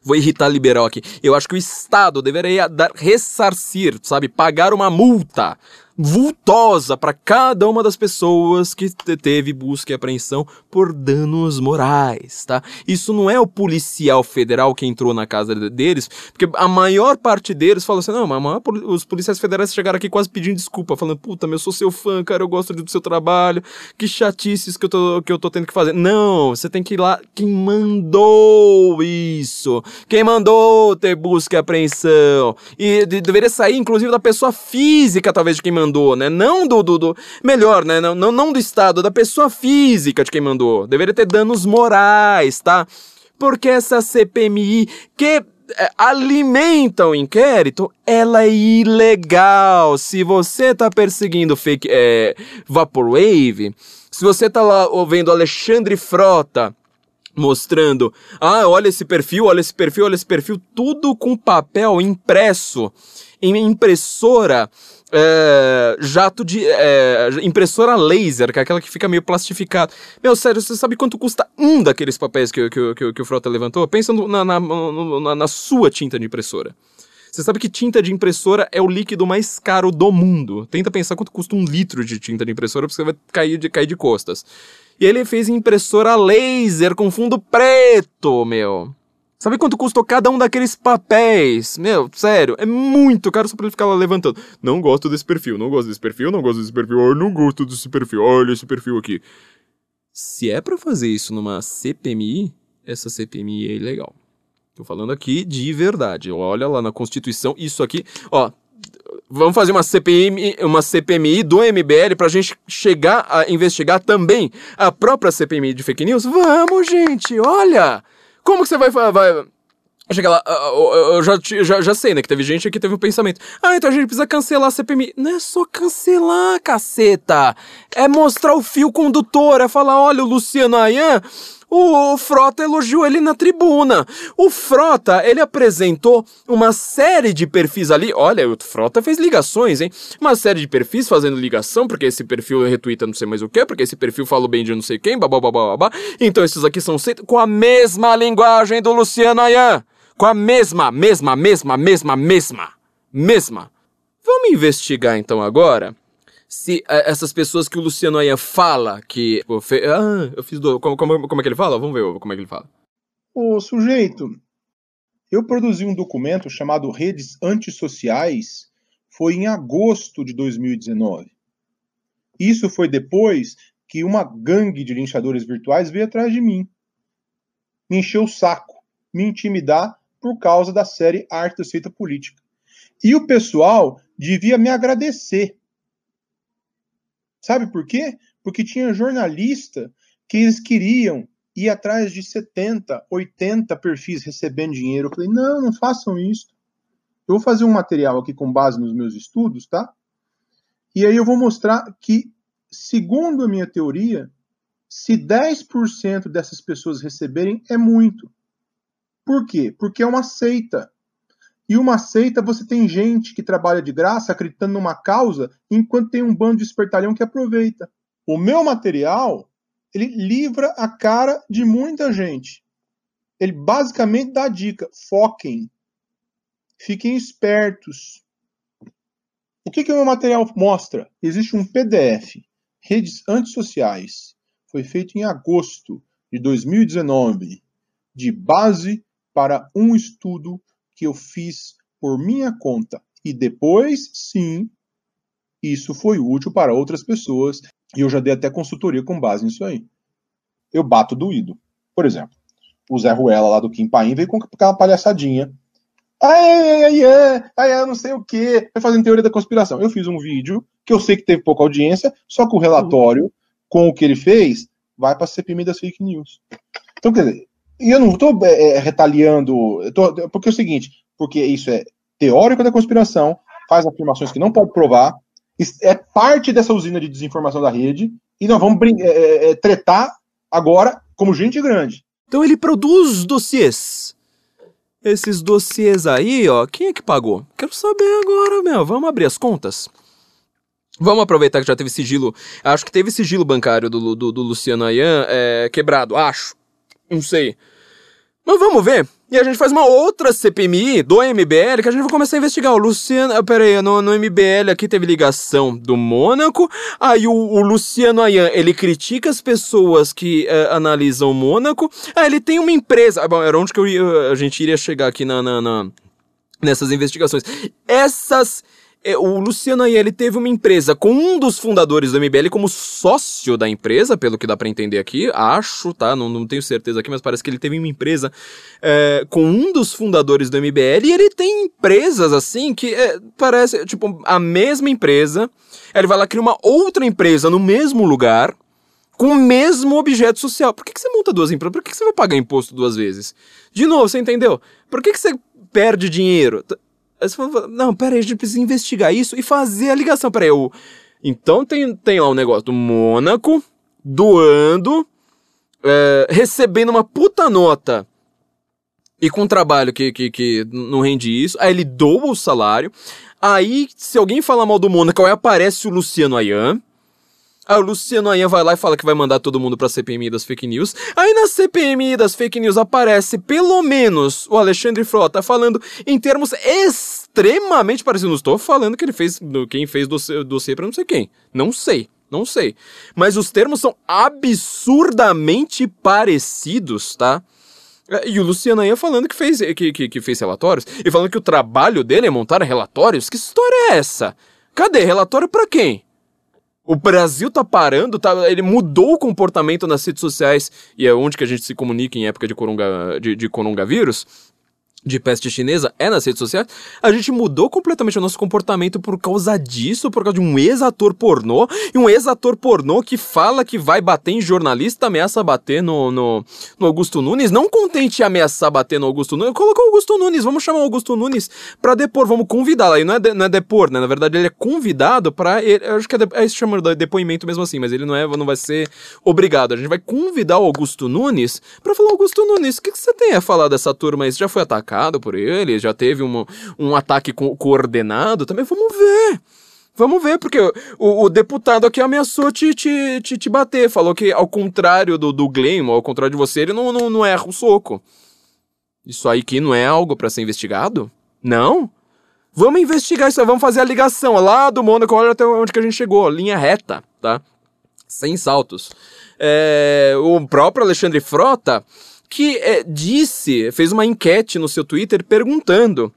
vou irritar liberal aqui. Eu acho que o Estado deveria dar, ressarcir, sabe, pagar uma multa vultosa para cada uma das pessoas que teve busca e apreensão por danos morais, tá? Isso não é o policial federal que entrou na casa deles, porque a maior parte deles falou assim: não, mas maior, os policiais federais chegaram aqui quase pedindo desculpa, falando: puta, eu sou seu fã, cara, eu gosto do seu trabalho, que chatices que eu tô, que eu tô tendo que fazer. Não, você tem que ir lá. Quem mandou isso? Quem mandou ter busca e apreensão? E deveria sair, inclusive, da pessoa física, talvez, de quem mandou, né? Não do. do, do melhor, né? Não, não, não do Estado, da pessoa física de quem mandou. Deveria ter danos morais, tá? Porque essa CPMI que é, alimenta o inquérito, ela é ilegal. Se você tá perseguindo fake é, Vaporwave, se você tá lá ouvindo Alexandre Frota mostrando, ah, olha esse perfil, olha esse perfil, olha esse perfil, tudo com papel impresso em impressora é, jato de. É, impressora laser, que é aquela que fica meio plastificada. Meu, sério, você sabe quanto custa um daqueles papéis que, que, que, que o Frota levantou? Pensa na, na, na, na sua tinta de impressora. Você sabe que tinta de impressora é o líquido mais caro do mundo. Tenta pensar quanto custa um litro de tinta de impressora, porque você vai cair de, cair de costas. E ele fez impressora laser com fundo preto, meu. Sabe quanto custou cada um daqueles papéis? Meu, sério, é muito caro só pra ele ficar lá levantando. Não gosto desse perfil, não gosto desse perfil, não gosto desse perfil, eu não gosto desse perfil, olha esse perfil aqui. Se é para fazer isso numa CPMI, essa CPMI é ilegal. Tô falando aqui de verdade. Olha lá na Constituição, isso aqui, ó, vamos fazer uma CPMI, uma CPMI do MBL pra gente chegar a investigar também a própria CPMI de fake news? Vamos, gente, olha! Como que você vai. vai Chega lá, eu já, já, já sei, né? Que teve gente que teve um pensamento. Ah, então a gente precisa cancelar a CPMI. Não é só cancelar, caceta. É mostrar o fio condutor, é falar: olha, o Luciano Ayan o Frota elogiou ele na tribuna. O Frota, ele apresentou uma série de perfis ali. Olha, o Frota fez ligações, hein? Uma série de perfis fazendo ligação, porque esse perfil retuita não sei mais o que, porque esse perfil falou bem de não sei quem, babá, Então esses aqui são com a mesma linguagem do Luciano Ayan. Com a mesma, mesma, mesma, mesma, mesma, mesma. Vamos investigar então agora se é, essas pessoas que o Luciano Ayan fala que. Tipo, fe... Ah, eu fiz do. Como, como, como é que ele fala? Vamos ver como é que ele fala. O sujeito, eu produzi um documento chamado Redes Antissociais, foi em agosto de 2019. Isso foi depois que uma gangue de linchadores virtuais veio atrás de mim. Me encheu o saco, me intimidar por causa da série Arte da Seita Política. E o pessoal devia me agradecer Sabe por quê? Porque tinha jornalista que eles queriam ir atrás de 70, 80 perfis recebendo dinheiro. Eu falei, não, não façam isso. Eu vou fazer um material aqui com base nos meus estudos, tá? E aí eu vou mostrar que, segundo a minha teoria, se 10% dessas pessoas receberem, é muito. Por quê? Porque é uma seita. E uma seita, você tem gente que trabalha de graça acreditando numa causa, enquanto tem um bando de espertalhão que aproveita. O meu material, ele livra a cara de muita gente. Ele basicamente dá a dica: foquem, fiquem espertos. O que, que o meu material mostra? Existe um PDF, Redes Antissociais, foi feito em agosto de 2019, de base para um estudo que eu fiz por minha conta e depois, sim, isso foi útil para outras pessoas e eu já dei até consultoria com base nisso aí. Eu bato doído. Por exemplo, o Zé Ruela lá do Kim Paim veio com aquela palhaçadinha. Ai, ai, ai, ai, ai, não sei o que. Vai fazendo teoria da conspiração. Eu fiz um vídeo que eu sei que teve pouca audiência, só que o relatório com o que ele fez vai para a CPMI das fake news. Então, quer dizer, e eu não estou é, é, retaliando, tô, porque é o seguinte, porque isso é teórico da conspiração, faz afirmações que não pode provar, é parte dessa usina de desinformação da rede, e nós vamos é, é, é, tretar agora como gente grande. Então ele produz dossiês. Esses dossiês aí, ó, quem é que pagou? Quero saber agora, meu. Vamos abrir as contas. Vamos aproveitar que já teve sigilo. Acho que teve sigilo bancário do, do, do Luciano Ayan é, quebrado, acho. Não sei. Mas vamos ver. E a gente faz uma outra CPMI do MBL que a gente vai começar a investigar. O Luciano. ah, Pera aí, no, no MBL aqui teve ligação do Mônaco. Aí o, o Luciano Ayan, ele critica as pessoas que eh, analisam o Mônaco. Ah, ele tem uma empresa. Ah, bom, era onde que eu ia- a gente iria chegar aqui na- na- na, nessas investigações. Essas. É, O Luciano aí, ele teve uma empresa com um dos fundadores do MBL como sócio da empresa, pelo que dá pra entender aqui, acho, tá? Não, não tenho certeza aqui, mas parece que ele teve uma empresa é, com um dos fundadores do MBL e ele tem empresas assim que é, parece, tipo, a mesma empresa. Ele vai lá criar uma outra empresa no mesmo lugar com o mesmo objeto social. Por que, que você monta duas empresas? Por que, que você vai pagar imposto duas vezes? De novo, você entendeu? Por que, que você perde dinheiro? Aí você fala, não, pera aí, a gente precisa investigar isso e fazer a ligação. Pera aí, o... então tem, tem lá o negócio do Mônaco doando, é, recebendo uma puta nota e com um trabalho que, que, que não rende isso, aí ele doa o salário, aí se alguém falar mal do Mônaco, aí aparece o Luciano Ayan, Aí o Luciano Ayan vai lá e fala que vai mandar todo mundo pra CPMI das fake news. Aí na CPMI das fake news aparece pelo menos o Alexandre Frota falando em termos extremamente parecidos. Não estou falando que ele fez, do- quem fez dossiê, dossiê pra não sei quem. Não sei, não sei. Mas os termos são absurdamente parecidos, tá? E o Luciano Ayan falando que fez, que, que, que fez relatórios. E falando que o trabalho dele é montar relatórios. Que história é essa? Cadê? Relatório pra quem? O Brasil tá parando, tá, ele mudou o comportamento nas redes sociais, e é onde que a gente se comunica em época de, coronga, de, de coronavírus, de peste chinesa, é nas redes sociais. A gente mudou completamente o nosso comportamento por causa disso, por causa de um ex-ator pornô, e um ex-ator pornô que fala que vai bater em jornalista, ameaça bater no, no, no Augusto Nunes. Não contente ameaçar bater no Augusto Nunes, colocou o Augusto Nunes, vamos chamar o Augusto Nunes pra depor, vamos convidá-lo. Aí não é, de- não é depor, né? Na verdade, ele é convidado pra. ele- Eu acho que é, de, é chama de depoimento mesmo assim, mas ele não, é, não vai ser obrigado. A gente vai convidar o Augusto Nunes pra falar: Augusto Nunes, o que, que você tem a falar dessa turma aí? Você já foi atacado por ele? Já teve um, um ataque co- coordenado também? Vamos ver. Vamos ver, porque o, o deputado aqui ameaçou te, te, te, te bater. Falou que, ao contrário do, do Glenn, ao contrário de você, ele não, não, não erra o soco. Isso aí que não é algo pra ser investigado? Não? Vamos investigar isso, vamos fazer a ligação lá do Mônaco, olha até onde que a gente chegou, linha reta, tá? Sem saltos. É, o próprio Alexandre Frota, que é, disse, fez uma enquete no seu Twitter perguntando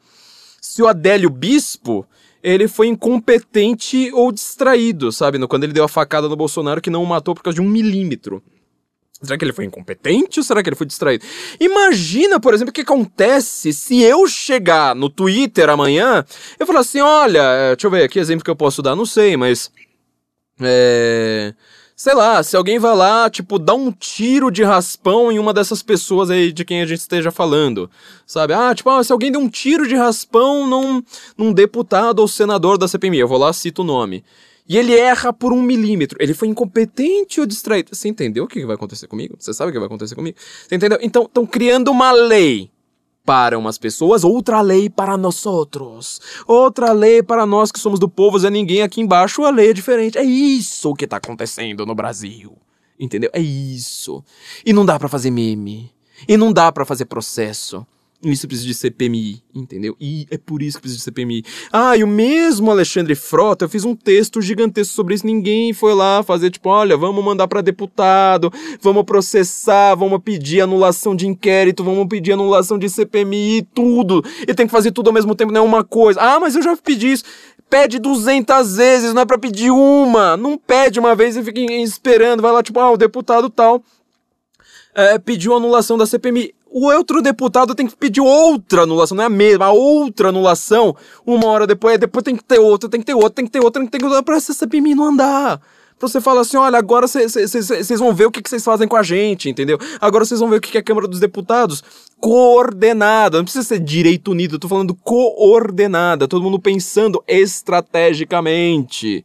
se o Adélio Bispo ele foi incompetente ou distraído, sabe? Quando ele deu a facada no Bolsonaro que não o matou por causa de um milímetro. Será que ele foi incompetente ou será que ele foi distraído? Imagina, por exemplo, o que acontece se eu chegar no Twitter amanhã e falar assim: olha, é, deixa eu ver aqui exemplo que eu posso dar, não sei, mas. É. Sei lá, se alguém vai lá, tipo, dar um tiro de raspão em uma dessas pessoas aí de quem a gente esteja falando. Sabe? Ah, tipo, ah, se alguém der um tiro de raspão num, num deputado ou senador da CPMI, eu vou lá, cito o nome. E ele erra por um milímetro. Ele foi incompetente ou distraído? Você entendeu o que vai acontecer comigo? Você sabe o que vai acontecer comigo? Você entendeu? Então, estão criando uma lei para umas pessoas, outra lei para nós outros. Outra lei para nós que somos do povo, Zé Ninguém aqui embaixo, a lei é diferente. É isso que tá acontecendo no Brasil. Entendeu? É isso. E não dá para fazer meme. E não dá para fazer processo. Isso precisa de CPMI, entendeu? E é por isso que precisa de CPMI. Ah, e o mesmo Alexandre Frota, eu fiz um texto gigantesco sobre isso. Ninguém foi lá fazer, tipo, olha, vamos mandar para deputado, vamos processar, vamos pedir anulação de inquérito, vamos pedir anulação de CPMI, tudo. E tem que fazer tudo ao mesmo tempo, não é uma coisa. Ah, mas eu já pedi isso. Pede 200 vezes, não é pra pedir uma. Não pede uma vez e fica esperando. Vai lá, tipo, ah, o deputado tal é, pediu anulação da CPMI. O outro deputado tem que pedir outra anulação, não é a mesma, a outra anulação, uma hora depois, depois tem que ter outra, tem que ter outra, tem que ter outra, tem que ter outra, pra essa não andar. Pra você falar assim, olha, agora vocês vão ver o que vocês fazem com a gente, entendeu? Agora vocês vão ver o que é a Câmara dos Deputados coordenada, não precisa ser direito unido, eu tô falando coordenada, todo mundo pensando estrategicamente.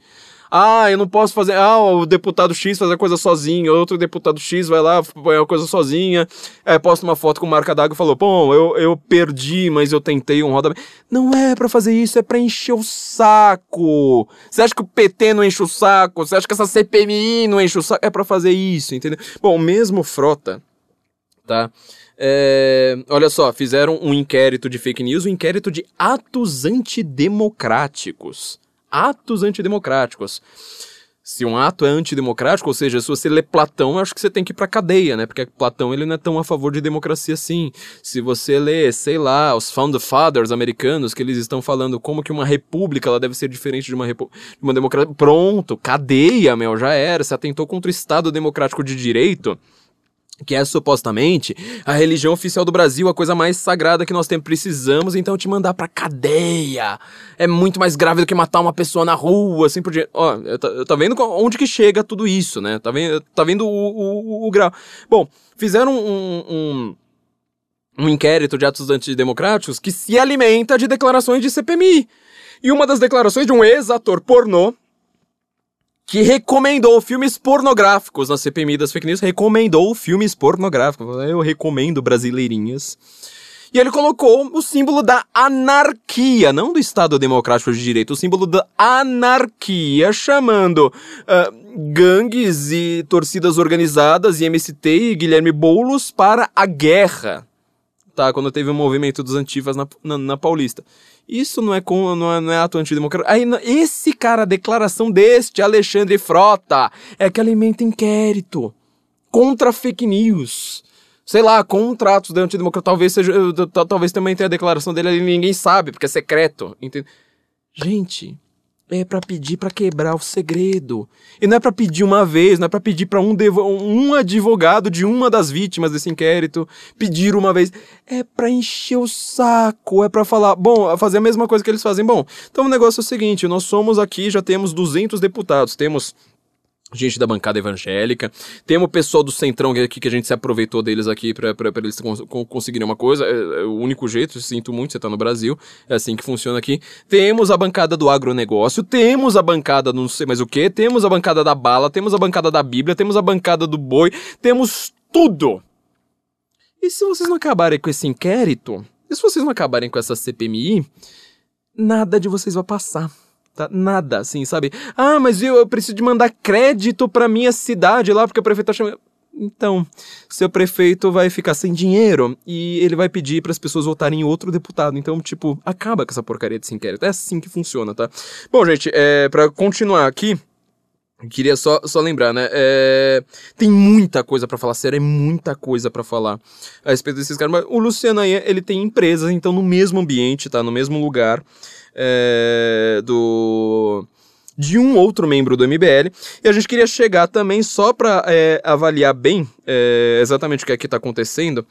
Ah, eu não posso fazer. Ah, o deputado X faz a coisa sozinho, outro deputado X vai lá, põe a coisa sozinha, é, posta uma foto com marca d'água e falou: Bom, eu, eu perdi, mas eu tentei um roda. Não é pra fazer isso, é pra encher o saco. Você acha que o PT não enche o saco? Você acha que essa CPMI não enche o saco? É pra fazer isso, entendeu? Bom, mesmo Frota, tá? É, olha só, fizeram um inquérito de fake news, um inquérito de atos antidemocráticos. Atos antidemocráticos. Se um ato é antidemocrático, ou seja, se você lê Platão, eu acho que você tem que ir pra cadeia, né? Porque Platão ele não é tão a favor de democracia assim. Se você lê, sei lá, os Founder Fathers americanos, que eles estão falando como que uma república ela deve ser diferente de uma, de uma democracia. Pronto, cadeia, meu, já era. Você atentou contra o Estado democrático de direito que é supostamente a religião oficial do Brasil, a coisa mais sagrada que nós temos, precisamos então te mandar pra cadeia. É muito mais grave do que matar uma pessoa na rua, assim por diante. Ó, tá, tá vendo onde que chega tudo isso, né? Tá vendo, tá vendo o, o, o, grau. Bom, fizeram um, um, um inquérito de atos antidemocráticos que se alimenta de declarações de CPMI. E uma das declarações de um ex-ator pornô, que recomendou filmes pornográficos na CPMI das fake news, recomendou filmes pornográficos. Eu recomendo brasileirinhas. E ele colocou o símbolo da anarquia, não do Estado Democrático de Direito, o símbolo da anarquia, chamando uh, gangues e torcidas organizadas e MST e Guilherme Boulos para a guerra. Tá, quando teve o um movimento dos antifas na, na, na Paulista. Isso não é, com, não é, não é ato antidemocrático. Aí, esse cara, a declaração deste Alexandre Frota, é que alimenta inquérito contra fake news. Sei lá, contratos de antidemocracia. Talvez seja. Talvez também tenha a declaração dele ali, ninguém sabe, porque é secreto. Entende? Gente, é para pedir para quebrar o segredo. E não é para pedir uma vez, não é para pedir para um, um advogado de uma das vítimas desse inquérito pedir uma vez. É para encher o saco, é para falar, bom, fazer a mesma coisa que eles fazem. Bom, então o negócio é o seguinte, nós somos aqui, já temos 200 deputados, temos gente da bancada evangélica. Temos o pessoal do Centrão aqui que a gente se aproveitou deles aqui para eles cons conseguirem uma coisa. É, é, o único jeito, sinto muito, você tá no Brasil. É assim que funciona aqui. Temos a bancada do agronegócio, temos a bancada do não sei mais o que, temos a bancada da bala, temos a bancada da Bíblia, temos a bancada do boi, temos tudo. E se vocês não acabarem com esse inquérito, e se vocês não acabarem com essa CPMI, nada de vocês vai passar. Tá? Nada, assim, sabe? Ah, mas eu, eu preciso de mandar crédito pra minha cidade lá, porque o prefeito tá chamando. Então, seu prefeito vai ficar sem dinheiro e ele vai pedir para as pessoas votarem em outro deputado. Então, tipo, acaba com essa porcaria desse inquérito. É assim que funciona, tá? Bom, gente, é, para continuar aqui, queria só, só lembrar, né? É, tem muita coisa para falar, sério, é muita coisa para falar a respeito desses caras. Mas o Luciano aí, ele tem empresas, então, no mesmo ambiente, tá? No mesmo lugar é, do de um outro membro do MBL. E a gente queria chegar também só para é, avaliar bem é, exatamente o que é que está acontecendo.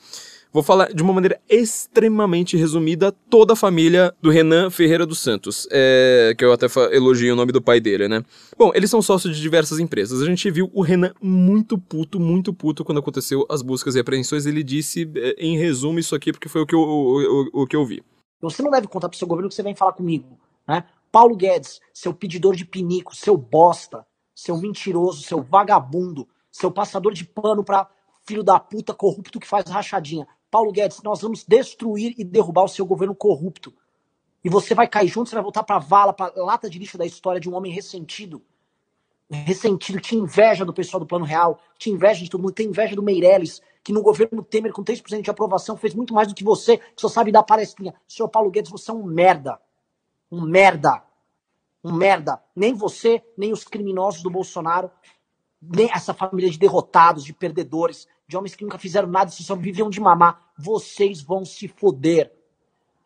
Vou falar de uma maneira extremamente resumida toda a família do Renan Ferreira dos Santos, é, que eu até elogio o nome do pai dele, né? Bom, eles são sócios de diversas empresas. A gente viu o Renan muito puto, muito puto quando aconteceu as buscas e apreensões. Ele disse, é, em resumo, isso aqui porque foi o que eu, o, o, o que eu vi. Você não deve contar pro seu governo que você vem falar comigo, né? Paulo Guedes, seu pedidor de pinico, seu bosta, seu mentiroso, seu vagabundo, seu passador de pano pra filho da puta corrupto que faz rachadinha. Paulo Guedes, nós vamos destruir e derrubar o seu governo corrupto. E você vai cair junto, você vai voltar pra vala, pra lata de lixo da história de um homem ressentido. Ressentido, que inveja do pessoal do Plano Real, que inveja de todo mundo, tem inveja do Meirelles, que no governo Temer, com 3% de aprovação, fez muito mais do que você, que só sabe dar palestrinha. Senhor Paulo Guedes, você é um merda. Um merda. Um merda. Nem você, nem os criminosos do Bolsonaro, nem essa família de derrotados, de perdedores, de homens que nunca fizeram nada, e só viviam de mamar. Vocês vão se foder.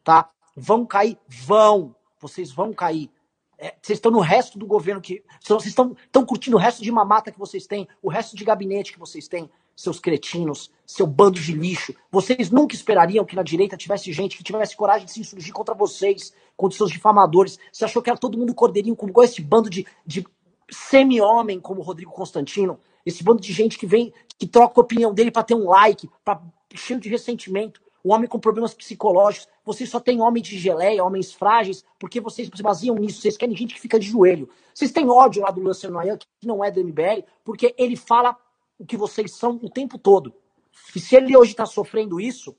Tá? Vão cair? Vão. Vocês vão cair. É, vocês estão no resto do governo que. Vocês estão, estão curtindo o resto de mamata que vocês têm, o resto de gabinete que vocês têm seus cretinos, seu bando de lixo. Vocês nunca esperariam que na direita tivesse gente que tivesse coragem de se insurgir contra vocês, contra seus difamadores. Você achou que era todo mundo cordeirinho, como igual esse bando de, de semi-homem como Rodrigo Constantino, esse bando de gente que vem, que troca a opinião dele para ter um like, para cheio de ressentimento, o homem com problemas psicológicos. Vocês só têm homem de geleia, homens frágeis, porque vocês se baseiam nisso. Vocês querem gente que fica de joelho. Vocês têm ódio lá do Luciano Ayan, que não é do MBL, porque ele fala o que vocês são o tempo todo. E se ele hoje está sofrendo isso,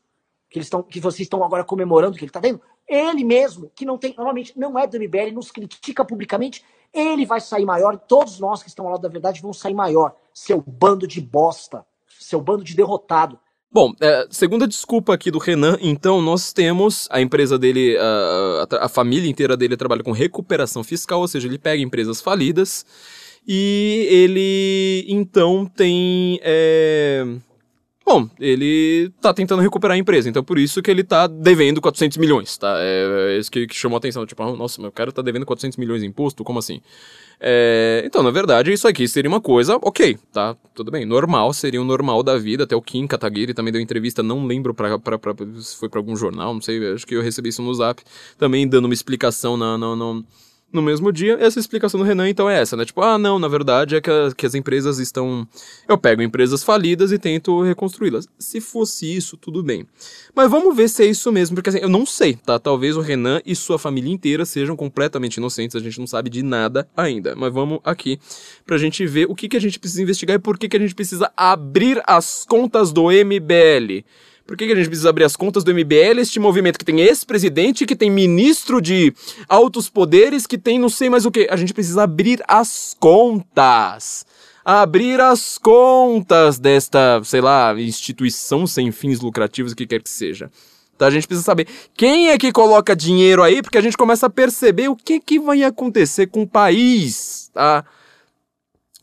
que, eles estão, que vocês estão agora comemorando que ele está tendo, ele mesmo, que não tem, normalmente não é do MBL, nos critica publicamente, ele vai sair maior, todos nós que estão ao lado da verdade vão sair maior. Seu bando de bosta, seu bando de derrotado. Bom, é, segunda desculpa aqui do Renan, então nós temos a empresa dele, a, a, a família inteira dele trabalha com recuperação fiscal, ou seja, ele pega empresas falidas e ele então tem. É... Bom, ele tá tentando recuperar a empresa, então por isso que ele tá devendo 400 milhões, tá? É, é isso que, que chamou a atenção. Tipo, ah, nossa, meu cara tá devendo 400 milhões de imposto? Como assim? É, então, na verdade, isso aqui seria uma coisa, ok, tá, tudo bem, normal, seria o normal da vida, até o Kim Kataguiri também deu entrevista, não lembro pra, pra, pra, se foi pra algum jornal, não sei, acho que eu recebi isso no zap, também dando uma explicação na, na, na no mesmo dia. Essa explicação do Renan, então, é essa, né? Tipo, ah, não, na verdade é que, a, que as empresas estão. Eu pego empresas falidas e tento reconstruí-las. Se fosse isso, tudo bem. Mas vamos ver se é isso mesmo, porque assim, eu não sei, tá? Talvez o Renan e sua família inteira sejam completamente inocentes, a gente não sabe de nada ainda. Mas vamos aqui pra gente ver o que, que a gente precisa investigar e por que, que a gente precisa abrir as contas do MBL. Por que, que a gente precisa abrir as contas do MBL, este movimento que tem ex-presidente, que tem ministro de altos poderes, que tem não sei mais o que? A gente precisa abrir as contas. Abrir as contas desta, sei lá, instituição sem fins lucrativos, o que quer que seja. Tá? A gente precisa saber quem é que coloca dinheiro aí, porque a gente começa a perceber o que, que vai acontecer com o país, tá?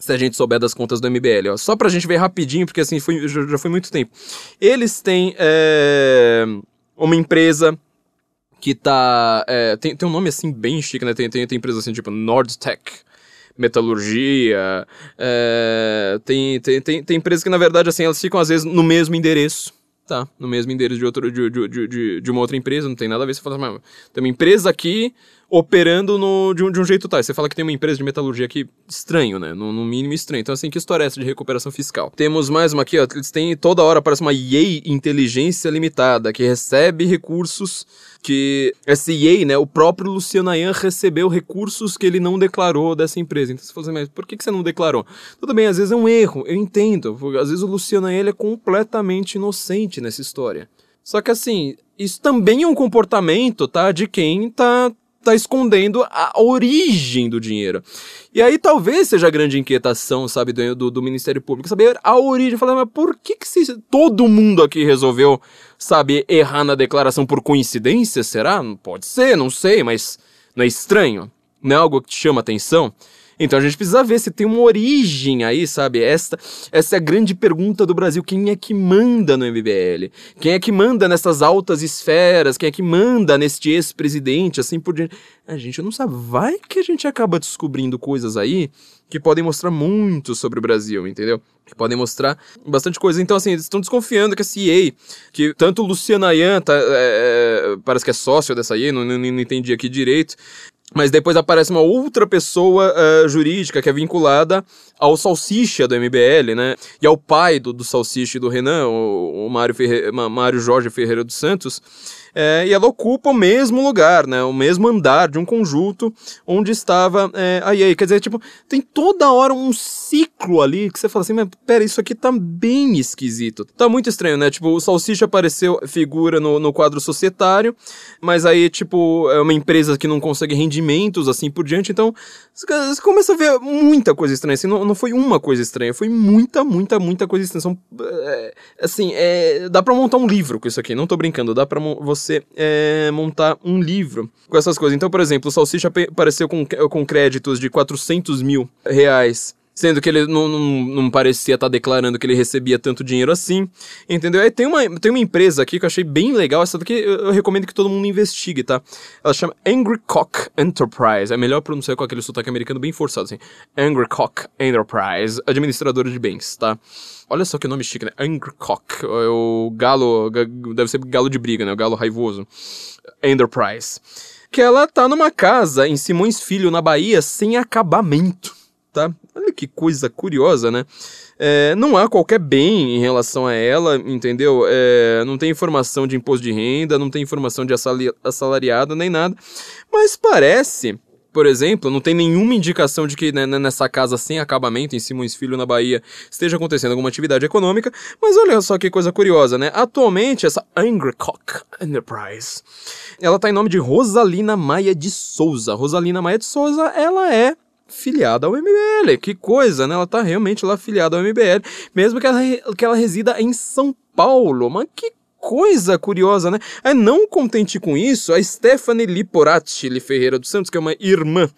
Se a gente souber das contas do MBL. Ó. Só pra gente ver rapidinho, porque assim, foi, já, foi muito tempo. Eles têm é, uma empresa que tá. É, tem, tem um nome assim bem chique, né? Tem, tem, tem empresa assim, tipo Nordtech. Metalurgia, é, tem, tem, tem, tem empresas que, na verdade, assim, elas ficam às vezes no mesmo endereço, tá? No mesmo endereço de, outro, de, de, de, de uma outra empresa, não tem nada a ver. Você fala, mas tem uma empresa aqui operando no, de, um, de um jeito tal. Você fala que tem uma empresa de metalurgia aqui, estranho, né? No, no, mínimo estranho. Então, assim, que história é essa de recuperação fiscal? Temos mais uma aqui, ó. Eles têm toda hora, parece uma EA Inteligência Limitada, que recebe recursos que essa EA, né, o próprio Luciano Ayan recebeu recursos que ele não declarou dessa empresa. Então você fala assim, mas por que, que você não declarou? Tudo bem, às vezes é um erro, eu entendo. Às vezes o Luciano Ayan é completamente inocente nessa história. Só que assim, isso também é um comportamento, tá, de quem tá tá escondendo a origem do dinheiro. E aí talvez seja a grande inquietação, sabe, do, do, do Ministério Público, saber a origem, falar, mas por que que se, todo mundo aqui resolveu, sabe, errar na declaração por coincidência, será? Pode ser, não sei, mas não é estranho? Não é algo que te chama atenção? Então a gente precisa ver se tem uma origem aí, sabe? Esta, essa é a grande pergunta do Brasil. Quem é que manda no MBL? Quem é que manda nessas altas esferas? Quem é que manda neste ex-presidente? Assim por diante. A gente não sabe. Vai que a gente acaba descobrindo coisas aí que podem mostrar muito sobre o Brasil, entendeu? Que podem mostrar bastante coisa. Então, assim, eles estão desconfiando que a CIE, que tanto o Luciano Ayan tá, é, é, parece que é sócio dessa IE, não, não, não entendi aqui direito, mas depois aparece uma outra pessoa uh, jurídica que é vinculada ao Salsicha do MBL, né? E ao pai do, do Salsicha e do Renan, o, o Mário, Ferre... Mário Jorge Ferreira dos Santos. É, e ela ocupa o mesmo lugar, né? O mesmo andar de um conjunto onde estava é, a EA. Quer dizer, tipo, tem toda hora um ciclo ali que você fala assim, mas pera, isso aqui tá bem esquisito. Tá muito estranho, né? Tipo, o Salsicha apareceu, figura no, no quadro societário, mas aí, tipo, é uma empresa que não consegue rendimentos, assim por diante. Então, você começa a ver muita coisa estranha. Assim, não, não foi uma coisa estranha, foi muita, muita, muita coisa estranha. São, é, assim, é, dá pra montar um livro com isso aqui, não tô brincando. Dá pra você é, montar um livro com essas coisas. Então, por exemplo, o Salsicha apareceu com, com créditos de 400 mil reais sendo que ele não, não, não parecia estar tá declarando que ele recebia tanto dinheiro assim, entendeu? Aí tem uma, tem uma empresa aqui que eu achei bem legal, essa daqui eu, eu recomendo que todo mundo investigue, tá? Ela chama Angry Cock Enterprise, é melhor pronunciar com aquele sotaque americano bem forçado, assim. Angry Cock Enterprise, administradora de bens, tá? Olha só que nome chique, né? Angry Cock, é o galo, deve ser galo de briga, né? O galo raivoso. Enterprise. Que ela tá numa casa em Simões Filho, na Bahia, sem acabamento tá? Olha que coisa curiosa, né? É, não há qualquer bem em relação a ela, entendeu? É, não tem informação de imposto de renda, não tem informação de assalariado, nem nada. Mas parece por exemplo, não tem nenhuma indicação de que né, nessa casa sem acabamento, em Simões Filho, na Bahia, esteja acontecendo alguma atividade econômica. Mas olha só que coisa curiosa, né? Atualmente, essa Angry Cock Enterprise, ela tá em nome de Rosalina Maia de Souza. Rosalina Maia de Souza, ela é filiada ao MBL. Que coisa, né? Ela tá realmente lá filiada ao MBL, mesmo que ela, que ela resida em São Paulo. Mas que coisa curiosa, né? É não contente com isso, a Stephanie Liporati Ferreira dos Santos, que é uma irmã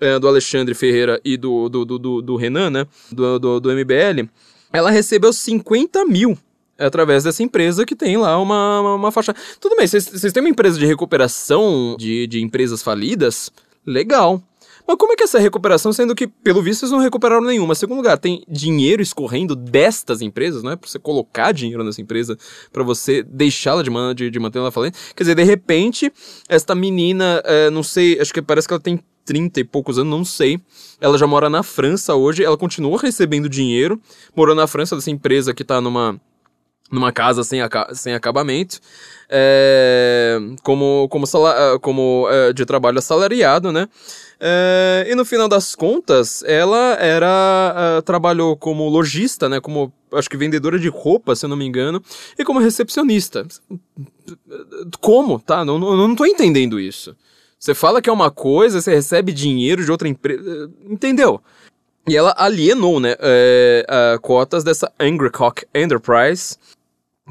é, do Alexandre Ferreira e do, do, do, do, Renan, né? Do, do, do MBL, ela recebeu 50 mil através dessa empresa que tem lá uma, uma, uma faixa. Tudo bem, vocês têm uma empresa de recuperação de, de empresas falidas? Legal. Mas como é que é essa recuperação, sendo que, pelo visto, vocês não recuperaram nenhuma? Segundo lugar, tem dinheiro escorrendo destas empresas, não é? Pra você colocar dinheiro nessa empresa, para você deixá-la de, de, de manter ela falando. Quer dizer, de repente, esta menina, é, não sei, acho que parece que ela tem 30 e poucos anos, não sei. Ela já mora na França hoje, ela continua recebendo dinheiro, morou na França dessa empresa que tá numa numa casa sem, aca sem acabamento, é, como, como, como é, de trabalho assalariado, né? É, e no final das contas, ela era. Uh, trabalhou como lojista, né? Como acho que vendedora de roupa, se eu não me engano, e como recepcionista. Como, tá? Não, não, não tô entendendo isso. Você fala que é uma coisa, você recebe dinheiro de outra empresa. Entendeu? E ela alienou, né? É, uh, cotas dessa Angry Cock Enterprise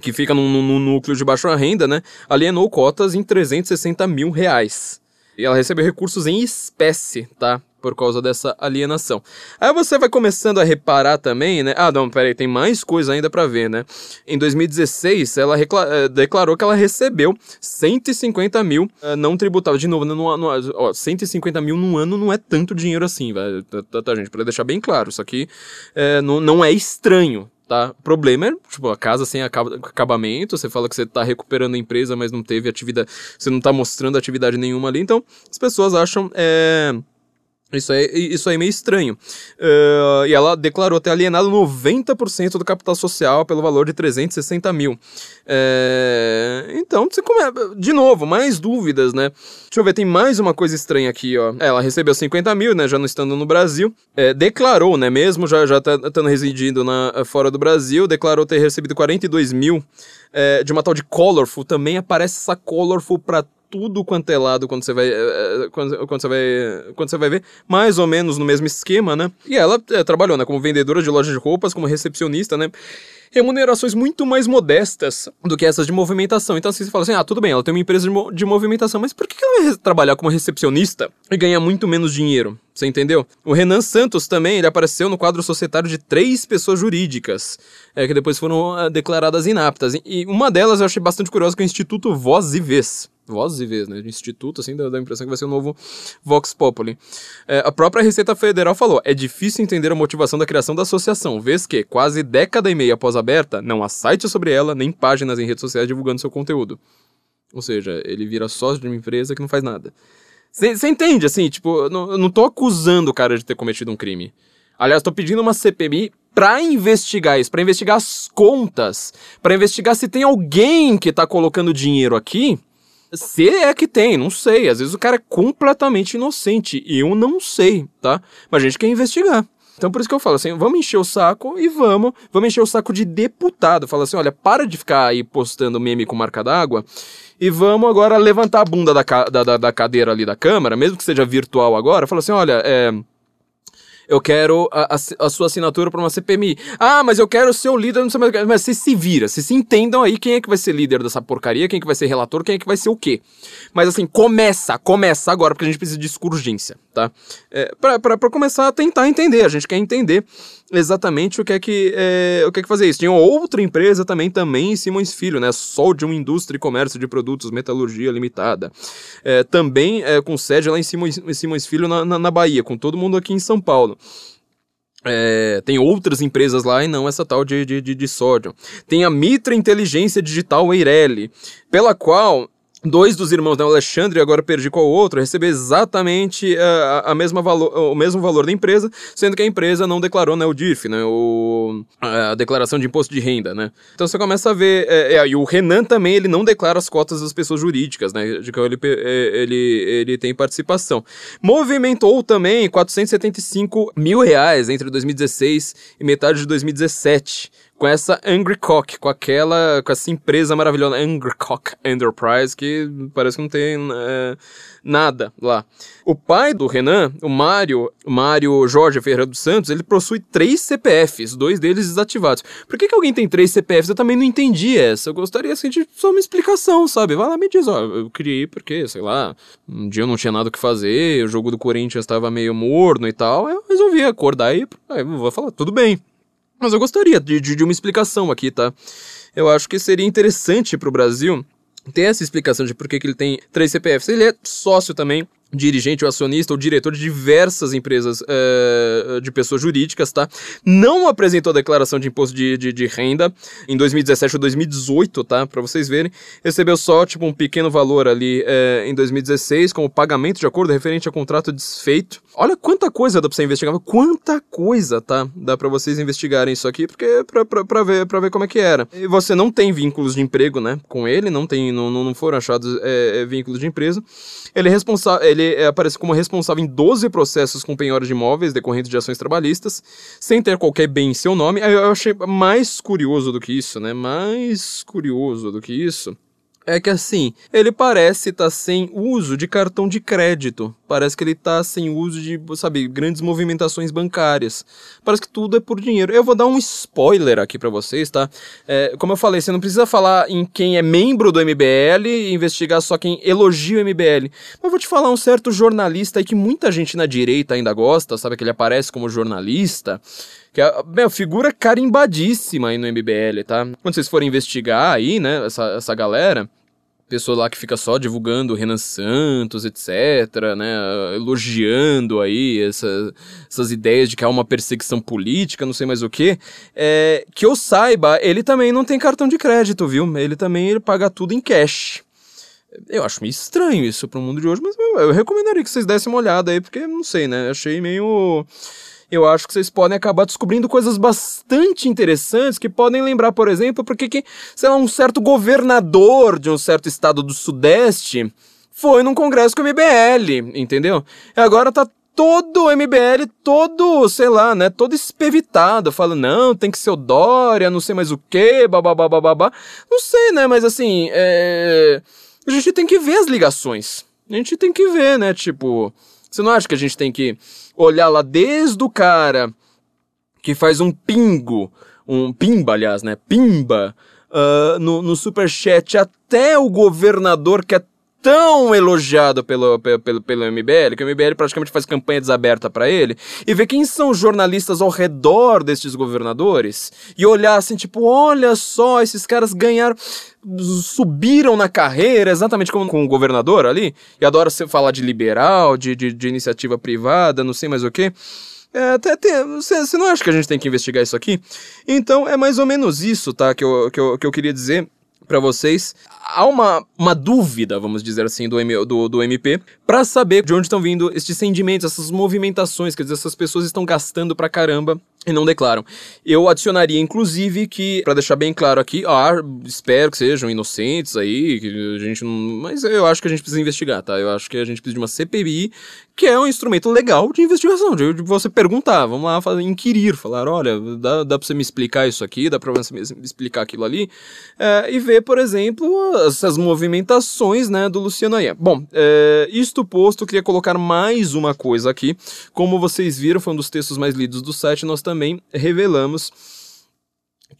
que fica no, no, núcleo de baixa renda, né, alienou cotas em 360 mil reais. E ela recebeu recursos em espécie, tá? Por causa dessa alienação. Aí você vai começando a reparar também, né? Ah, não, peraí, tem mais coisa ainda para ver, né? Em 2016, ela eh, declarou que ela recebeu 150 mil uh, não tributáveis. De novo, no, no, ó, 150 mil num ano não é tanto dinheiro assim. Tá, tá, tá, gente? Pra deixar bem claro, isso aqui não, não é estranho, tá? Problema é, tipo, a casa sem acabamento, você fala que você tá recuperando a empresa, mas não teve atividade, você não tá mostrando atividade nenhuma ali, então as pessoas acham, é... Isso aí, isso aí é meio estranho. Uh, e ela declarou ter alienado 90% do capital social pelo valor de 360 mil. É, então, você de novo, mais dúvidas, né? Deixa eu ver, tem mais uma coisa estranha aqui, ó. Ela recebeu 50 mil, né? Já não estando no Brasil. É, declarou, né? Mesmo já, já estando tá, residindo na, fora do Brasil, declarou ter recebido 42 mil é, de uma tal de Colorful. Também aparece essa Colorful pra tudo quanto é lado quando você vai é, quando, quando, você vai quando você vai ver mais ou menos no mesmo esquema né e ela é, trabalhou né como vendedora de loja de roupas como recepcionista né remunerações muito mais modestas do que essas de movimentação. Então, assim, você fala assim: ah, tudo bem, ela tem uma empresa de, mo de movimentação, mas por que ela vai trabalhar como recepcionista e ganhar muito menos dinheiro? Você entendeu? O Renan Santos também, ele apareceu no quadro societário de três pessoas jurídicas, é, que depois foram uh, declaradas inaptas. E uma delas eu achei bastante curiosa, que é o Instituto Voz e Vez. Voz e Vez, né? De instituto, assim, dá, a impressão que vai ser o novo Vox Populi. É, a própria Receita Federal falou: é difícil entender a motivação da criação da associação, vez que, quase década e meia após aberta, não há site sobre ela, nem páginas em redes sociais divulgando seu conteúdo. Ou seja, ele vira sócio de uma empresa que não faz nada. Você entende, assim, tipo, eu não, não tô acusando o cara de ter cometido um crime. Aliás, tô pedindo uma CPMI pra investigar isso, pra investigar as contas, para investigar se tem alguém que tá colocando dinheiro aqui se é que tem, não sei. Às vezes o cara é completamente inocente. E eu não sei, tá? Mas a gente quer investigar. Então por isso que eu falo assim, vamos encher o saco e vamos, vamos encher o saco de deputado. Fala assim, olha, para de ficar aí postando meme com marca d'água e vamos agora levantar a bunda da, da, da, cadeira ali da Câmara, mesmo que seja virtual agora. Fala assim, olha, é eu quero a, a, a sua assinatura para uma CPMI. Ah, mas eu quero ser o líder, não sei mais. Mas você se vira, vocês se entendam aí quem é que vai ser líder dessa porcaria, quem é que vai ser relator, quem é que vai ser o quê. Mas assim, começa, começa agora, porque a gente precisa de urgência, tá? É, pra começar a tentar entender, a gente quer entender exatamente o que é que, é, o que é que fazer isso. Tinha outra empresa também, também em Simões Filho, né? Sol de uma indústria e comércio de produtos, metalurgia limitada. É, também é, com sede lá em Simões, Simões Filho, na, na, na Bahia, com todo mundo aqui em São Paulo. É, tem outras empresas lá e não essa tal de, de, de, de sódio. Tem a Mitra Inteligência Digital Eireli, pela qual dois dos irmãos, né, o Alexandre, agora perdi qual outro, receber exatamente uh, a, a mesma valor, o mesmo valor da empresa, sendo que a empresa não declarou né, o DIF, né, o, a declaração de imposto de renda, né. Então você começa a ver, é, é, e o Renan também, ele não declara as cotas das pessoas jurídicas, né, de que ele, é, ele, ele tem participação. Movimentou também 475 mil reais entre 2016 e metade de 2017 com essa Angry Cock, com aquela, com essa empresa maravilhosa, Angry Cock Enterprise, que parece que não tem é, nada lá. O pai do Renan, o Mário, Mário Jorge Ferreira dos Santos, ele possui três CPFs, dois deles desativados. Por que, que alguém tem três CPFs? Eu também não entendi essa. Eu gostaria assim, de só uma explicação, sabe? Vai lá me diz, ó, eu criei porque, sei lá, um dia eu não tinha nada o que fazer, o jogo do Corinthians estava meio morno e tal, eu resolvi acordar e aí vou falar, tudo bem. Mas eu gostaria de, de, de uma explicação aqui, tá? Eu acho que seria interessante para o Brasil ter essa explicação de por que, que ele tem três CPFs. Ele é sócio também dirigente ou acionista ou diretor de diversas empresas uh, de pessoas jurídicas, tá? Não apresentou a declaração de imposto de, de, de renda em 2017 ou 2018, tá? Para vocês verem. Recebeu só, tipo, um pequeno valor ali uh, em 2016 como pagamento de acordo referente a contrato desfeito. Olha quanta coisa dá pra você investigar, quanta coisa, tá? Dá para vocês investigarem isso aqui, porque pra, pra, pra, ver, pra ver como é que era. E você não tem vínculos de emprego, né? Com ele, não tem, não, não foram achados é, vínculos de empresa. Ele é responsável, ele ele é, aparece como responsável em 12 processos com penhora de imóveis decorrentes de ações trabalhistas, sem ter qualquer bem em seu nome. Eu achei mais curioso do que isso, né? Mais curioso do que isso é que assim, ele parece estar tá sem uso de cartão de crédito. Parece que ele está sem uso de, sabe, grandes movimentações bancárias. Parece que tudo é por dinheiro. Eu vou dar um spoiler aqui para vocês, tá? É, como eu falei, você não precisa falar em quem é membro do MBL e investigar só quem elogia o MBL. Mas vou te falar um certo jornalista aí que muita gente na direita ainda gosta, sabe? Que ele aparece como jornalista que é meu, figura carimbadíssima aí no MBL, tá? Quando vocês forem investigar aí, né, essa, essa galera, pessoa lá que fica só divulgando Renan Santos, etc, né, elogiando aí essa, essas ideias de que há uma perseguição política, não sei mais o que, é, que eu saiba, ele também não tem cartão de crédito, viu? Ele também ele paga tudo em cash. Eu acho meio estranho isso pro mundo de hoje, mas eu, eu recomendaria que vocês dessem uma olhada aí, porque não sei, né, achei meio eu acho que vocês podem acabar descobrindo coisas bastante interessantes que podem lembrar, por exemplo, porque que, sei lá, um certo governador de um certo estado do Sudeste foi num congresso com o MBL, entendeu? E agora tá todo o MBL, todo, sei lá, né, todo espevitado, fala, não, tem que ser o Dória, não sei mais o que, babá, babá. Não sei, né, mas assim, é... a gente tem que ver as ligações. A gente tem que ver, né, tipo, você não acha que a gente tem que olhar lá desde o cara que faz um pingo, um pimba, aliás, né? Pimba, uh, no, no superchat, até o governador que é tão elogiado pelo, pelo, pelo MBL, que o MBL praticamente faz campanha desaberta para ele, e ver quem são os jornalistas ao redor destes governadores, e olhar assim, tipo, olha só, esses caras ganharam, subiram na carreira, exatamente como com o governador ali, e adora falar de liberal, de, de, de iniciativa privada, não sei mais o que. É, até você não acha que a gente tem que investigar isso aqui? Então é mais ou menos isso, tá? Que eu, que eu, que eu queria dizer para vocês. Há uma, uma dúvida, vamos dizer assim, do, M, do, do MP, para saber de onde estão vindo estes sentimentos, essas movimentações, quer dizer, essas pessoas estão gastando pra caramba e não declaram. Eu adicionaria, inclusive, que, para deixar bem claro aqui, espero que sejam inocentes aí, que a gente não. Mas eu acho que a gente precisa investigar, tá? Eu acho que a gente precisa de uma CPI, que é um instrumento legal de investigação, de, você perguntar, vamos lá, fazer, inquirir, falar, olha, dá, dá pra você me explicar isso aqui, dá pra você me explicar aquilo ali, é, e ver, por exemplo, essas movimentações, né, do Luciano Ayan. Bom, é, isto posto, eu queria colocar mais uma coisa aqui. Como vocês viram, foi um dos textos mais lidos do site, nós também também revelamos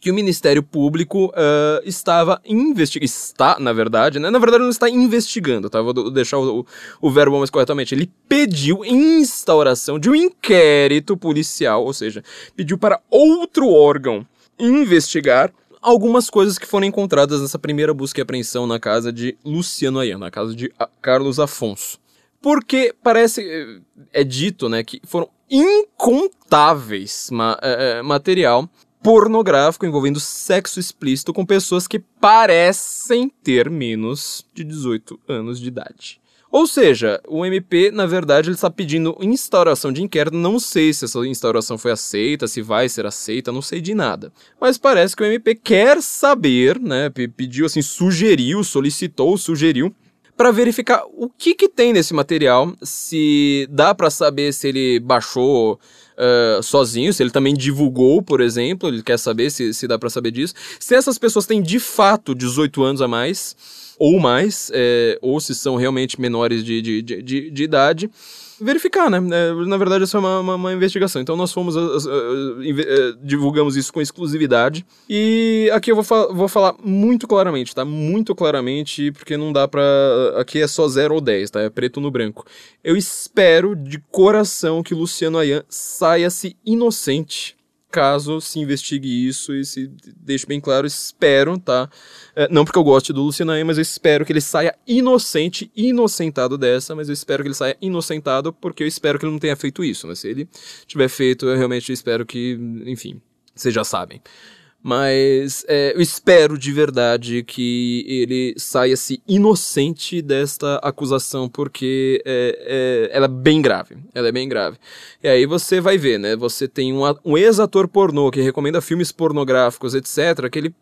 que o Ministério Público uh, estava investigando, está, na verdade, né? Na verdade não está investigando, tá? Vou deixar o, o, verbo mais corretamente. Ele pediu instauração de um inquérito policial, ou seja, pediu para outro órgão investigar algumas coisas que foram encontradas nessa primeira busca e apreensão na casa de Luciano Ayan, na casa de Carlos Afonso. Porque parece, é dito, né, que foram incontáveis ma é, é, material pornográfico envolvendo sexo explícito com pessoas que parecem ter menos de 18 anos de idade. Ou seja, o MP, na verdade, ele está pedindo instauração de inquérito. Não sei se essa instauração foi aceita, se vai ser aceita, não sei de nada. Mas parece que o MP quer saber, né? Pediu assim, sugeriu, solicitou, sugeriu para verificar o que, que tem nesse material, se dá para saber se ele baixou uh, sozinhos, se ele também divulgou, por exemplo, ele quer saber se, se dá para saber disso. Se essas pessoas têm de fato 18 anos a mais, ou mais, é, ou se são realmente menores de, de, de, de idade verificar, né? É, na verdade, isso é uma, uma, uma investigação. Então, nós fomos, uh, uh, divulgamos isso com exclusividade. E aqui eu vou, fa vou falar muito claramente, tá? Muito claramente, porque não dá pra. Aqui é só 0 ou 10, tá? É preto no branco. Eu espero de coração que Luciano Ayan saia-se inocente caso se investigue isso e se deixe bem claro, espero, tá? É, não porque eu goste do Luciano mas eu espero que ele saia inocente, inocentado dessa, mas eu espero que ele saia inocentado porque eu espero que ele não tenha feito isso, mas se ele tiver feito, eu realmente espero que, enfim, vocês já sabem. Mas é, eu espero de verdade que ele saia-se inocente desta acusação, porque é, é, ela é bem grave. Ela é bem grave. E aí você vai ver, né? Você tem um, um ex-ator pornô que recomenda filmes pornográficos, etc., que ele,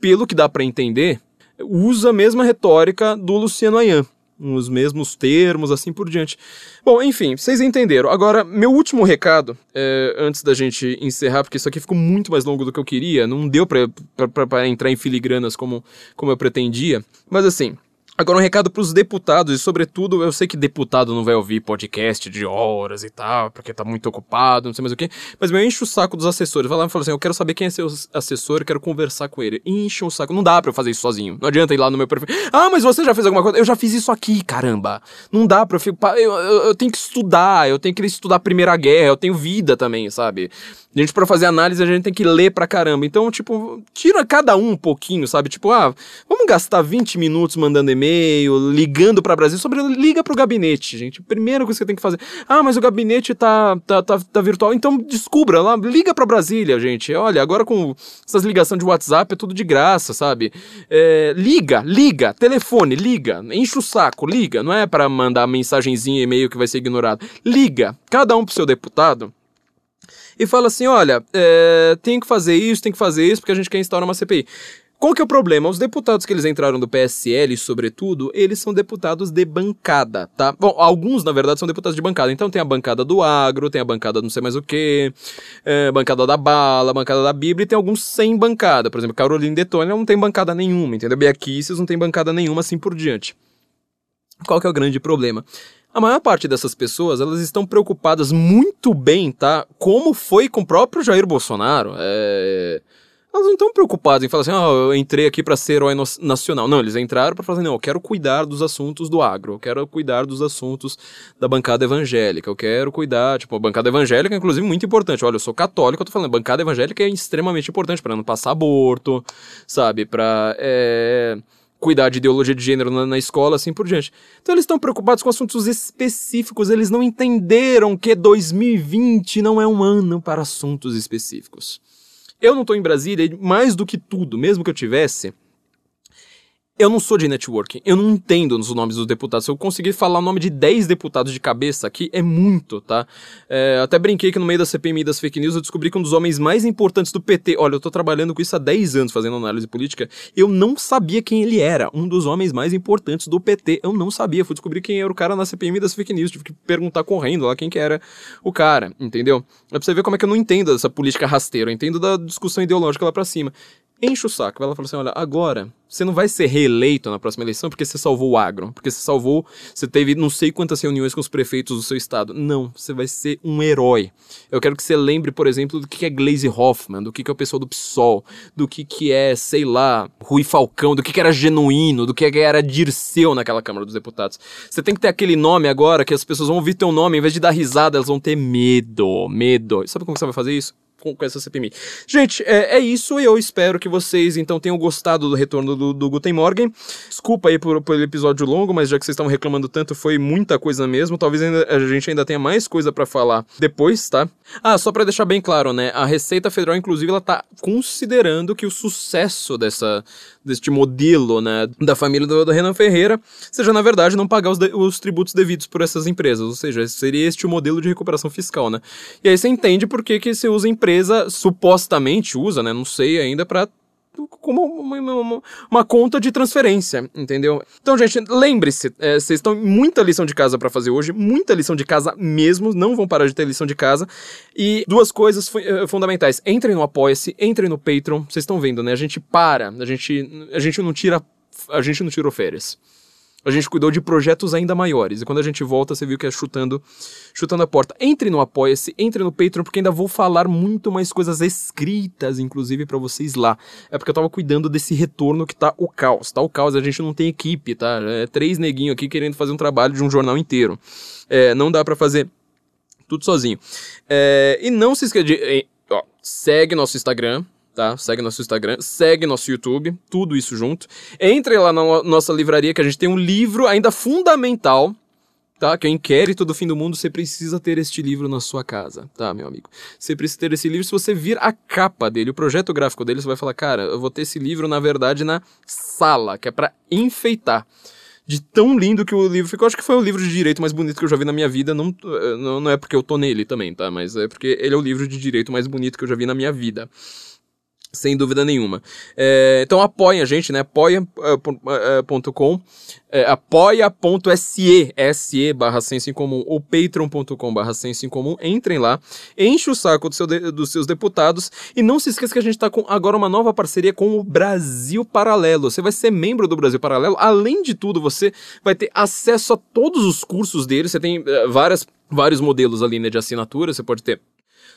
pelo que dá para entender, usa a mesma retórica do Luciano Ayan os mesmos termos, assim por diante. Bom, enfim, vocês entenderam. Agora, meu último recado, é, antes da gente encerrar, porque isso aqui ficou muito mais longo do que eu queria, não deu para entrar em filigranas como, como eu pretendia, mas assim. Agora um recado para os deputados, e sobretudo, eu sei que deputado não vai ouvir podcast de horas e tal, porque tá muito ocupado, não sei mais o que, mas meu enche o saco dos assessores. Vai lá e fala assim: eu quero saber quem é seu assessor, eu quero conversar com ele. Enche o saco. Não dá para eu fazer isso sozinho. Não adianta ir lá no meu perfil. Ah, mas você já fez alguma coisa? Eu já fiz isso aqui, caramba. Não dá pra eu, eu, eu, eu tenho que estudar, eu tenho que estudar a Primeira Guerra, eu tenho vida também, sabe? A gente, para fazer análise, a gente tem que ler pra caramba. Então, tipo, tira cada um um pouquinho, sabe? Tipo, ah, vamos gastar 20 minutos mandando e-mail, ligando pra Brasil. Sobre, liga pro gabinete, gente. Primeira coisa que você tem que fazer. Ah, mas o gabinete tá, tá, tá, tá virtual. Então, descubra lá, liga pra Brasília, gente. Olha, agora com essas ligações de WhatsApp é tudo de graça, sabe? É, liga, liga, telefone, liga. Enche o saco, liga. Não é para mandar mensagenzinha, e-mail que vai ser ignorado. Liga, cada um pro seu deputado e fala assim: olha, é, tem que fazer isso, tem que fazer isso, porque a gente quer instaurar uma CPI. Qual que é o problema? Os deputados que eles entraram do PSL, sobretudo, eles são deputados de bancada, tá? Bom, alguns, na verdade, são deputados de bancada. Então tem a bancada do agro, tem a bancada não sei mais o que, é, bancada da bala, bancada da Bíblia, e tem alguns sem bancada. Por exemplo, Caroline Detone não tem bancada nenhuma, entendeu? Beaquices não tem bancada nenhuma, assim por diante. Qual que é o grande problema? A maior parte dessas pessoas, elas estão preocupadas muito bem, tá? Como foi com o próprio Jair Bolsonaro. É... Elas não estão preocupadas em falar assim, ah, eu entrei aqui para ser herói nacional. Não, eles entraram para falar assim, não, eu quero cuidar dos assuntos do agro, eu quero cuidar dos assuntos da bancada evangélica, eu quero cuidar, tipo, a bancada evangélica inclusive muito importante. Olha, eu sou católico, eu tô falando, a bancada evangélica é extremamente importante para não passar aborto, sabe, para é cuidar de ideologia de gênero na, na, escola, assim por diante. Então eles estão preocupados com assuntos específicos, eles não entenderam que 2020 não é um ano para assuntos específicos. Eu não estou em Brasília, mais do que tudo, mesmo que eu tivesse, eu não sou de networking, eu não entendo os nomes dos deputados. Se eu conseguir falar o nome de 10 deputados de cabeça aqui, é muito, tá? É, até brinquei que no meio da CPMI das fake news eu descobri que um dos homens mais importantes do PT, olha, eu tô trabalhando com isso há 10 anos fazendo análise política, eu não sabia quem ele era. Um dos homens mais importantes do PT, eu não sabia. Fui descobrir quem era o cara na CPMI das fake news, tive que perguntar correndo lá quem que era o cara, entendeu? É pra você ver como é que eu não entendo essa política rasteira, eu entendo da discussão ideológica lá pra cima enche o saco. Ela fala assim: olha, agora você não vai ser reeleito na próxima eleição porque você salvou o agro, porque você salvou, você teve não sei quantas reuniões com os prefeitos do seu estado. Não, você vai ser um herói. Eu quero que você lembre, por exemplo, do que é Glaze Hoffman, do que é o pessoal do PSOL, do que, que é, sei lá, Rui Falcão, do que, que era genuíno, do que era Dirceu naquela Câmara dos Deputados. Você tem que ter aquele nome agora que as pessoas vão ouvir teu nome, em vez de dar risada, elas vão ter medo, medo. Sabe como você vai fazer isso? Com, com essa CPMI. Gente, é, é, isso e eu espero que vocês então tenham gostado do retorno do, do Guten Morgen. Desculpa aí por, pelo episódio longo, mas já que vocês estavam reclamando tanto, foi muita coisa mesmo. Talvez ainda, a gente ainda tenha mais coisa para falar depois, tá? Ah, só para deixar bem claro, né? A Receita Federal, inclusive, ela tá considerando que o sucesso dessa, deste modelo, né, da família do, do Renan Ferreira, seja, na verdade, não pagar os, de, os tributos devidos por essas empresas. Ou seja, seria este o modelo de recuperação fiscal, né? E aí você entende por que, que você usa empresa, supostamente usa, né? Não sei ainda, para como uma, uma, uma, conta de transferência, entendeu? Então, gente, lembre-se, é, vocês estão muita lição de casa para fazer hoje, muita lição de casa mesmo, não vão parar de ter lição de casa. E duas coisas fu eh, fundamentais: entrem no Apoia-se, entrem no Patreon. Vocês estão vendo, né? A gente para, a gente, a gente não tira, a gente não tirou férias a gente cuidou de projetos ainda maiores. E quando a gente volta, você viu que é chutando, chutando a porta. Entre no Apoia-se, entre no Patreon, porque ainda vou falar muito mais coisas escritas, inclusive, para vocês lá. É porque eu tava cuidando desse retorno que tá o caos. Tá o caos, a gente não tem equipe, tá? É três neguinhos aqui querendo fazer um trabalho de um jornal inteiro. É, não dá para fazer tudo sozinho. É, e não se esqueça de... Ó, segue nosso Instagram, tá? Segue nosso Instagram, segue nosso YouTube, tudo isso junto. Entre lá na nossa livraria que a gente tem um livro ainda fundamental, tá? Que é o Inquérito do Fim do Mundo. Você precisa ter este livro na sua casa, tá, meu amigo? Você precisa ter esse livro. Se você vir a capa dele, o projeto gráfico dele, você vai falar, cara, eu vou ter esse livro, na verdade, na sala, que é para enfeitar de tão lindo que o livro ficou. Acho que foi o livro de direito mais bonito que eu já vi na minha vida. Não, não, é porque eu tô nele também, tá? Mas é porque ele é o livro de direito mais bonito que eu já vi na minha vida. Sem dúvida nenhuma. É, então apoiem a gente, né? apoia.com, é, apoia.se, se barra senso em comum, ou patreon.com barra senso em comum. Entrem lá, enche o saco do seu de, dos seus deputados e não se esqueça que a gente está com agora uma nova parceria com o Brasil Paralelo. Você vai ser membro do Brasil Paralelo. Além de tudo, você vai ter acesso a todos os cursos deles. Você tem uh, várias vários modelos ali né, de assinatura. Você pode ter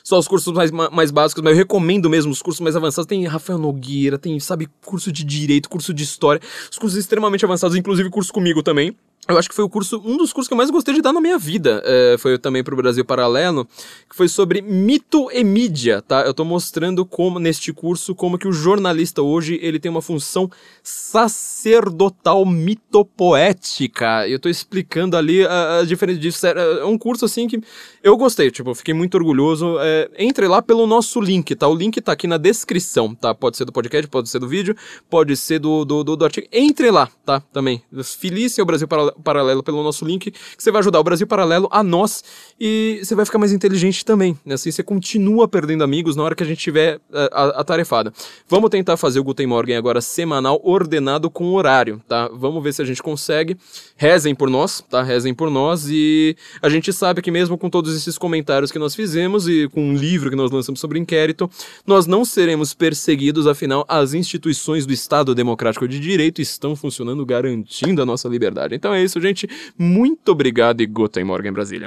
só os cursos mais, mais básicos, mas eu recomendo mesmo os cursos mais avançados. Tem Rafael Nogueira, tem, sabe, curso de direito, curso de história, os cursos extremamente avançados, inclusive curso comigo também. Eu acho que foi o curso, um dos cursos que eu mais gostei de dar na minha vida. É, foi também para o Brasil Paralelo, que foi sobre mito e mídia, tá? Eu estou mostrando como, neste curso, como que o jornalista hoje, ele tem uma função sacerdotal mitopoética. E eu estou explicando ali a, a diferença disso. É um curso, assim, que eu gostei, tipo, fiquei muito orgulhoso. É, entre lá pelo nosso link, tá? O link tá aqui na descrição, tá? Pode ser do podcast, pode ser do vídeo, pode ser do, do, do, do artigo. Entre lá, tá? Também. Felícia o Brasil Paralelo Paralelo pelo nosso link, que você vai ajudar o Brasil Paralelo a nós e você vai ficar mais inteligente também. Né? Assim você continua perdendo amigos na hora que a gente tiver uh, atarefada. Vamos tentar fazer o Guten Morgen agora semanal, ordenado com horário, tá? Vamos ver se a gente consegue. Rezem por nós, tá? Rezem por nós e a gente sabe que mesmo com todos esses comentários que nós fizemos e com um livro que nós lançamos sobre inquérito, nós não seremos perseguidos, afinal, as instituições do Estado Democrático de Direito estão funcionando garantindo a nossa liberdade. Então isso, gente. Muito obrigado e Guten Morgen, Brasília.